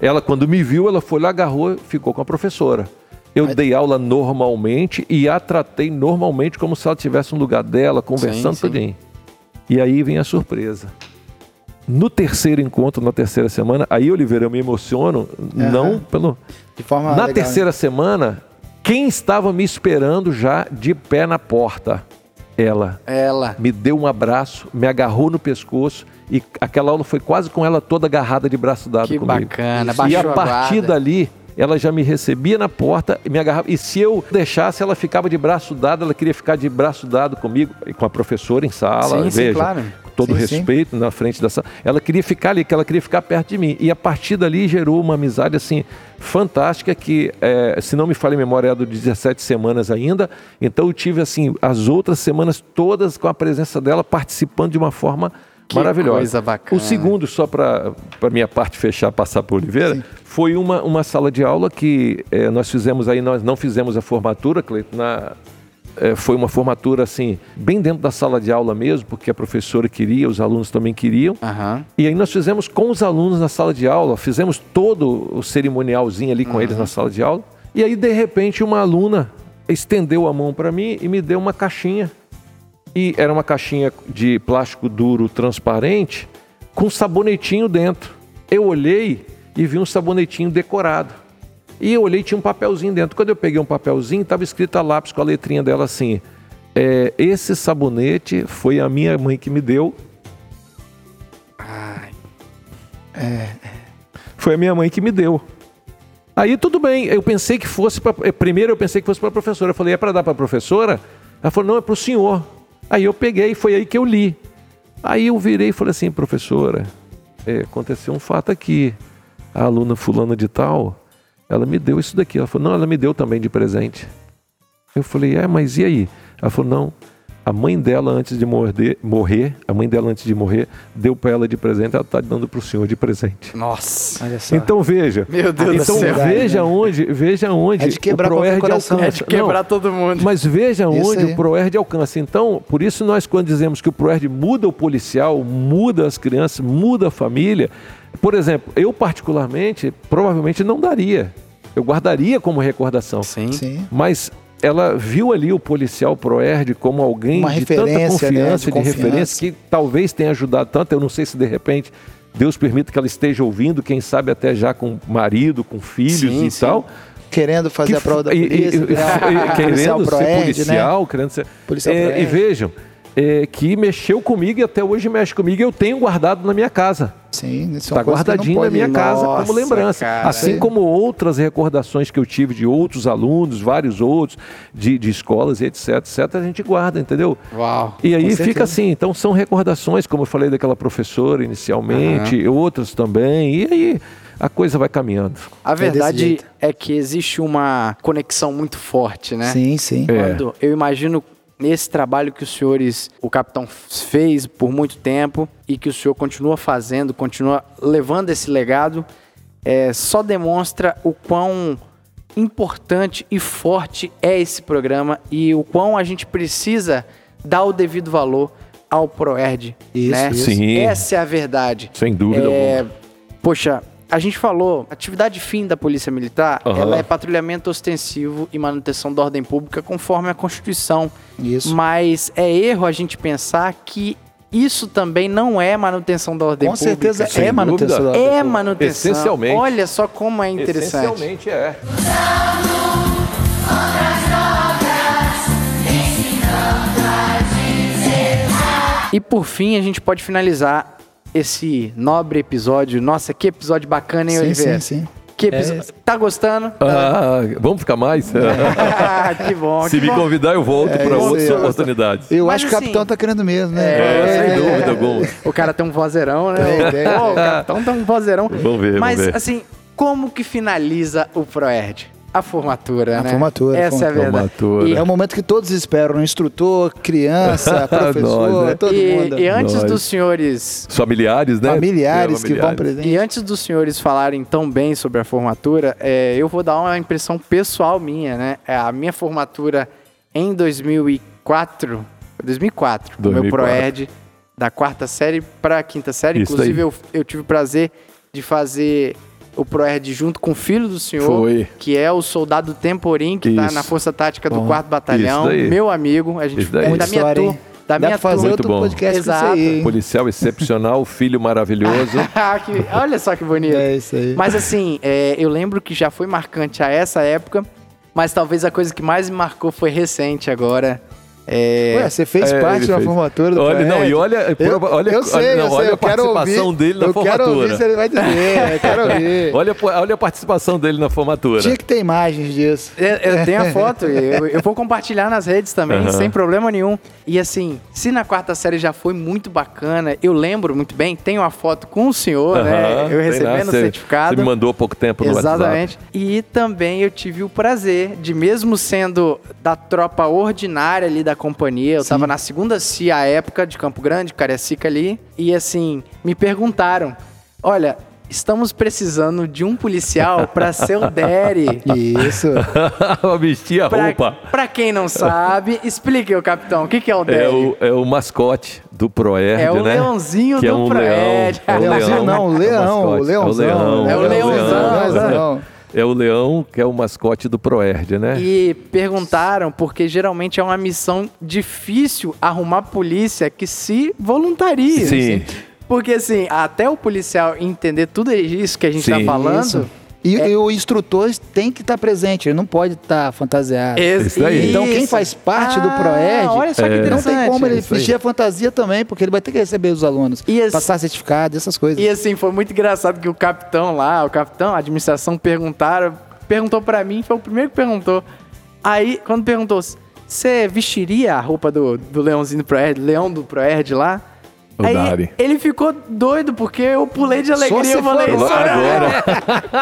Ela, quando me viu, ela foi lá, agarrou, ficou com a professora. Eu dei aula normalmente e a tratei normalmente como se ela tivesse no lugar dela, conversando Sim, tudinho. E aí vem a surpresa. No terceiro encontro, na terceira semana, aí, Oliveira, eu me emociono, não pelo. De forma Na legal, terceira semana, quem estava me esperando já de pé na porta? Ela. Ela. Me deu um abraço, me agarrou no pescoço e aquela aula foi quase com ela toda agarrada de braço dado Que comigo. bacana, E baixou a a partir guarda. dali, ela já me recebia na porta e me agarrava. E se eu deixasse, ela ficava de braço dado, ela queria ficar de braço dado comigo, e com a professora em sala. Sim, sim, veja, claro. Todo Sim, sim. respeito na frente da sala. Ela queria ficar ali, que ela queria ficar perto de mim. E a partir dali gerou uma amizade assim fantástica que, eh, se não me falha a memória, é do 17 semanas ainda. Então eu tive assim as outras semanas todas com a presença dela participando de uma forma Que maravilhosa. coisa bacana. O segundo, só para a minha parte fechar, passar para Oliveira, foi uma, uma sala de aula que eh, nós fizemos aí, nós não fizemos a formatura, Cleiton, na, eh, foi uma formatura assim, bem dentro da sala de aula mesmo, porque a professora queria, os alunos também queriam. Aham. E aí nós fizemos com os alunos na sala de aula, fizemos todo o cerimonialzinho ali com eles na sala de aula. E aí, de repente, uma aluna estendeu a mão para mim e me deu uma caixinha. E era uma caixinha de plástico duro transparente com sabonetinho dentro. Eu olhei e vi um sabonetinho decorado. E eu olhei tinha um papelzinho dentro. Quando eu peguei um papelzinho, estava escrito a lápis com a letrinha dela assim: é, Esse sabonete foi a minha mãe que me deu Ai, Foi a minha mãe que me deu. Aí tudo bem, eu pensei que fosse para. Primeiro eu pensei que fosse para a professora. Eu falei, é para dar para a professora? Ela falou, não, é para o senhor. Aí eu peguei e foi aí que eu li. Aí eu virei e falei assim, professora, é, aconteceu um fato aqui. A aluna fulana de tal, ela me deu isso daqui. Ela falou, não, ela me deu também de presente. Eu falei, é, mas e aí? Ela falou, não. A mãe dela, antes de morder, morrer, a mãe dela, antes de morrer, deu para ela de presente, ela está dando para o senhor de presente. nossa. Olha só. Então veja. Meu Deus do então, céu. veja onde, veja onde É de quebrar o qualquer Proerd coração. alcança. É de quebrar todo mundo. Não, mas veja Isso onde aí. o Proerd alcança. Então, por isso nós quando dizemos que o Proerd muda o policial, muda as crianças, muda a família. Por exemplo, eu particularmente, provavelmente não daria. Eu guardaria como recordação. Sim. Sim. Mas ela viu ali o policial Proerd como alguém Uma de tanta referência, né, confiança, de de, referência, confiança. que talvez tenha ajudado tanto. Eu não sei se de repente Deus permita que ela esteja ouvindo, quem sabe até já com marido, com filhos Sim, e sim. tal. Querendo fazer Que a prova da f- e- e- polícia, e- e- querendo policial ser Proerd, né? policial, querendo ser. Policial É, e Proerd. vejam, é, que mexeu comigo e até hoje mexe comigo. e Eu tenho guardado na minha casa. Sim, isso é uma Está não guardadinho na minha casa Nossa, como lembrança. cara. assim Sim. como outras recordações que eu tive de outros alunos, vários outros, de, de escolas e etc, etc, a gente guarda, entendeu? Uau. E aí fica certeza. assim, então são recordações, como eu falei daquela professora inicialmente, outras também, e aí a coisa vai caminhando. A desse verdade jeito. é que existe uma conexão muito forte, né? Sim, sim. É. Quando eu imagino nesse trabalho que os senhores, o capitão fez por muito tempo e que o senhor continua fazendo, continua levando esse legado, é, só demonstra o quão importante e forte é esse programa e o quão a gente precisa dar o devido valor ao Proerd. Isso, né? isso. Sim. Essa é a verdade. Sem dúvida É, alguma. Poxa, a gente falou, atividade fim da Polícia Militar, Aham. ela é patrulhamento ostensivo e manutenção da ordem pública conforme a Constituição. Isso. Mas é erro a gente pensar que isso também não é manutenção da ordem Com pública. certeza Sem é manutenção dúvida. da ordem É manutenção. Essencialmente. Olha só como é interessante. Essencialmente é. E por fim, a gente pode finalizar esse nobre episódio. Nossa, que episódio bacana, hein, Sim, Oliveira? sim, sim. Que episódio... Tá gostando? Ah, vamos ficar mais? Ah, que bom. Se que me bom. convidar, eu volto para isso outras aí, oportunidades. Eu Mas acho que o assim- capitão tá querendo mesmo, né? É, sem dúvida alguma. O cara tem um vozeirão, né? Pô, o capitão tem um vozeirão. Vamos ver, Mas, vamos ver. assim, como que finaliza o Proerd? A formatura, A né? formatura, a Essa é a verdade. formatura. E, É o momento que todos esperam, né? instrutor, criança, professor, Nós, né? todo e- mundo. e antes Nós. dos senhores familiares, né? Familiares É, que vão familiares. presente. E antes dos senhores falarem tão bem sobre a formatura, é, eu vou dar uma impressão pessoal minha, né? É, A minha formatura em 2004, foi 2004, o meu 2004. ProErd, da quarta série para a quinta série. Isso Inclusive, eu, eu tive o prazer de fazer o ProErd junto com o filho do senhor, Foi. que é o soldado Temporim, que está na Força Tática do Bom, 4 Batalhão, isso daí. meu amigo, a gente Isso daí. é da minha turma. Da Dá minha pra fazer turma. Outro bom. podcast com Exato. isso aí. hein? Policial excepcional, filho maravilhoso. Ah, que- olha só que bonito. É isso aí. Mas assim, é, eu lembro que já foi marcante a essa época, mas talvez a coisa que mais me marcou foi recente agora. É, Ué, você fez É, parte da fez. formatura do Olha, não, e olha- eu, olha- eu sei, não, eu sei, olha eu a quero participação ouvir, dele na eu quero formatura. ouvir se ele vai dizer, eu quero ouvir. olha, olha a participação dele na formatura. Tinha que ter imagens disso. Eu, eu tenho a foto, eu, eu vou compartilhar nas redes também, Aham. sem problema nenhum. E assim, se na quarta série já foi muito bacana, eu lembro muito bem, tenho a foto com o senhor, né? Aham, Eu recebendo o certificado. Você me mandou há pouco tempo no WhatsApp. Exatamente. E também eu tive o prazer de, mesmo sendo da tropa ordinária ali da companhia, eu tava na segunda CIA à época de Campo Grande, Cariacica ali, e assim, me perguntaram: olha. Estamos precisando de um policial para ser o Derry. Isso. Vestir a Pra, roupa. pra quem não sabe, explique, o capitão, o que, que é o É Derry? o, é o mascote do Proerd, É o né? leãozinho que é do um Proerd. leão. É o Leãozinho leão. não, o É o leão, o leãozão. É o leãozão, leãozão. É o leão que é o mascote do Proerd, né? E perguntaram, porque geralmente é uma missão difícil arrumar polícia que se voluntaria. Sim. Porque assim, até o policial entender tudo isso que a gente tá Sim. falando. Isso. E, e o instrutor tem que estar presente, ele não pode estar fantasiado. Ex- Isso aí. Então quem faz parte do Ah, Proerd, olha só que É. não tem como ele aí. vestir a fantasia também, porque ele vai ter que receber os alunos, E esse- passar certificado, essas coisas. E assim, foi muito engraçado que o capitão lá, o capitão, a administração perguntaram, perguntou pra mim, foi o primeiro que perguntou. Aí, quando perguntou, você vestiria a roupa do, do leãozinho do Proerd, leão do Proerd lá? O Aí Dari. ele ficou doido porque eu pulei de alegria. Eu falei, for sou eu, Agora,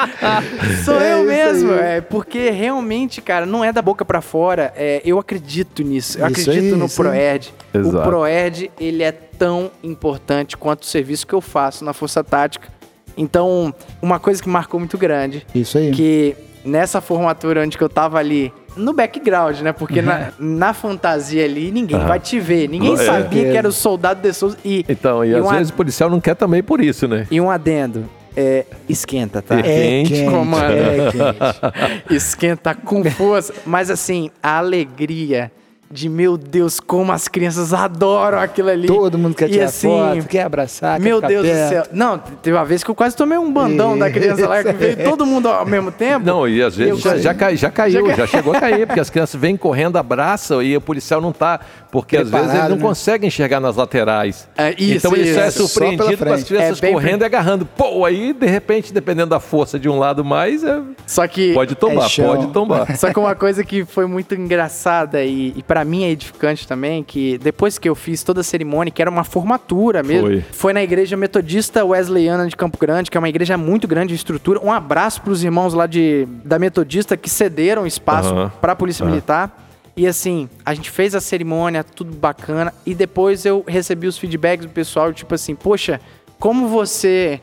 sou É eu mesmo. aí. É, porque realmente, cara, não é da boca pra fora. É, eu acredito nisso. Eu Isso acredito aí, no. Proerd. O. Proerd, ele é tão importante quanto o serviço que eu faço na Força Tática. Então, uma coisa que marcou muito grande, Isso aí. que nessa formatura onde que eu tava ali, no background, né? Porque Uhum. na, na fantasia ali, ninguém Aham. vai te ver. Ninguém É. sabia que era o soldado de Souza. E, Então, e, e às um vezes o policial não quer também por isso, né? e um adendo. É, esquenta, tá? É quente, comando. é quente. Esquenta com força. Mas assim, a alegria de meu Deus, como as crianças adoram aquilo ali. Todo mundo quer E tirar assim, foto, quer abraçar, quer Meu ficar Deus perto. do céu. Não, teve uma vez que eu quase tomei um bandão da criança lá, que veio todo mundo ao mesmo tempo. Não, e às vezes já, já, cai- já caiu, Já já, chegou a cair, porque as crianças vêm correndo, abraçam e o policial não tá, porque às vezes Preparado, ele não né? consegue enxergar nas laterais. É, isso, então ele só é isso. Só pela surpreendido com as crianças É bem correndo e agarrando. Pô, aí de repente, dependendo da força de um lado mais, é- Só que. pode tombar, é pode tombar. Só que uma coisa que foi muito engraçada e, e para mim é edificante também, que depois que eu fiz toda a cerimônia, que era uma formatura mesmo, Foi. na igreja metodista Wesleyana de Campo Grande, que é uma igreja muito grande de estrutura. Um abraço pros irmãos lá de, da metodista que cederam espaço Aham. pra polícia Aham. militar. E assim, a gente fez a cerimônia, tudo bacana, e depois eu recebi os feedbacks do pessoal, tipo assim, poxa, como você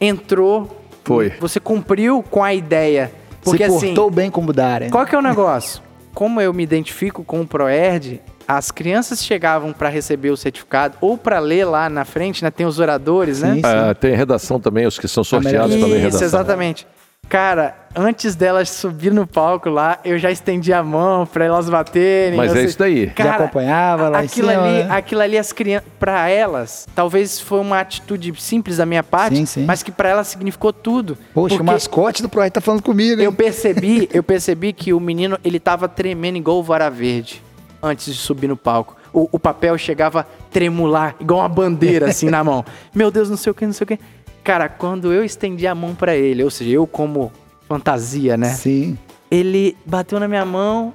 entrou, Foi. você cumpriu com a ideia. Porque Se assim, portou bem como Darem. qual que é o negócio? Como eu me identifico com o Proerd, as crianças chegavam para receber o certificado ou para ler lá na frente, né? Tem os oradores, né? Sim, Ah, tem redação também, os que são sorteados pela Isso, redação. exatamente. Cara, antes delas subir no palco lá, eu já estendi a mão para elas baterem. Mas é sei- isso daí. Já Cara, acompanhava lá em aquilo cima, ali, né? aquilo ali as crianças, para elas, talvez foi uma atitude simples da minha parte, Sim, sim. mas que para elas significou tudo. Poxa, o mascote do Proerd tá falando comigo, hein? eu percebi, eu percebi que o menino, ele tava tremendo igual o vara verde antes de subir no palco. O, o papel chegava a tremular, igual uma bandeira assim na mão. Meu Deus, não sei o que, não sei o que. Cara, quando eu estendi a mão pra ele, ou seja, eu como fantasia, né? Sim. Ele bateu na minha mão,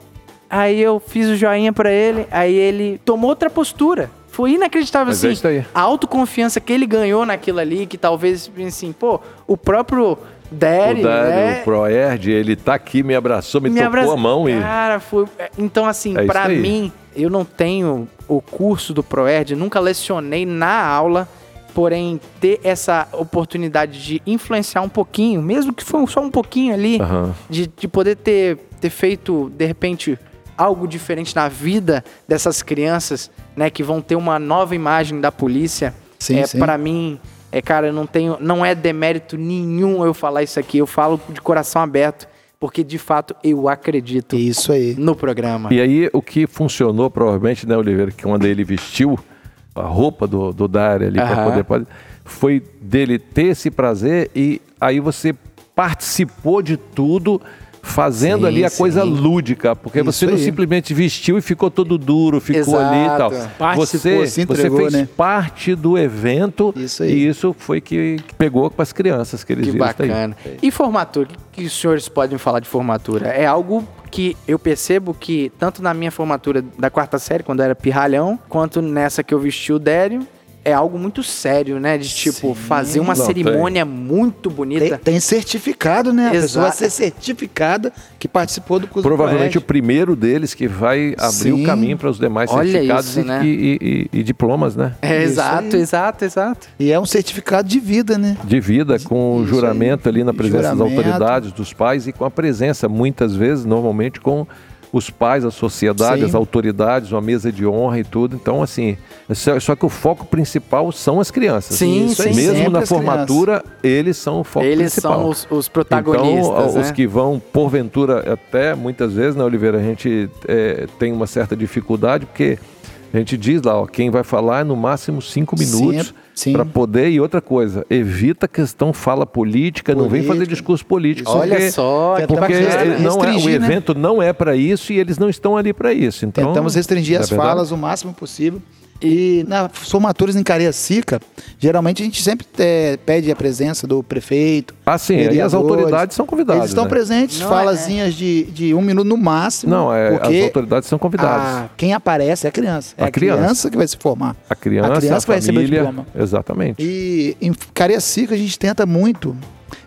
aí eu fiz o joinha pra ele, aí ele tomou outra postura. Foi inacreditável Mas é assim. isso aí. A autoconfiança que ele ganhou naquilo ali, que talvez assim, pô, o próprio Dere, o Dário né? Proerd, ele tá aqui, me abraçou, me, Me tocou a mão e. Cara, foi. é, Então, assim, É aí. mim, eu não tenho o curso do ProErd, nunca lecionei na aula, porém, ter essa oportunidade de influenciar um pouquinho, mesmo que for só um pouquinho ali, Aham. de, de poder ter, ter feito, de repente, algo diferente na vida dessas crianças, né, que vão ter uma nova imagem da polícia. Sim, é, sim. Para mim, é, cara, não tenho, não é demérito nenhum eu falar isso aqui, eu falo de coração aberto, porque de fato eu acredito Isso aí. no programa. E aí, o que funcionou, provavelmente, né, Oliveira, que quando ele vestiu a roupa do, do Dário ali para Aham. poder, pode- foi dele ter esse prazer e aí você participou de tudo fazendo Sim, ali a sim. coisa lúdica, porque Isso você não aí. simplesmente vestiu e ficou todo duro, ficou ali e tal. Exato. Participou, Você, se você entregou, fez né? parte do evento Isso aí. e isso foi que, que pegou com as crianças que eles Que viram isso daí. bacana. E formatura? O que os senhores podem falar de formatura? É algo que eu percebo que, tanto na minha formatura da quarta série, quando eu era pirralhão, quanto nessa que eu vesti o Dério, é algo muito sério, né? De tipo, Sim. fazer uma Não, cerimônia muito bonita. Tem, tem certificado, né? A pessoa ser certificada que participou do curso Provavelmente o do Proerd. primeiro deles que vai abrir o Sim. caminho para os demais Olha certificados isso, e, né? e- e- e diplomas, né? É, Isso exato, aí. exato, exato. E é um certificado de vida, né? De vida, com o juramento ali na presença das Juramento. autoridades, dos pais e com a presença, muitas vezes, normalmente, com os pais, a sociedade, Sim. as autoridades, uma mesa de honra e tudo. Então, assim, só, só que o foco principal são as crianças. Sim, Isso sim. Mesmo na formatura, eles são o foco Eles principal. são os, os protagonistas, Então, os né? que vão, porventura, até muitas vezes, né, Oliveira, a gente é, tem uma certa dificuldade, porque a gente diz lá, ó, quem vai falar é no máximo cinco minutos sim. Para poder. E outra coisa, evita a questão fala política, não vem fazer Política. discurso político. Olha porque, só, Tentamos Porque restringir, não é, o né? evento não é para isso e eles não estão ali para isso. Então, Tentamos restringir é as verdade? falas o máximo possível. E na formaturas em Cariacica, geralmente a gente sempre é, pede a presença do prefeito. Ah, sim, aí as autoridades são convidadas. Eles estão né? presentes, Não, falazinhas de, de um minuto no máximo. Não, é, porque as autoridades são convidadas. a- quem aparece é a criança. É A a, criança. criança. que vai se formar. A criança, a, a criança vai receber o diploma. exatamente. E em Cariacica a gente tenta muito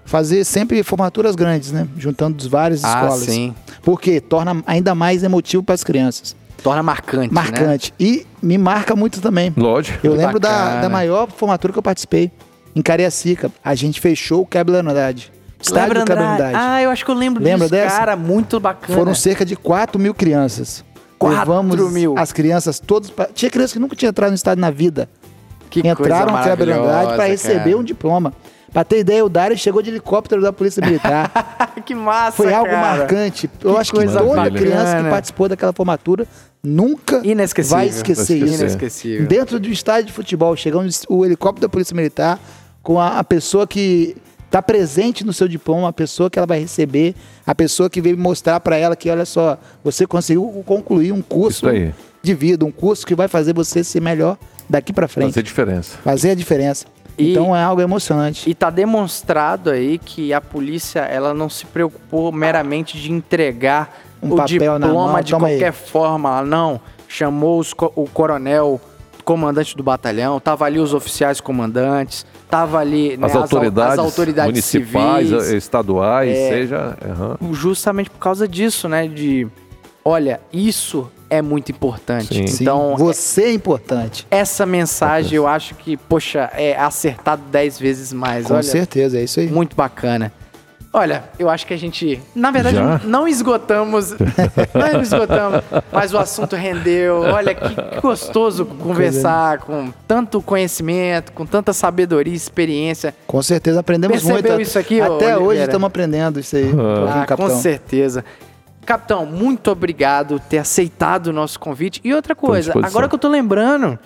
fazer sempre formaturas grandes, né? Juntando várias Ah, escolas. sim. Porque torna ainda mais emotivo para as crianças. Torna marcante, né? Marcante. E me marca muito também. Lógico. Eu Que lembro da, da maior formatura que eu participei. Em Cariacica. A gente fechou o Quebra Andrade. Estádio Lembra, Quebra Andrade? Ah, eu acho que eu lembro Lembra disso, dessa? cara. Muito bacana. Foram cerca de 4 mil crianças. 4 Levamos mil. as crianças todas. Pra... Tinha crianças que nunca tinham entrado no estádio na vida. que Entraram no Quebra Andrade para receber cara. um diploma. Pra ter ideia, o Dário chegou de helicóptero da Polícia Militar. que massa, Foi algo cara. marcante. Eu Que acho que toda bacana. criança que participou daquela formatura nunca Inesquecível. vai esquecer isso. Inesquecível. Dentro do estádio de futebol, chegando o helicóptero da Polícia Militar com a, a pessoa que está presente no seu diploma, a pessoa que ela vai receber, a pessoa que veio mostrar para ela que, olha só, você conseguiu concluir um curso de vida, um curso que vai fazer você ser melhor daqui para frente, Fazer diferença. fazer a diferença. E- então é algo emocionante. E tá demonstrado aí que a polícia ela não se preocupou meramente de entregar Um o papel na diploma mão, de toma aí. qualquer forma. Ela Não, chamou os o coronel, comandante do batalhão, tava ali os oficiais comandantes, tava ali né, As au- autoridades, as autoridades municipais, civis, eh, estaduais, É. seja. aham. justamente por causa disso, né? De, olha, isso é muito importante. Sim. Sim, Então, você é importante. essa mensagem eu acho que, poxa, é acertado dez vezes mais. Com olha, certeza, é isso aí. Muito bacana. Olha, eu acho que a gente, na verdade, Já? não esgotamos, não esgotamos, mas o assunto rendeu. Olha que, gostoso conversar com tanto conhecimento, com tanta sabedoria, e experiência. Com certeza aprendemos Percebeu muito. isso aqui, ô, Até hoje estamos aprendendo isso aí. Ah, com certeza. Capitão, muito obrigado por ter aceitado o nosso convite. E outra coisa, agora que eu tô lembrando,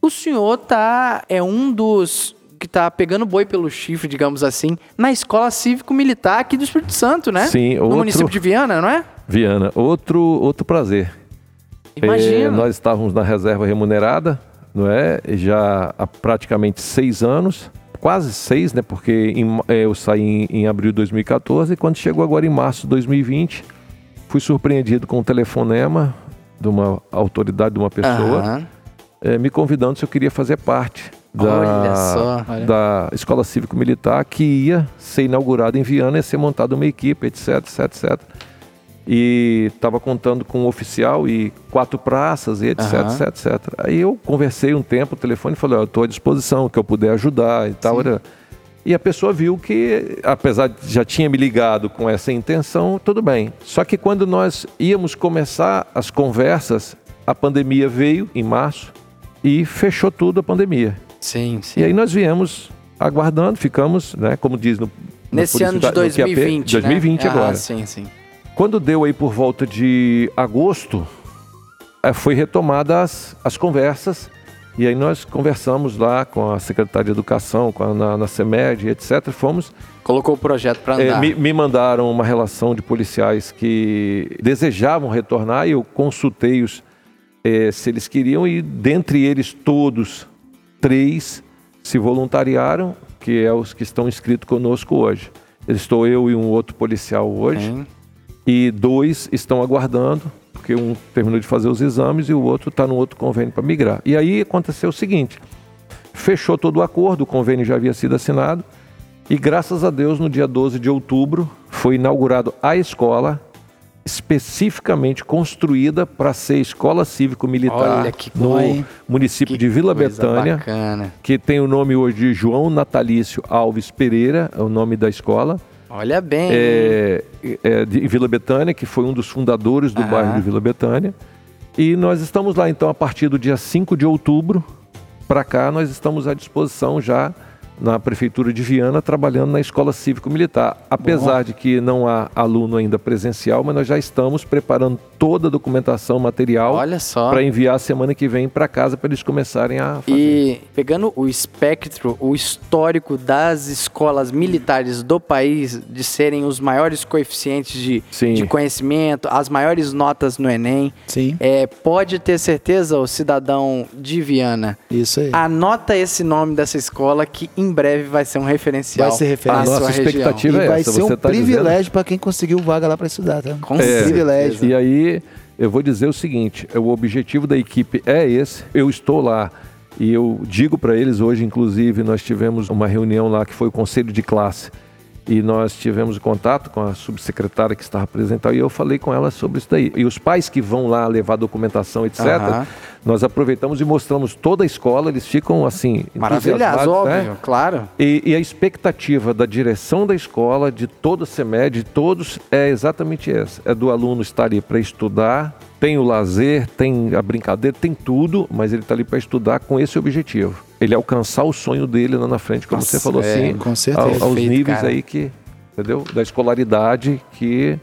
o senhor tá é um dos que tá pegando boi pelo chifre, digamos assim, na escola cívico-militar aqui do Espírito Santo, né? Sim, no outro- município de Viana, não é? Viana, outro, outro prazer. Imagina. Eh, nós estávamos na reserva remunerada, não é? Já há praticamente seis anos, quase seis, né? Porque em- eh, eu saí em, em abril de 2014 e quando chegou agora em março de 2020, fui surpreendido com um telefonema de uma autoridade, de uma pessoa, Aham. eh, me convidando se eu queria fazer parte Olha só. da, da Escola Cívico-Militar que ia ser inaugurada em Viana, ia ser montada uma equipe, etc, etc, etc. E estava contando com um oficial e quatro praças, e etc, Aham. etc, etc. Aí eu conversei um tempo, o telefone e falei, ó, eu estou à disposição, que eu puder ajudar e tal. era- E a pessoa viu que, apesar de já tinha me ligado com essa intenção, tudo bem. Só que quando nós íamos começar as conversas, a pandemia veio em março e fechou tudo a pandemia. Sim, sim. E aí nós viemos aguardando, ficamos, né, como diz no Nesse ano de publicidade, no QAP, 2020, 2020 né? agora. Ah, sim, sim. Quando deu aí por volta de agosto, eh, foi retomada as, as conversas e aí nós conversamos lá com a secretária de Educação, com a, na, na CEMED, etc. Fomos Colocou o projeto para é, andar. me, me mandaram uma relação de policiais que desejavam retornar e eu consultei-os é, se eles queriam e dentre eles todos, três se voluntariaram, que é os que estão inscritos conosco hoje. Estou eu e um outro policial hoje e dois estão aguardando, porque um terminou de fazer os exames e o outro está no outro convênio para migrar. E aí aconteceu o seguinte: fechou todo o acordo, o convênio já havia sido assinado, e graças a Deus, no dia 12 de outubro, foi inaugurado a escola especificamente construída para ser escola cívico-militar no município Que de Vila Betânia Bacana. que tem o nome hoje de João Natalício Alves Pereira, é o nome da escola, Olha bem. é, é, de Vila Betânia, que foi um dos fundadores do Aham. bairro de Vila Betânia. E nós estamos lá, então, a partir do dia 5 de outubro para cá, nós estamos à disposição já na Prefeitura de Viana, trabalhando na Escola Cívico-Militar. Apesar de que não há aluno ainda presencial, mas nós já estamos preparando toda a documentação, material, para enviar semana que vem para casa para eles começarem a fazer. E pegando o espectro, o histórico das escolas militares do país de serem os maiores coeficientes de, Sim. de conhecimento, as maiores notas no Enem, Sim, é, pode ter certeza, o cidadão de Viana, isso aí. anota esse nome dessa escola que em breve vai ser um referencial Vai ser A nossa sua região. expectativa E é vai essa, ser um tá privilégio para quem conseguiu vaga lá para estudar, tá? Com certeza. privilégio. E aí, eu vou dizer o seguinte: o objetivo da equipe é esse. Eu estou lá e eu digo para eles hoje, inclusive, nós tivemos uma reunião lá que foi o conselho de classe. E nós tivemos contato com a subsecretária que estava apresentando e eu falei com ela sobre isso daí. E os pais que vão lá levar documentação, etc., Aham. nós aproveitamos e mostramos toda a escola, eles ficam assim. Maravilhoso, entusiasmados, óbvio, né? claro. E, e a expectativa da direção da escola, de todo o CEMED, de todos, é exatamente essa. É do aluno estar ali para estudar, tem o lazer, tem a brincadeira, tem tudo, mas ele está ali para estudar com esse objetivo. Ele alcançar o sonho dele lá na frente, como Nossa, você falou é, assim, com certeza. ao- aos Perfeito, níveis cara. aí que, entendeu? Da escolaridade que...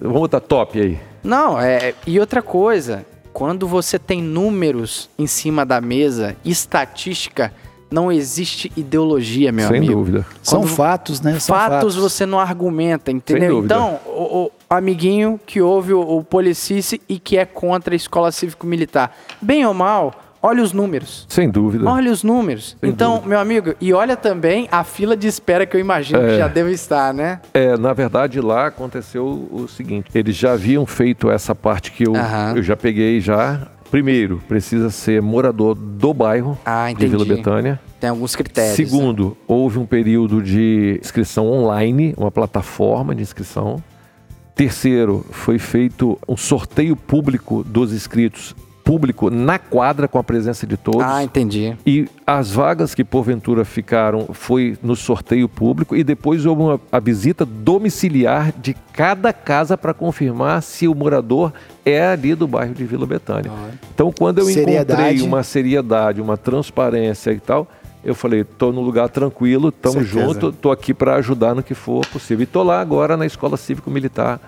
Vamos botar top aí. Não, é. E outra coisa, quando você tem números em cima da mesa, estatística, não existe ideologia, meu sem amigo. dúvida. São Quando- fatos, né? São Fatos, você não argumenta, entendeu? Então, o, o amiguinho que ouve o, o policice e que é contra a escola cívico-militar, bem ou mal, olha os números. Sem dúvida. Olha os números. Sem então, dúvida. meu amigo, e olha também a fila de espera que eu imagino que É. já deve estar, né? É, na verdade, lá aconteceu o seguinte: eles já haviam feito essa parte que eu, eu já peguei já. Primeiro, precisa ser morador do bairro Ah, de Vila. Betânia. Tem alguns critérios. né? Segundo, houve um período de inscrição online, uma plataforma de inscrição. Terceiro, foi feito um sorteio público dos inscritos, público na quadra com a presença de todos. Ah, entendi. E as vagas que porventura ficaram foi no sorteio público e depois houve uma, a visita domiciliar de cada casa para confirmar se o morador é ali do bairro de Vila Betânia. Então, quando eu encontrei Seriedade. uma seriedade, uma transparência e tal, eu falei, tô no lugar tranquilo, tamo Certeza. junto, tô aqui para ajudar no que for possível. E tô lá agora na Escola Cívico Militar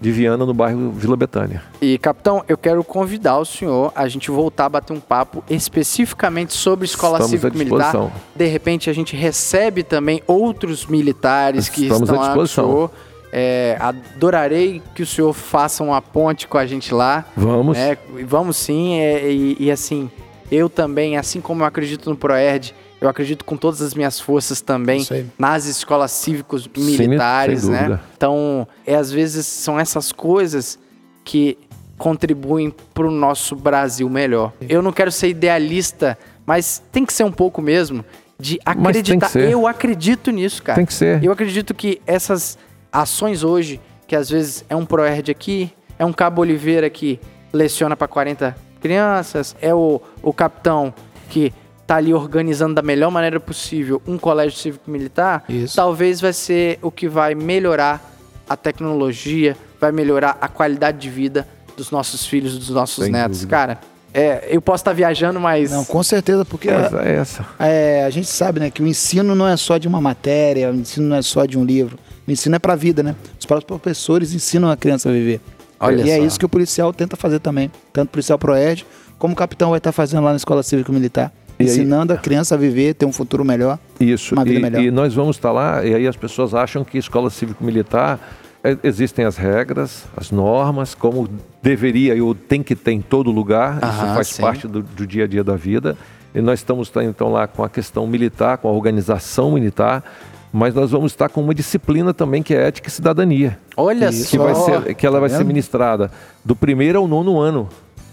de Viana, no bairro Vila Betânia. E, capitão, eu quero convidar o senhor a gente voltar a bater um papo especificamente sobre escola Estamos cívico-militar. De repente, a gente recebe também outros militares que Estamos estão à lá disposição. senhor. É, adorarei que o senhor faça uma ponte com a gente lá. Vamos. É, vamos sim, é, e, e assim, eu também, assim como eu acredito no Proerd, eu acredito com todas as minhas forças também nas escolas cívicos militares, sem né? dúvida. Então, é, às vezes são essas coisas que contribuem para o nosso Brasil melhor. Eu não quero ser idealista, Mas tem que ser um pouco mesmo de acreditar. Eu acredito nisso, cara. Tem que ser. Eu acredito que essas ações hoje, que às vezes é um ProErd aqui, é um Cabo Oliveira que leciona para 40 crianças, é o, o capitão que tá ali organizando da melhor maneira possível um colégio cívico-militar, talvez vai ser o que vai melhorar a tecnologia, vai melhorar a qualidade de vida dos nossos filhos, dos nossos Sem netos. dúvida. Cara, é, eu posso estar viajando, mas... Não, com certeza, porque Mas é essa. é, a gente sabe, né, que o ensino não é só de uma matéria, o ensino não é só de um livro. O ensino é pra vida, né? Os próprios professores ensinam a criança a viver. Olha e é só. isso que o policial tenta fazer também. Tanto o policial Proed, como o capitão vai estar fazendo lá na Escola Cívico Militar. E aí- ensinando a criança a viver, ter um futuro melhor. Isso. Uma vida e, melhor. e nós vamos estar lá, e aí as pessoas acham que escola cívico-militar é, existem as regras, as normas, como deveria ou tem que ter em todo lugar. Isso Aham, faz sim. parte do, do dia a dia da vida. E nós estamos tá, então lá com a questão militar, com a organização militar, mas nós vamos estar com uma disciplina também que é ética e cidadania, Olha que só. vai ser, que ela vai Tá ser ministrada do primeiro ao nono ano.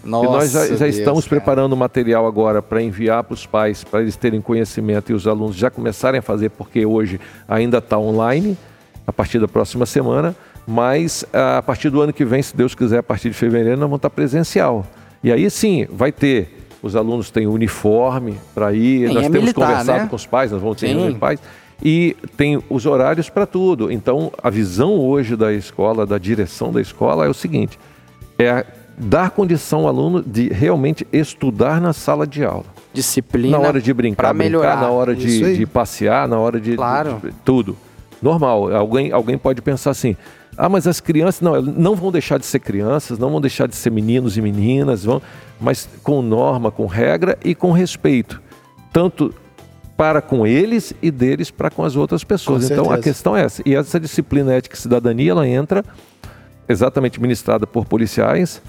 Nossa, e nós já, já Deus, estamos cara. preparando o material agora para enviar para os pais, para eles terem conhecimento e os alunos já começarem a fazer, porque hoje ainda está online, a partir da próxima semana, mas ah, a partir do ano que vem, se Deus quiser, a partir de fevereiro, nós vamos estar presencial. E aí sim, vai ter, os alunos têm uniforme para ir, Sim, nós é temos militar, conversado né? com os pais, nós vamos ter reunião de pais, e tem os horários para tudo. Então, a visão hoje da escola, da direção da escola, é o seguinte: é dar condição ao aluno de realmente estudar na sala de aula. Disciplina. Na hora de brincar, pra brincar, melhorar. na hora de, de passear, na hora de, Claro. de- de- tudo. Normal. Alguém, alguém pode pensar assim: ah, mas as crianças não, elas não vão deixar de ser crianças, não vão deixar de ser meninos e meninas, vão, mas com norma, com regra e com respeito, tanto para com eles e deles para com as outras pessoas. Com então a certeza. questão é essa. E essa disciplina ética e cidadania, ela entra exatamente ministrada por policiais,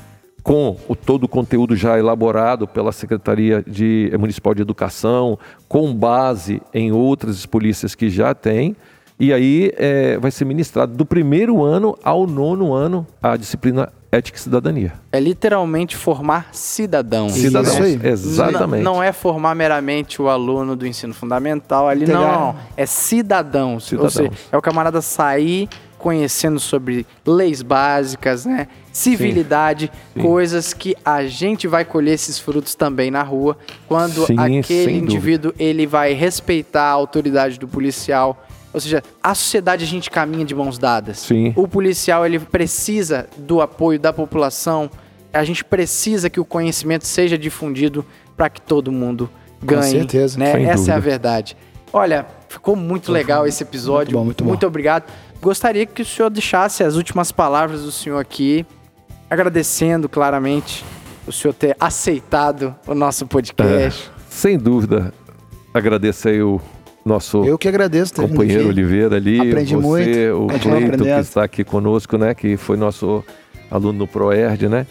com o, todo o conteúdo já elaborado pela Secretaria de, eh, Municipal de Educação, com base em outras polícias que já têm. E aí eh, vai ser ministrado do primeiro ano ao nono ano a disciplina ética e cidadania. É literalmente formar cidadãos. Isso Cidadãos. aí. Exatamente. Não, não é formar meramente o aluno do ensino fundamental ali, não. É cidadãos. Ou seja, é o camarada sair conhecendo sobre leis básicas, né? Civilidade, Sim. coisas que a gente vai colher esses frutos também na rua quando Sim, aquele sem dúvida. indivíduo ele vai respeitar a autoridade do policial. Ou seja, a sociedade a gente caminha de mãos dadas. Sim. O policial ele precisa do apoio da população. A gente precisa que o conhecimento seja difundido para que todo mundo ganhe. certeza, né? Essa é dúvida. a verdade. Olha, ficou muito legal esse episódio. Muito bom, muito bom. obrigado. Gostaria que o senhor deixasse as últimas palavras do senhor aqui, agradecendo claramente o senhor ter aceitado o nosso podcast. Sem dúvida, agradecer aí o nosso Eu que agradeço companheiro aqui. Oliveira ali, Aprendi você, muito, o Cleito que está aqui conosco, né, que foi nosso aluno no Proerd, né?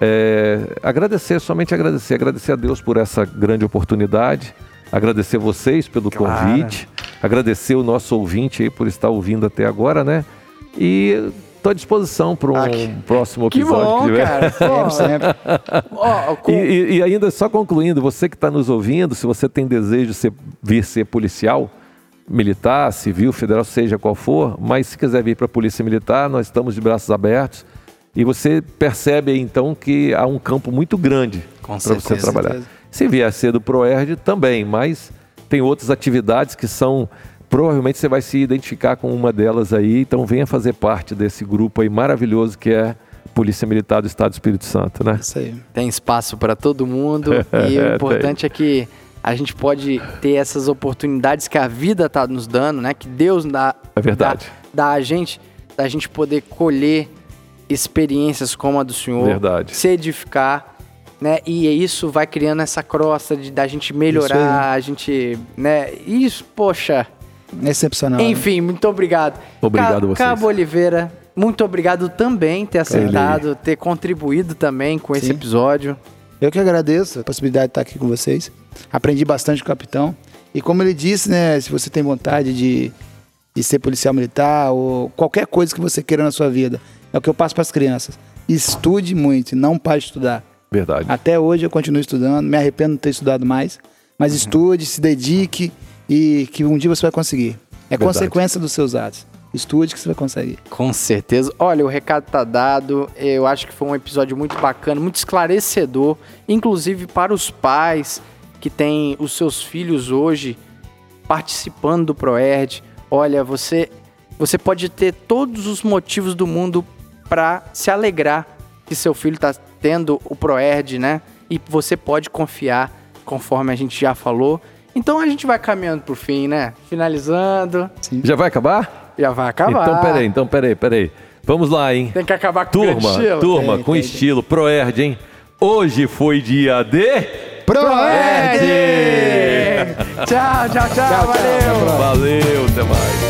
É, agradecer, somente agradecer, agradecer a Deus por essa grande oportunidade, agradecer vocês pelo Claro. convite, agradecer o nosso ouvinte aí por estar ouvindo até agora, né? E estou à disposição para um Ah, que- próximo Que episódio bom, tiver. cara. Sempre, sempre. ó, com- E, e- e ainda só concluindo, você que está nos ouvindo, se você tem desejo de ser, vir ser policial, militar, civil, federal, seja qual for, mas se quiser vir para a Polícia Militar, nós estamos de braços abertos. E você percebe aí, então que há um campo muito grande para você trabalhar. certeza. Se vier ser do ProERD, também, mas tem outras atividades que são. Provavelmente você vai se identificar com uma delas aí, então venha fazer parte desse grupo aí maravilhoso que é Polícia Militar do Estado do Espírito Santo, né? Isso aí. tem espaço para todo mundo e o importante é que a gente pode ter essas oportunidades que a vida está nos dando, né? Que Deus dá, É verdade. dá, dá a gente, da gente poder colher experiências como a do Senhor, Verdade. se edificar, né? E isso vai criando essa crosta de da gente melhorar, a gente, né? Isso, poxa. Excepcional. né? Enfim, muito obrigado. Obrigado Ca- vocês. Cabo Oliveira, muito obrigado também ter aceitado, ter contribuído também com esse Sim. episódio. Eu que agradeço a possibilidade de estar aqui com vocês. Aprendi bastante com o capitão. E como ele disse, né, se você tem vontade de, de ser policial militar ou qualquer coisa que você queira na sua vida, é o que eu passo para as crianças. Estude muito, e não pare de estudar. Verdade. Até hoje eu continuo estudando, me arrependo de não ter estudado mais, Mas estude, se dedique e que um dia você vai conseguir. É Verdade. consequência dos seus atos. Estude que você vai conseguir. Com certeza. Olha, o recado tá dado. Eu acho que foi um episódio muito bacana, muito esclarecedor, inclusive para os pais que têm os seus filhos hoje participando do Proerd. Olha, você você pode ter todos os motivos do mundo para se alegrar que seu filho está tendo o Proerd, né? E você pode confiar, conforme a gente já falou. Então a gente vai caminhando pro fim, né? Finalizando, Já vai acabar? já vai acabar. Então, peraí, então, peraí, peraí. Vamos lá, hein? Tem que acabar com o Turma, grande estilo. turma, Tem, com tem, estilo, Proerd, hein? Hoje foi dia de... Proerd! tchau, tchau, tchau, tchau, valeu. Valeu, até mais.